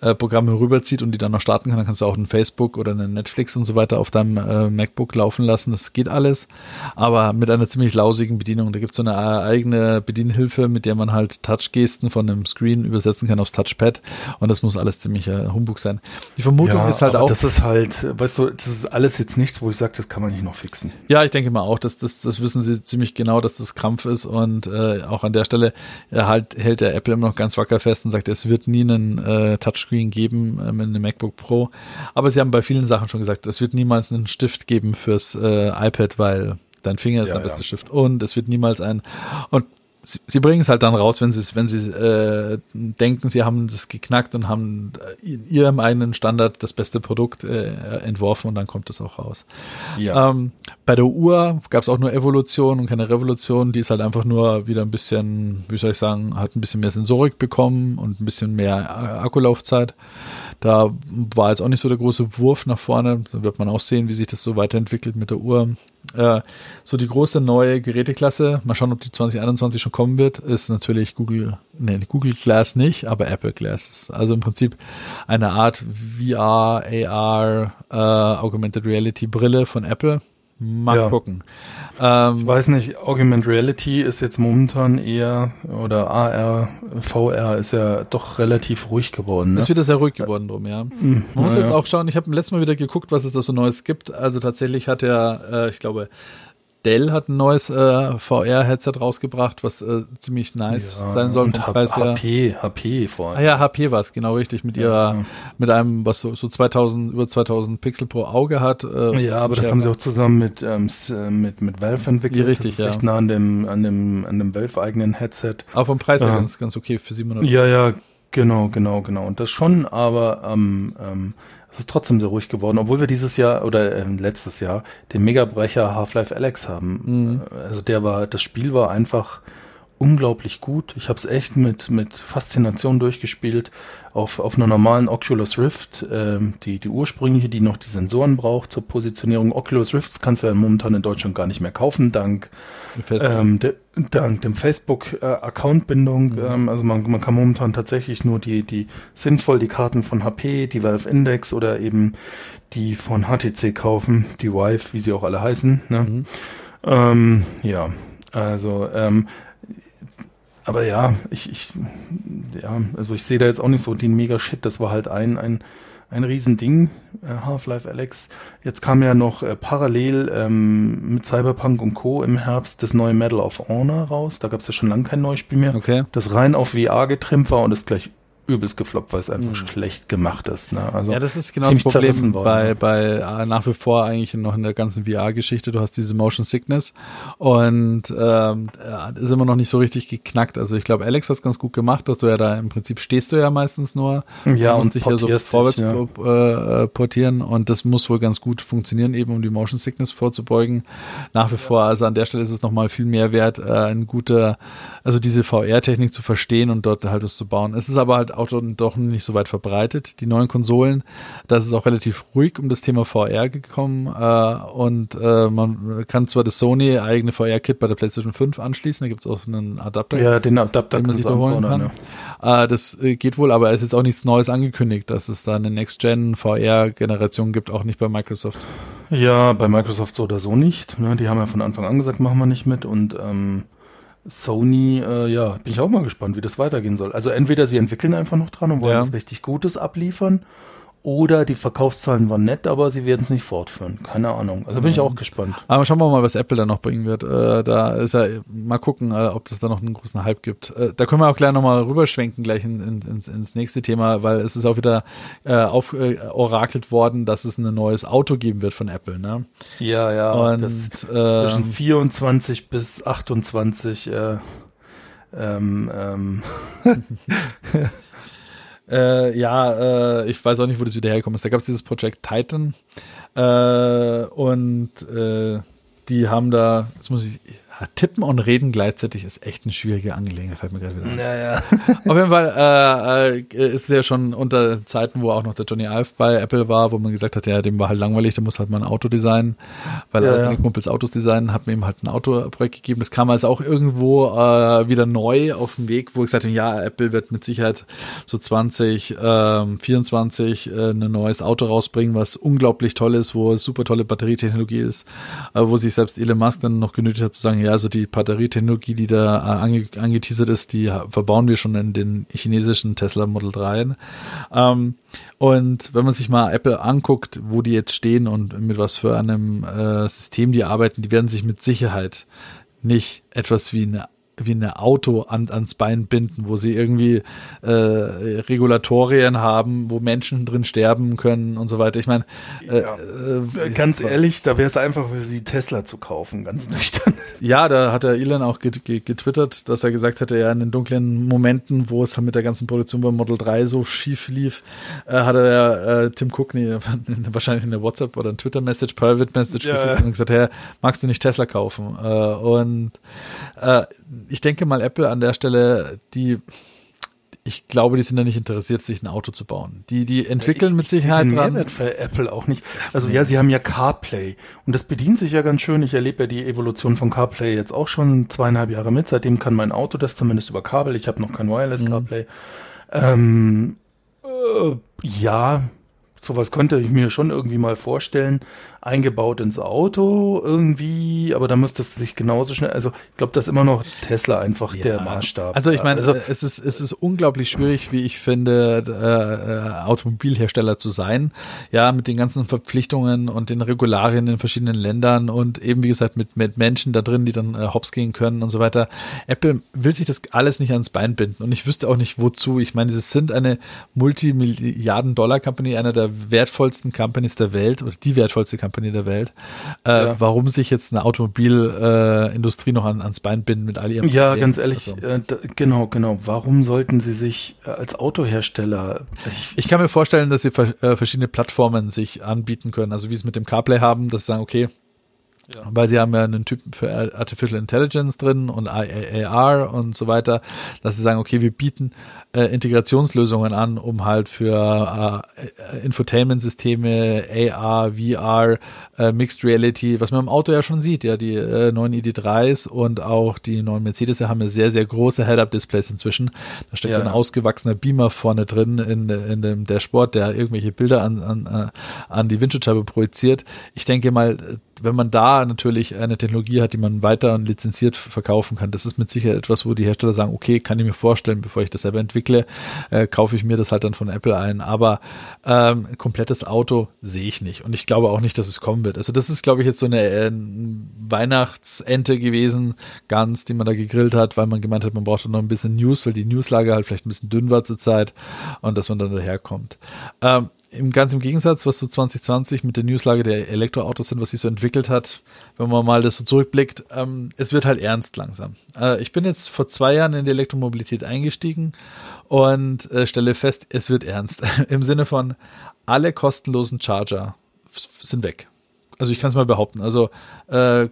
äh, Programme rüberzieht und die dann noch starten kann, dann kannst du auch ein Facebook oder eine Netflix und so weiter auf deinem äh, MacBook laufen lassen. Das geht alles, aber mit einer ziemlich lausigen Bedienung. Da gibt es so eine eigene Bedienhilfe, mit der man halt Touchgesten von einem Screen übersetzen kann aufs Touchpad und das muss alles ziemlich äh, Humbug sein. Die Vermutung ja, ist halt auch. Das ist halt, weißt du, das ist alles jetzt nichts, wo ich sage, das kann man nicht noch fixen. Ja, ich denke mal auch, dass das, das wissen sie ziemlich genau, dass das Krampf ist und äh, auch an der Stelle äh, halt hält der Apple immer noch ganz wacker fest und sagt, es wird nie einen äh, Touchscreen Touchscreen geben ähm, in einem MacBook Pro. Aber sie haben bei vielen Sachen schon gesagt, es wird niemals einen Stift geben fürs äh, iPad, weil dein Finger ist ja, der beste ja. Stift. Und es wird niemals ein. Und sie, sie bringen es halt dann raus, wenn sie wenn sie äh, denken, sie haben das geknackt und haben in ihrem eigenen Standard das beste Produkt äh, entworfen und dann kommt es auch raus. Ja. Ähm, bei der Uhr gab es auch nur Evolution und keine Revolution. Die ist halt einfach nur wieder ein bisschen, wie soll ich sagen, hat ein bisschen mehr Sensorik bekommen und ein bisschen mehr Akkulaufzeit. Da war jetzt auch nicht so der große Wurf nach vorne. Da wird man auch sehen, wie sich das so weiterentwickelt mit der Uhr. Äh, so die große neue Geräteklasse, mal schauen, ob die 2021 schon kommen wird, ist natürlich Google, nee, Google Glass nicht, aber Apple Glass. Also im Prinzip eine Art VR, AR, äh, Augmented Reality Brille von Apple Mal ja. gucken. Ähm, ich weiß nicht, Augmented Reality ist jetzt momentan eher, oder AR, VR ist ja doch relativ ruhig geworden. Ne? Ist wieder sehr ruhig geworden drum, ja. Mhm, Man muss ja, jetzt auch schauen, ich habe letztes Mal wieder geguckt, was es da so Neues gibt. Also tatsächlich hat er, äh, ich glaube, Dell hat ein neues äh, VR-Headset rausgebracht, was äh, ziemlich nice ja, sein soll. Und Preis HP, HP vor allem. Ah ja, HP war es, genau richtig, mit ihrer, ja. mit einem, was so, so 2000, über 2000 Pixel pro Auge hat. Äh, ja, aber das haben sie auch zusammen mit, ähm, äh, mit, mit Valve entwickelt. Ja, richtig, das ist ja. echt nah an dem, an dem, an dem Valve-eigenen Headset. Aber vom Preis her äh, ganz, ganz okay für 700 Ja, ja, Genau, genau, genau. Und das schon, aber ähm, ähm, es ist trotzdem sehr ruhig geworden, obwohl wir dieses Jahr oder äh, letztes Jahr den Megabrecher Half-Life Alex haben. Mhm. Also der war, das Spiel war einfach unglaublich gut. Ich habe es echt mit, mit Faszination durchgespielt auf, auf einer normalen Oculus Rift, ähm, die, die ursprüngliche, die noch die Sensoren braucht zur Positionierung. Oculus Rifts kannst du ja momentan in Deutschland gar nicht mehr kaufen, dank, ähm, de, dank dem Facebook-Account-Bindung. Mhm. Ähm, also man, man kann momentan tatsächlich nur die, die sinnvoll die Karten von HP, die Valve Index oder eben die von HTC kaufen, die Vive, wie sie auch alle heißen. Ne? Mhm. Ähm, ja, also ähm, aber ja, ich, ich, ja, also ich sehe da jetzt auch nicht so den mega Shit. Das war halt ein, ein, ein Riesending, äh, Half-Life Alex. Jetzt kam ja noch äh, parallel ähm, mit Cyberpunk und Co. im Herbst das neue Medal of Honor raus. Da gab es ja schon lange kein neues Spiel mehr. Okay. Das rein auf VR getrimmt war und ist gleich übelst gefloppt, weil es einfach mhm. schlecht gemacht ist. Ne? Also ja, das ist genau das Problem bei, bei äh, nach wie vor eigentlich noch in der ganzen VR-Geschichte. Du hast diese Motion Sickness und ähm, ist immer noch nicht so richtig geknackt. Also ich glaube, Alex hat es ganz gut gemacht, dass du ja da im Prinzip stehst du ja meistens nur ja, und dich ja so vorwärts dich, ja. Äh, portieren und das muss wohl ganz gut funktionieren, eben um die Motion Sickness vorzubeugen. Nach wie vor, also an der Stelle ist es nochmal viel mehr wert, äh, ein guter, also diese VR-Technik zu verstehen und dort halt was zu bauen. Es ist aber halt auch doch nicht so weit verbreitet. Die neuen Konsolen, da ist es auch relativ ruhig um das Thema VR gekommen äh, und äh, man kann zwar das Sony eigene VR-Kit bei der PlayStation 5 anschließen, da gibt es auch einen Adapter. Ja, den Adapter den man sich da holen kann. Ja. Äh, das äh, geht wohl, aber es ist jetzt auch nichts Neues angekündigt, dass es da eine Next-Gen VR-Generation gibt, auch nicht bei Microsoft. Ja, bei Microsoft so oder so nicht. Ne? Die haben ja von Anfang an gesagt, machen wir nicht mit und ähm, Sony, äh, ja, bin ich auch mal gespannt, wie das weitergehen soll. Also entweder sie entwickeln einfach noch dran und wollen ja. was richtig Gutes abliefern oder die Verkaufszahlen waren nett, aber sie werden es nicht fortführen. Keine Ahnung. Also bin ich auch gespannt. Aber schauen wir mal, was Apple da noch bringen wird. Äh, da ist ja, mal gucken, äh, ob das da noch einen großen Hype gibt. Äh, da können wir auch gleich nochmal rüberschwenken, gleich in, in, ins, ins nächste Thema, weil es ist auch wieder äh, auf, äh, orakelt worden, dass es ein neues Auto geben wird von Apple. Ne? Ja, ja. Und, das, zwischen 24 bis 28 äh, ähm, ähm. Äh, ja, äh, ich weiß auch nicht, wo das wieder hergekommen ist. Da gab es dieses Project Titan äh, und äh, die haben da, jetzt muss ich, Tippen und Reden gleichzeitig ist echt eine schwierige Angelegenheit, fällt mir gerade wieder ein. Ja, ja. Auf jeden Fall äh, äh, ist es ja schon unter Zeiten, wo auch noch der Johnny Ive bei Apple war, wo man gesagt hat, ja, dem war halt langweilig, der muss halt mal ein Auto designen, weil ja, er ja. Kumpels Autos designen, hat mir eben halt ein Autoprojekt gegeben. Das kam also auch irgendwo äh, wieder neu auf dem Weg, wo ich gesagt habe, ja, Apple wird mit Sicherheit so 20, ähm, 24 äh, ein neues Auto rausbringen, was unglaublich toll ist, wo es super tolle Batterietechnologie ist, äh, wo sich selbst Elon Musk dann noch genötigt hat zu sagen, ja, also die Batterietechnologie, die da äh, ange angeteasert ist, die verbauen wir schon in den chinesischen Tesla Model 3. Ähm, und wenn man sich mal Apple anguckt, wo die jetzt stehen und mit was für einem äh, System die arbeiten, die werden sich mit Sicherheit nicht etwas wie eine wie ein Auto an, ans Bein binden, wo sie irgendwie äh, Regulatorien haben, wo Menschen drin sterben können und so weiter. Ich meine, äh, ja. äh, ganz ehrlich, da wäre es einfach für sie Tesla zu kaufen, ganz nüchtern. Ja, da hat der Elon auch getwittert, dass er gesagt hatte, ja, in den dunklen Momenten, wo es mit der ganzen Produktion beim Model 3 so schief lief, äh, hat er äh, Tim Cook nee, wahrscheinlich in der WhatsApp oder ein Twitter-Message, Private-Message ja. und gesagt, hey, magst du nicht Tesla kaufen? Äh, und äh, ich denke mal, Apple an der Stelle, die, ich glaube, die sind ja nicht interessiert, sich ein Auto zu bauen. Die, die entwickeln ich, mit Sicherheit dran. Mehrwert für Apple auch nicht. Also ja, sie haben ja CarPlay und das bedient sich ja ganz schön. Ich erlebe ja die Evolution von CarPlay jetzt auch schon zweieinhalb Jahre mit. Seitdem kann mein Auto das zumindest über Kabel. Ich habe noch kein Wireless mhm. CarPlay. Ähm, äh, ja, sowas könnte ich mir schon irgendwie mal vorstellen eingebaut ins Auto irgendwie, aber da müsste es sich genauso schnell, also ich glaube, das ist immer noch Tesla einfach ja. der Maßstab. Also ich meine, also, es ist es ist unglaublich schwierig, wie ich finde, äh, äh, Automobilhersteller zu sein, ja, mit den ganzen Verpflichtungen und den Regularien in verschiedenen Ländern und eben wie gesagt mit mit Menschen da drin, die dann äh, hops gehen können und so weiter. Apple will sich das alles nicht ans Bein binden und ich wüsste auch nicht wozu. Ich meine, sie sind eine Multimilliarden Dollar Company, einer der wertvollsten Companies der Welt oder die wertvollste Company Company der Welt. Äh, ja. Warum sich jetzt eine Automobilindustrie äh, noch an, ans Bein binden mit all ihren Ja, Problemen. ganz ehrlich, also. äh, da, genau, genau. Warum sollten sie sich äh, als Autohersteller ich, ich kann mir vorstellen, dass sie äh, verschiedene Plattformen sich anbieten können. Also wie es mit dem CarPlay haben, dass sie sagen, okay, ja. Weil sie haben ja einen Typen für Artificial Intelligence drin und AR und so weiter, dass sie sagen, okay, wir bieten äh, Integrationslösungen an, um halt für äh, Infotainment-Systeme, AR, VR, äh, Mixed Reality, was man im Auto ja schon sieht, ja, die äh, neuen ID3s und auch die neuen Mercedes haben ja sehr, sehr große Head-Up-Displays inzwischen. Da steckt ja, ein ausgewachsener Beamer vorne drin in, in dem Dashboard, der irgendwelche Bilder an, an, äh, an die Windschutzscheibe projiziert. Ich denke mal, wenn man da natürlich eine Technologie hat, die man weiter und lizenziert verkaufen kann, das ist mit Sicherheit etwas, wo die Hersteller sagen, okay, kann ich mir vorstellen, bevor ich das selber entwickle, äh, kaufe ich mir das halt dann von Apple ein. Aber ähm, ein komplettes Auto sehe ich nicht. Und ich glaube auch nicht, dass es kommen wird. Also das ist, glaube ich, jetzt so eine äh, Weihnachtsente gewesen, ganz, die man da gegrillt hat, weil man gemeint hat, man braucht noch ein bisschen News, weil die Newslage halt vielleicht ein bisschen dünn war zur Zeit und dass man dann daherkommt. Ähm, im ganz im Gegensatz, was so 2020 mit der Newslage der Elektroautos sind, was sich so entwickelt hat, wenn man mal das so zurückblickt, ähm, es wird halt ernst langsam. Äh, ich bin jetzt vor zwei Jahren in die Elektromobilität eingestiegen und äh, stelle fest, es wird ernst. Im Sinne von alle kostenlosen Charger sind weg also ich kann es mal behaupten. Also äh,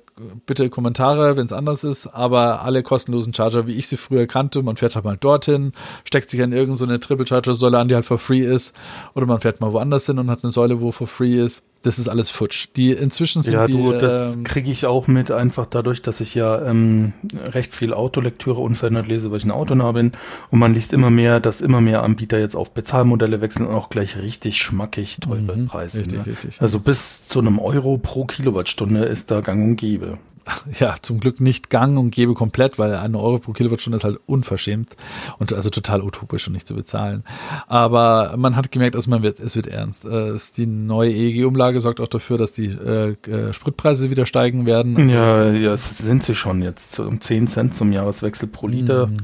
bitte Kommentare, wenn es anders ist, aber alle kostenlosen Charger, wie ich sie früher kannte, man fährt halt mal dorthin, steckt sich an irgendeine Triple Charger Säule an, die halt for free ist, oder man fährt mal woanders hin und hat eine Säule, wo for free ist das ist alles futsch. Die inzwischen sind ja, die, du, das ähm, kriege ich auch mit, einfach dadurch, dass ich ja ähm, recht viel Autolektüre unverändert lese, weil ich ein Autonah bin. Und man liest immer mehr, dass immer mehr Anbieter jetzt auf Bezahlmodelle wechseln und auch gleich richtig schmackig teure mhm, Preise. Richtig, ne? richtig. Also bis zu einem Euro pro Kilowattstunde ist da gang und gäbe ja, zum Glück nicht gang und gäbe komplett, weil eine Euro pro Kilowattstunde ist halt unverschämt und also total utopisch und nicht zu bezahlen. Aber man hat gemerkt, dass man wird, es wird ernst. Äh, die neue EEG-Umlage sorgt auch dafür, dass die äh, äh, Spritpreise wieder steigen werden. Also ja, ja, sind sie schon jetzt um 10 Cent zum Jahreswechsel pro Liter. Mhm,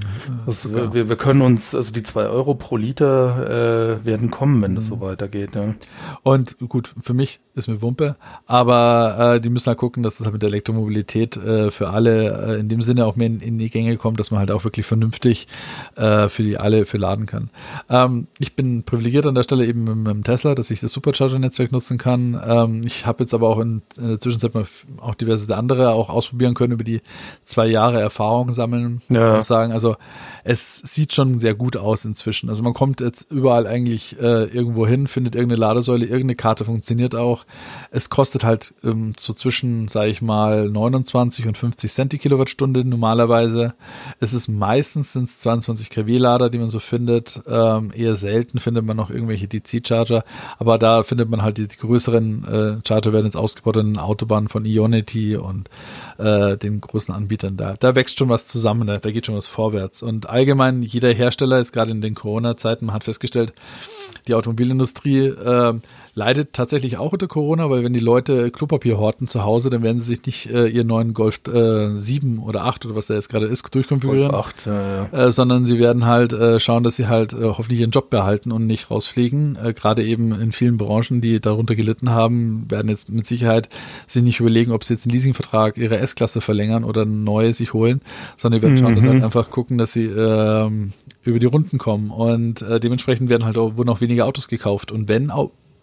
das, wir, wir können uns, also die zwei Euro pro Liter äh, werden kommen, wenn das mhm. so weitergeht. Ja. Und gut, für mich ist mir Wumpe, aber äh, die müssen halt gucken, dass das halt mit der Elektromobilität äh, für alle äh, in dem Sinne auch mehr in, in, die Gänge kommt, dass man halt auch wirklich vernünftig äh, für die alle für laden kann. Ähm, ich bin privilegiert an der Stelle eben mit, dem Tesla, dass ich das Supercharger-Netzwerk nutzen kann. Ähm, ich habe jetzt aber auch in, in, der Zwischenzeit mal auch diverse andere auch ausprobieren können über die zwei Jahre Erfahrung sammeln. Ja. muss sagen, also es sieht schon sehr gut aus inzwischen. Also man kommt jetzt überall eigentlich äh, irgendwo hin, findet irgendeine Ladesäule, irgendeine Karte funktioniert auch. Es kostet halt ähm, so zwischen, sage ich mal, 29 und 50 Cent die Kilowattstunde normalerweise. Es ist meistens sind es 22 kW-Lader, die man so findet. Ähm, eher selten findet man noch irgendwelche DC-Charger, aber da findet man halt die, die größeren äh, Charger werden jetzt ausgebaut in Autobahnen von Ionity und äh, den großen Anbietern da. Da wächst schon was zusammen, da, da geht schon was vorwärts. Und allgemein jeder Hersteller ist gerade in den Corona-Zeiten, man hat festgestellt, die Automobilindustrie äh, leidet tatsächlich auch unter Corona, weil wenn die Leute Klopapier horten zu Hause, dann werden sie sich nicht äh, ihren neuen Golf äh, 7 oder 8 oder was der jetzt gerade ist, durchkonfigurieren, Golf 8, ja, ja. Äh, sondern sie werden halt äh, schauen, dass sie halt äh, hoffentlich ihren Job behalten und nicht rausfliegen. Äh, gerade eben in vielen Branchen, die darunter gelitten haben, werden jetzt mit Sicherheit sich nicht überlegen, ob sie jetzt einen Leasingvertrag ihre S-Klasse verlängern oder ein neues sich holen, sondern die werden schauen, mhm. dass sie halt einfach gucken, dass sie ähm, über die Runden kommen und äh, dementsprechend werden halt auch, wurden auch weniger Autos gekauft und wenn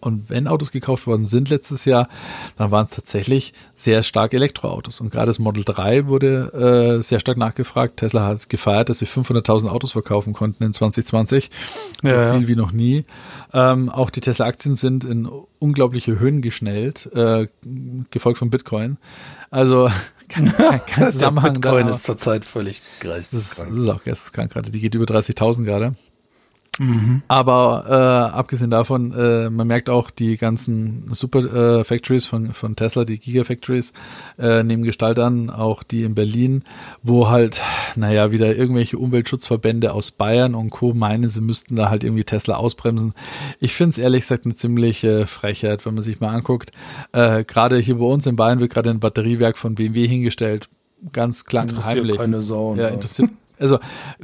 und wenn Autos gekauft worden sind letztes Jahr, dann waren es tatsächlich sehr stark Elektroautos. Und gerade das Model 3 wurde äh, sehr stark nachgefragt. Tesla hat gefeiert, dass sie 500.000 Autos verkaufen konnten in 2020. Ja, so viel wie noch nie. Ähm, auch die Tesla-Aktien sind in unglaubliche Höhen geschnellt, äh, gefolgt von Bitcoin. Also kein, kein, kein Zusammenhang. Bitcoin ist zurzeit völlig geisteskrank. Das ist auch geisteskrank gerade. Die geht über 30.000 gerade. Mhm. Aber äh, abgesehen davon, äh, man merkt auch die ganzen Super äh, Factories von, von Tesla, die Gigafactories, äh, nehmen Gestalt an, auch die in Berlin, wo halt, naja, wieder irgendwelche Umweltschutzverbände aus Bayern und Co. meinen, sie müssten da halt irgendwie Tesla ausbremsen. Ich finde es ehrlich gesagt eine ziemliche Frechheit, wenn man sich mal anguckt. Äh, gerade hier bei uns in Bayern wird gerade ein Batteriewerk von BMW hingestellt, ganz klang heimlich. Keine Sau, ja, interessiert Also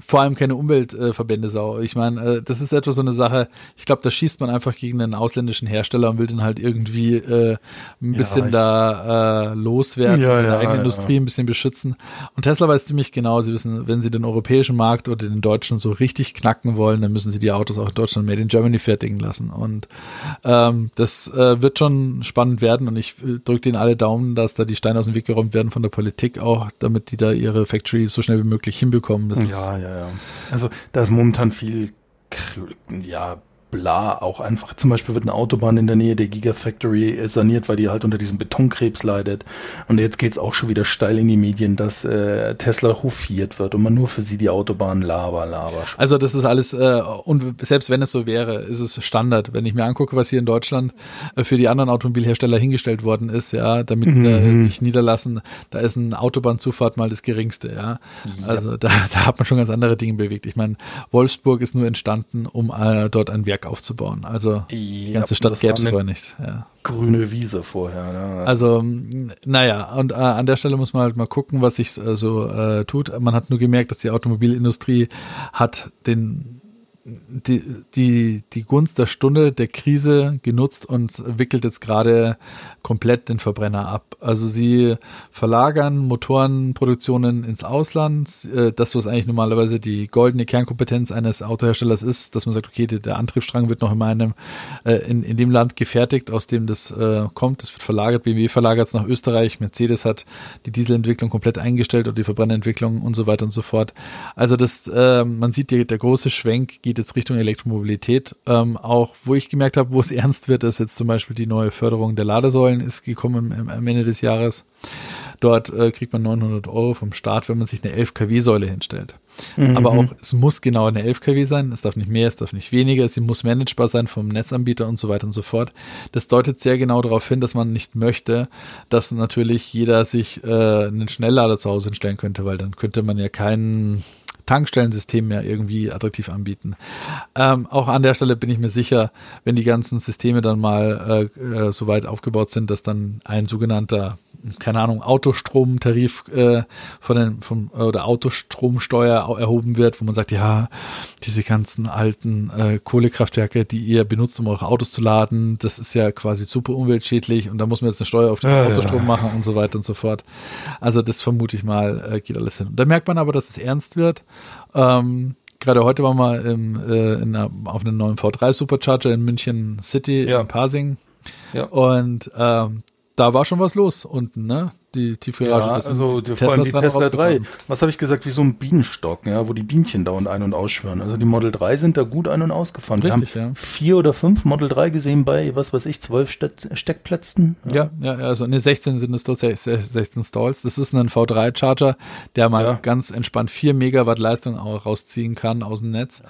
vor allem keine Umweltverbände sau. Ich meine, äh, das ist etwa so eine Sache, ich glaube, da schießt man einfach gegen einen ausländischen Hersteller und will den halt irgendwie äh, ein bisschen ja, da äh, loswerden, ja, ja, eigene Industrie ein bisschen beschützen. Und Tesla weiß ziemlich genau, sie wissen, wenn sie den europäischen Markt oder den deutschen so richtig knacken wollen, dann müssen sie die Autos auch in Deutschland made in Germany fertigen lassen. Und ähm, das äh, wird schon spannend werden und ich äh, drücke denen alle Daumen, dass da die Steine aus dem Weg geräumt werden von der Politik auch, damit die da ihre Factory so schnell wie möglich hinbekommen. Das ja, ja, ja. Also da ist momentan viel ja, bla auch einfach. Zum Beispiel wird eine Autobahn in der Nähe der Gigafactory saniert, weil die halt unter diesem Betonkrebs leidet. Und jetzt geht's auch schon wieder steil in die Medien, dass äh, Tesla hofiert wird und man nur für sie die Autobahn laber, laber. Also das ist alles, äh, und selbst wenn es so wäre, ist es Standard. Wenn ich mir angucke, was hier in Deutschland äh, für die anderen Automobilhersteller hingestellt worden ist, ja, damit mhm. äh, sich niederlassen, da ist eine Autobahnzufahrt mal das geringste, ja. Also ja. da, da hat man schon ganz andere Dinge bewegt. Ich meine, Wolfsburg ist nur entstanden, um äh, dort ein Werk aufzubauen. Also die ja, ganze Stadt gäbe es vorher nicht. Ja. Grüne Wiese vorher. Ja. Also naja, und äh, an der Stelle muss man halt mal gucken, was sich äh, so äh, tut. Man hat nur gemerkt, dass die Automobilindustrie hat den die, die, die Gunst der Stunde der Krise genutzt und wickelt jetzt gerade komplett den Verbrenner ab. Also sie verlagern Motorenproduktionen ins Ausland. Äh, das, was eigentlich normalerweise die goldene Kernkompetenz eines Autoherstellers ist, dass man sagt, okay, der Antriebsstrang wird noch in meinem, äh, in, in dem Land gefertigt, aus dem das äh, kommt. Das wird verlagert. BMW verlagert es nach Österreich. Mercedes hat die Dieselentwicklung komplett eingestellt und die Verbrennerentwicklung und so weiter und so fort. Also das, man sieht, die, der große Schwenk geht geht jetzt Richtung Elektromobilität. Ähm, auch wo ich gemerkt habe, wo es ernst wird, ist jetzt zum Beispiel die neue Förderung der Ladesäulen ist gekommen im, am Ende des Jahres. Dort äh, kriegt man 900 Euro vom Staat, wenn man sich eine 11 kW-Säule hinstellt. Mhm. Aber auch, es muss genau eine 11 kW sein, es darf nicht mehr, es darf nicht weniger, sie muss managebar sein vom Netzanbieter und so weiter und so fort. Das deutet sehr genau darauf hin, dass man nicht möchte, dass natürlich jeder sich äh, einen Schnelllader zu Hause hinstellen könnte, weil dann könnte man ja keinen Tankstellensystem mehr irgendwie attraktiv anbieten. Ähm, auch an der Stelle bin ich mir sicher, wenn die ganzen Systeme dann mal äh, äh, so weit aufgebaut sind, dass dann ein sogenannter keine Ahnung, Autostromtarif äh, von den, vom, oder Autostromsteuer erhoben wird, wo man sagt, ja, diese ganzen alten äh, Kohlekraftwerke, die ihr benutzt, um eure Autos zu laden, das ist ja quasi super umweltschädlich und da muss man jetzt eine Steuer auf den ja, Autostrom ja. machen und so weiter und so fort. Also das vermute ich mal, äh, geht alles hin. Und da merkt man aber, dass es ernst wird. Ähm, Gerade heute waren wir im, äh, in einer, auf einem neuen V3 Supercharger in München City ja. in Parsing. Ja. Und ähm, da war schon was los unten, ne? Die Tiefgarage. Ja, also die, vor allem die Tesla 3. Was habe ich gesagt, wie so ein Bienenstock, ja, wo die Bienchen dauernd ein- und ausschwören. Also die Model 3 sind da gut ein- und ausgefahren. Richtig, Wir haben ja. vier oder fünf Model 3 gesehen bei, was weiß ich, zwölf Ste Steckplätzen. Ja, ja, ja also ne, 16 sind es dort 16 Stalls. Das ist ein V3-Charger, der mal ja. ganz entspannt vier Megawatt Leistung auch rausziehen kann aus dem Netz.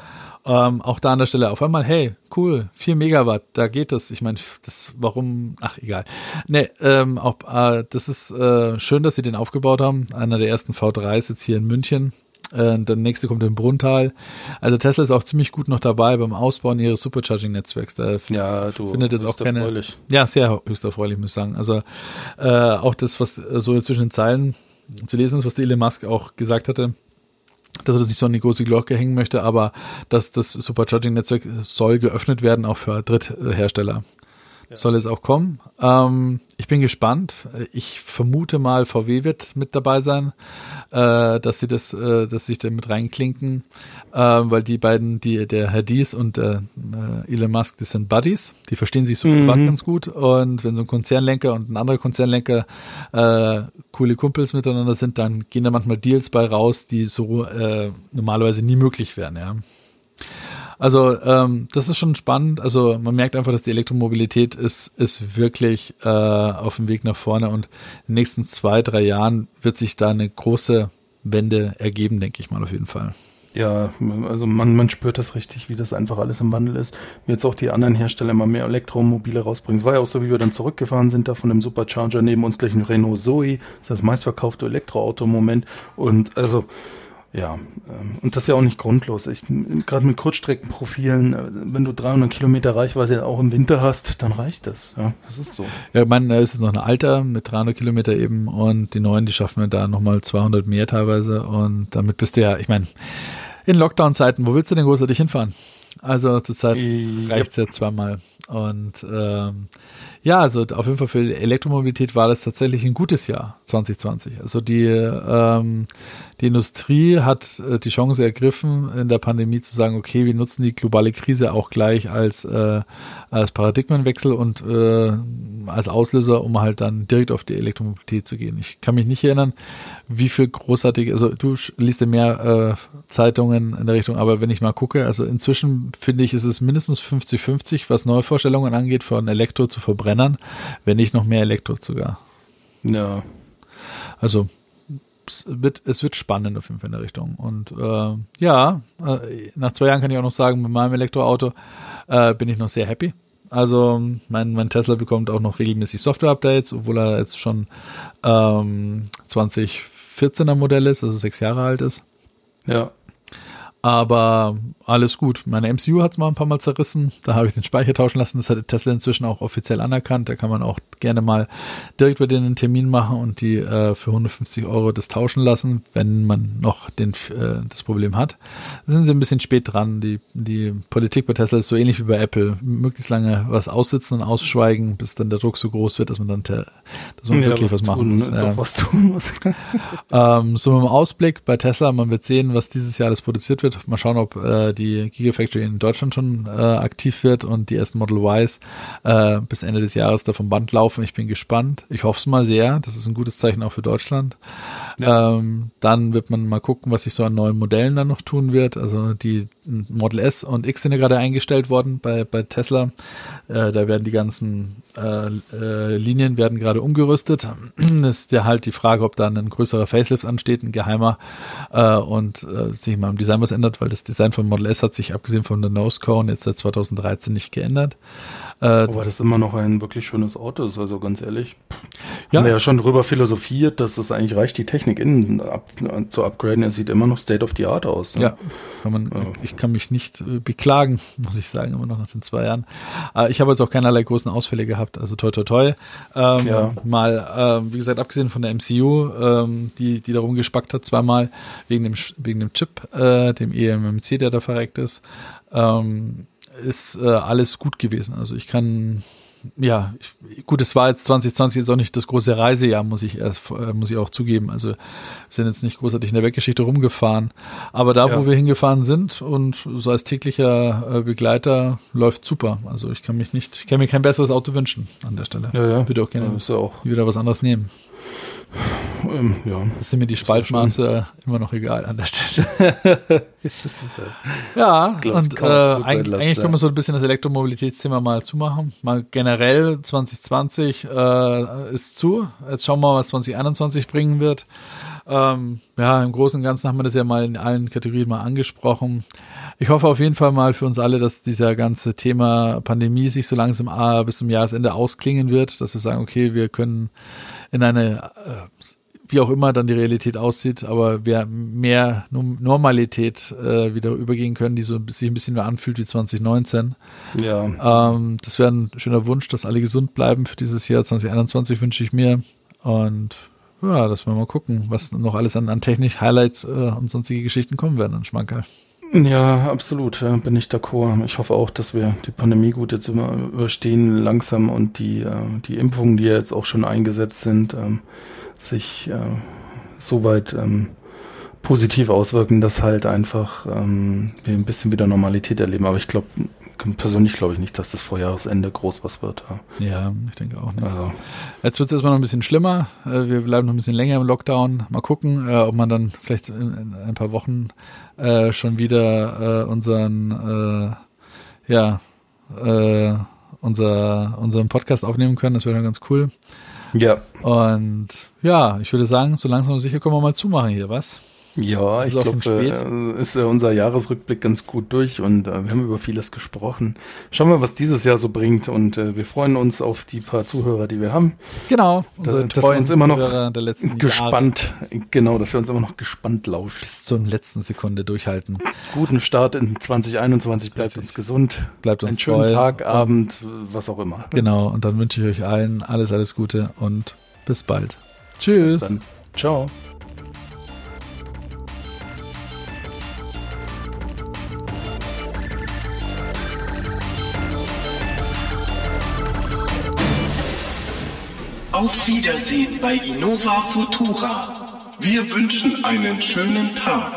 Ähm, auch da an der Stelle auf einmal, hey, cool, 4 Megawatt, da geht es. Ich meine, das, warum, ach egal. Nee, ähm, auch, äh, das ist äh, schön, dass sie den aufgebaut haben. Einer der ersten V3s jetzt hier in München. Äh, der nächste kommt in Brunntal. Also Tesla ist auch ziemlich gut noch dabei beim Ausbauen ihres Supercharging-Netzwerks. Da ja, du findet jetzt auch keine. Erfreulich. Ja, sehr höchst erfreulich, muss ich sagen. Also äh, auch das, was so zwischen den Zeilen zu lesen ist, was der Elon Musk auch gesagt hatte dass er das nicht so an die große Glocke hängen möchte, aber dass das Supercharging-Netzwerk soll geöffnet werden, auch für Dritthersteller. Soll jetzt auch kommen. Ähm, ich bin gespannt. Ich vermute mal, VW wird mit dabei sein, äh, dass sie das, äh, dass sich da mit reinklinken, äh, weil die beiden, die der Herr Dies und der äh, Elon Musk, die sind Buddies, die verstehen sich so mhm. ganz gut. Und wenn so ein Konzernlenker und ein anderer Konzernlenker äh, coole Kumpels miteinander sind, dann gehen da manchmal Deals bei raus, die so äh, normalerweise nie möglich wären. Ja. Also ähm, das ist schon spannend. Also man merkt einfach, dass die Elektromobilität ist, ist wirklich äh, auf dem Weg nach vorne und in den nächsten zwei, drei Jahren wird sich da eine große Wende ergeben, denke ich mal auf jeden Fall. Ja, also man, man spürt das richtig, wie das einfach alles im Wandel ist. Jetzt auch die anderen Hersteller immer mehr Elektromobile rausbringen. Es war ja auch so, wie wir dann zurückgefahren sind, da von dem Supercharger neben uns gleich ein Renault Zoe. Das ist das meistverkaufte Elektroauto im Moment. Und also Ja, ähm, und das ist ja auch nicht grundlos. Ich, gerade mit Kurzstreckenprofilen, äh, wenn du 300 Kilometer Reichweite auch im Winter hast, dann reicht das. Ja, das ist so. Ja, ich meine, es ist noch ein Alter mit 300 Kilometer eben und die neuen, die schaffen wir da nochmal 200 mehr teilweise und damit bist du ja, ich meine, in Lockdown-Zeiten, wo willst du denn großartig hinfahren? Also zurzeit äh, reicht's ja zweimal. Und ähm, ja, also auf jeden Fall für Elektromobilität war das tatsächlich ein gutes Jahr 2020. Also die ähm, die Industrie hat äh, die Chance ergriffen, in der Pandemie zu sagen, okay, wir nutzen die globale Krise auch gleich als, äh, als Paradigmenwechsel und äh, als Auslöser, um halt dann direkt auf die Elektromobilität zu gehen. Ich kann mich nicht erinnern, wie viel großartig, also du liest ja mehr äh, Zeitungen in der Richtung, aber wenn ich mal gucke, also inzwischen finde ich, ist es mindestens 50-50, was Neuvorstellungen angeht, von Elektro zu Verbrennern, wenn nicht noch mehr Elektro sogar. Ja. Also es wird, es wird spannend auf jeden Fall in der Richtung. Und äh, ja, äh, nach zwei Jahren kann ich auch noch sagen, mit meinem Elektroauto äh, bin ich noch sehr happy. Also mein, mein Tesla bekommt auch noch regelmäßig Software-Updates, obwohl er jetzt schon ähm, 2014er Modell ist, also sechs Jahre alt ist. Ja. Aber alles gut. Meine MCU hat es mal ein paar Mal zerrissen. Da habe ich den Speicher tauschen lassen. Das hat Tesla inzwischen auch offiziell anerkannt. Da kann man auch gerne mal direkt bei denen einen Termin machen und die äh, für 150 Euro das tauschen lassen, wenn man noch den, äh, das Problem hat. Da sind sie ein bisschen spät dran. Die, die Politik bei Tesla ist so ähnlich wie bei Apple. Möglichst lange was aussitzen und ausschweigen, bis dann der Druck so groß wird, dass man dann dass man ja, wirklich was, was machen tun, muss. Ne? Ja. was tun muss. ähm, so mit dem Ausblick bei Tesla, man wird sehen, was dieses Jahr alles produziert wird Mal schauen, ob äh, die Gigafactory in Deutschland schon äh, aktiv wird und die ersten Model Ys äh, bis Ende des Jahres da vom Band laufen. Ich bin gespannt. Ich hoffe es mal sehr. Das ist ein gutes Zeichen auch für Deutschland. Ja. Ähm, dann wird man mal gucken, was sich so an neuen Modellen dann noch tun wird. Also die Model S und X sind ja gerade eingestellt worden bei, bei Tesla. Äh, da werden die ganzen äh, äh, Linien werden gerade umgerüstet. Das ist ja halt die Frage, ob da ein größerer Facelift ansteht, ein geheimer äh, und äh, sich mal im Design was ändert, weil das Design von Model S hat sich abgesehen von der Nose Cone jetzt seit 2013 nicht geändert. Äh, Aber das immer noch ein wirklich schönes Auto ist, also ganz ehrlich. Ja. Haben wir ja schon drüber philosophiert, dass es eigentlich reicht, die Technik innen ab, zu upgraden. Er sieht immer noch State of the Art aus. Ne? Ja, kann man, ja. ich kann mich nicht äh, beklagen, muss ich sagen, immer noch nach den zwei Jahren. Äh, ich habe jetzt auch keinerlei großen Ausfälle gehabt, also toi toi toi. Ähm, ja. Mal, äh, wie gesagt, abgesehen von der MCU, ähm, die, die darum gespackt hat, zweimal wegen dem, wegen dem Chip, äh, dem EMMC, der da verreckt ist. Ähm, ist äh, alles gut gewesen. Also ich kann ja, ich, gut, es war jetzt 2020 jetzt auch nicht das große Reisejahr, muss ich erst, äh, muss ich auch zugeben. Also wir sind jetzt nicht großartig in der Weggeschichte rumgefahren. Aber da, ja. wo wir hingefahren sind und so als täglicher äh, Begleiter läuft super. Also ich kann mich nicht, ich kann mir kein besseres Auto wünschen an der Stelle. Ja, ja. Würde auch gerne ja, auch. wieder was anderes nehmen. Ähm, ja. Das sind mir die Spaltmaße immer noch egal an der Stelle. halt ja, und äh, eigentlich, eigentlich können wir so ein bisschen das Elektromobilitätsthema mal zumachen. Mal generell 2020 äh, ist zu. Jetzt schauen wir mal, was 2021 bringen wird. Ähm, ja, im Großen und Ganzen haben wir das ja mal in allen Kategorien mal angesprochen. Ich hoffe auf jeden Fall mal für uns alle, dass dieser ganze Thema Pandemie sich so langsam äh, bis zum Jahresende ausklingen wird, dass wir sagen, okay, wir können in eine, äh, wie auch immer dann die Realität aussieht, aber wir mehr Normalität äh, wieder übergehen können, die so sich ein bisschen mehr anfühlt wie 2019. Ja. Ähm, das wäre ein schöner Wunsch, dass alle gesund bleiben für dieses Jahr 2021 wünsche ich mir und ja, dass wir mal gucken, was noch alles an, an Technik, Highlights äh, und sonstige Geschichten kommen werden an Schmankerl. Ja, absolut, ja, bin ich d'accord. Ich hoffe auch, dass wir die Pandemie gut jetzt überstehen langsam und die, äh, die Impfungen, die jetzt auch schon eingesetzt sind, ähm, sich äh, soweit ähm, positiv auswirken, dass halt einfach ähm, wir ein bisschen wieder Normalität erleben. Aber ich glaube, persönlich glaube ich nicht, dass das vor Jahresende groß was wird. Ja, ja ich denke auch nicht. Also. Jetzt wird es erstmal noch ein bisschen schlimmer. Äh, wir bleiben noch ein bisschen länger im Lockdown. Mal gucken, äh, ob man dann vielleicht in ein paar Wochen äh, schon wieder unseren, ja, unser, unseren Podcast aufnehmen können. Das wäre dann ganz cool. Ja. Und ja, ich würde sagen, so langsam sicher können wir mal zumachen hier, was? Ja, ich glaube, äh, ist äh, unser Jahresrückblick ganz gut durch und äh, wir haben über vieles gesprochen. Schauen wir, was dieses Jahr so bringt und äh, wir freuen uns auf die paar Zuhörer, die wir haben. Genau, da, dass wir uns immer noch gespannt, Jahre. genau, dass wir uns immer noch gespannt lauschen. Bis zur letzten Sekunde durchhalten. Guten Start in 2021, bleibt Richtig. uns gesund. Bleibt uns Einen schönen. Tag, Abend, was auch immer. Genau, und dann wünsche ich euch allen alles, alles Gute und bis bald. Tschüss. Bis dann. Ciao. Auf Wiedersehen bei Innova Futura. Wir wünschen einen schönen Tag.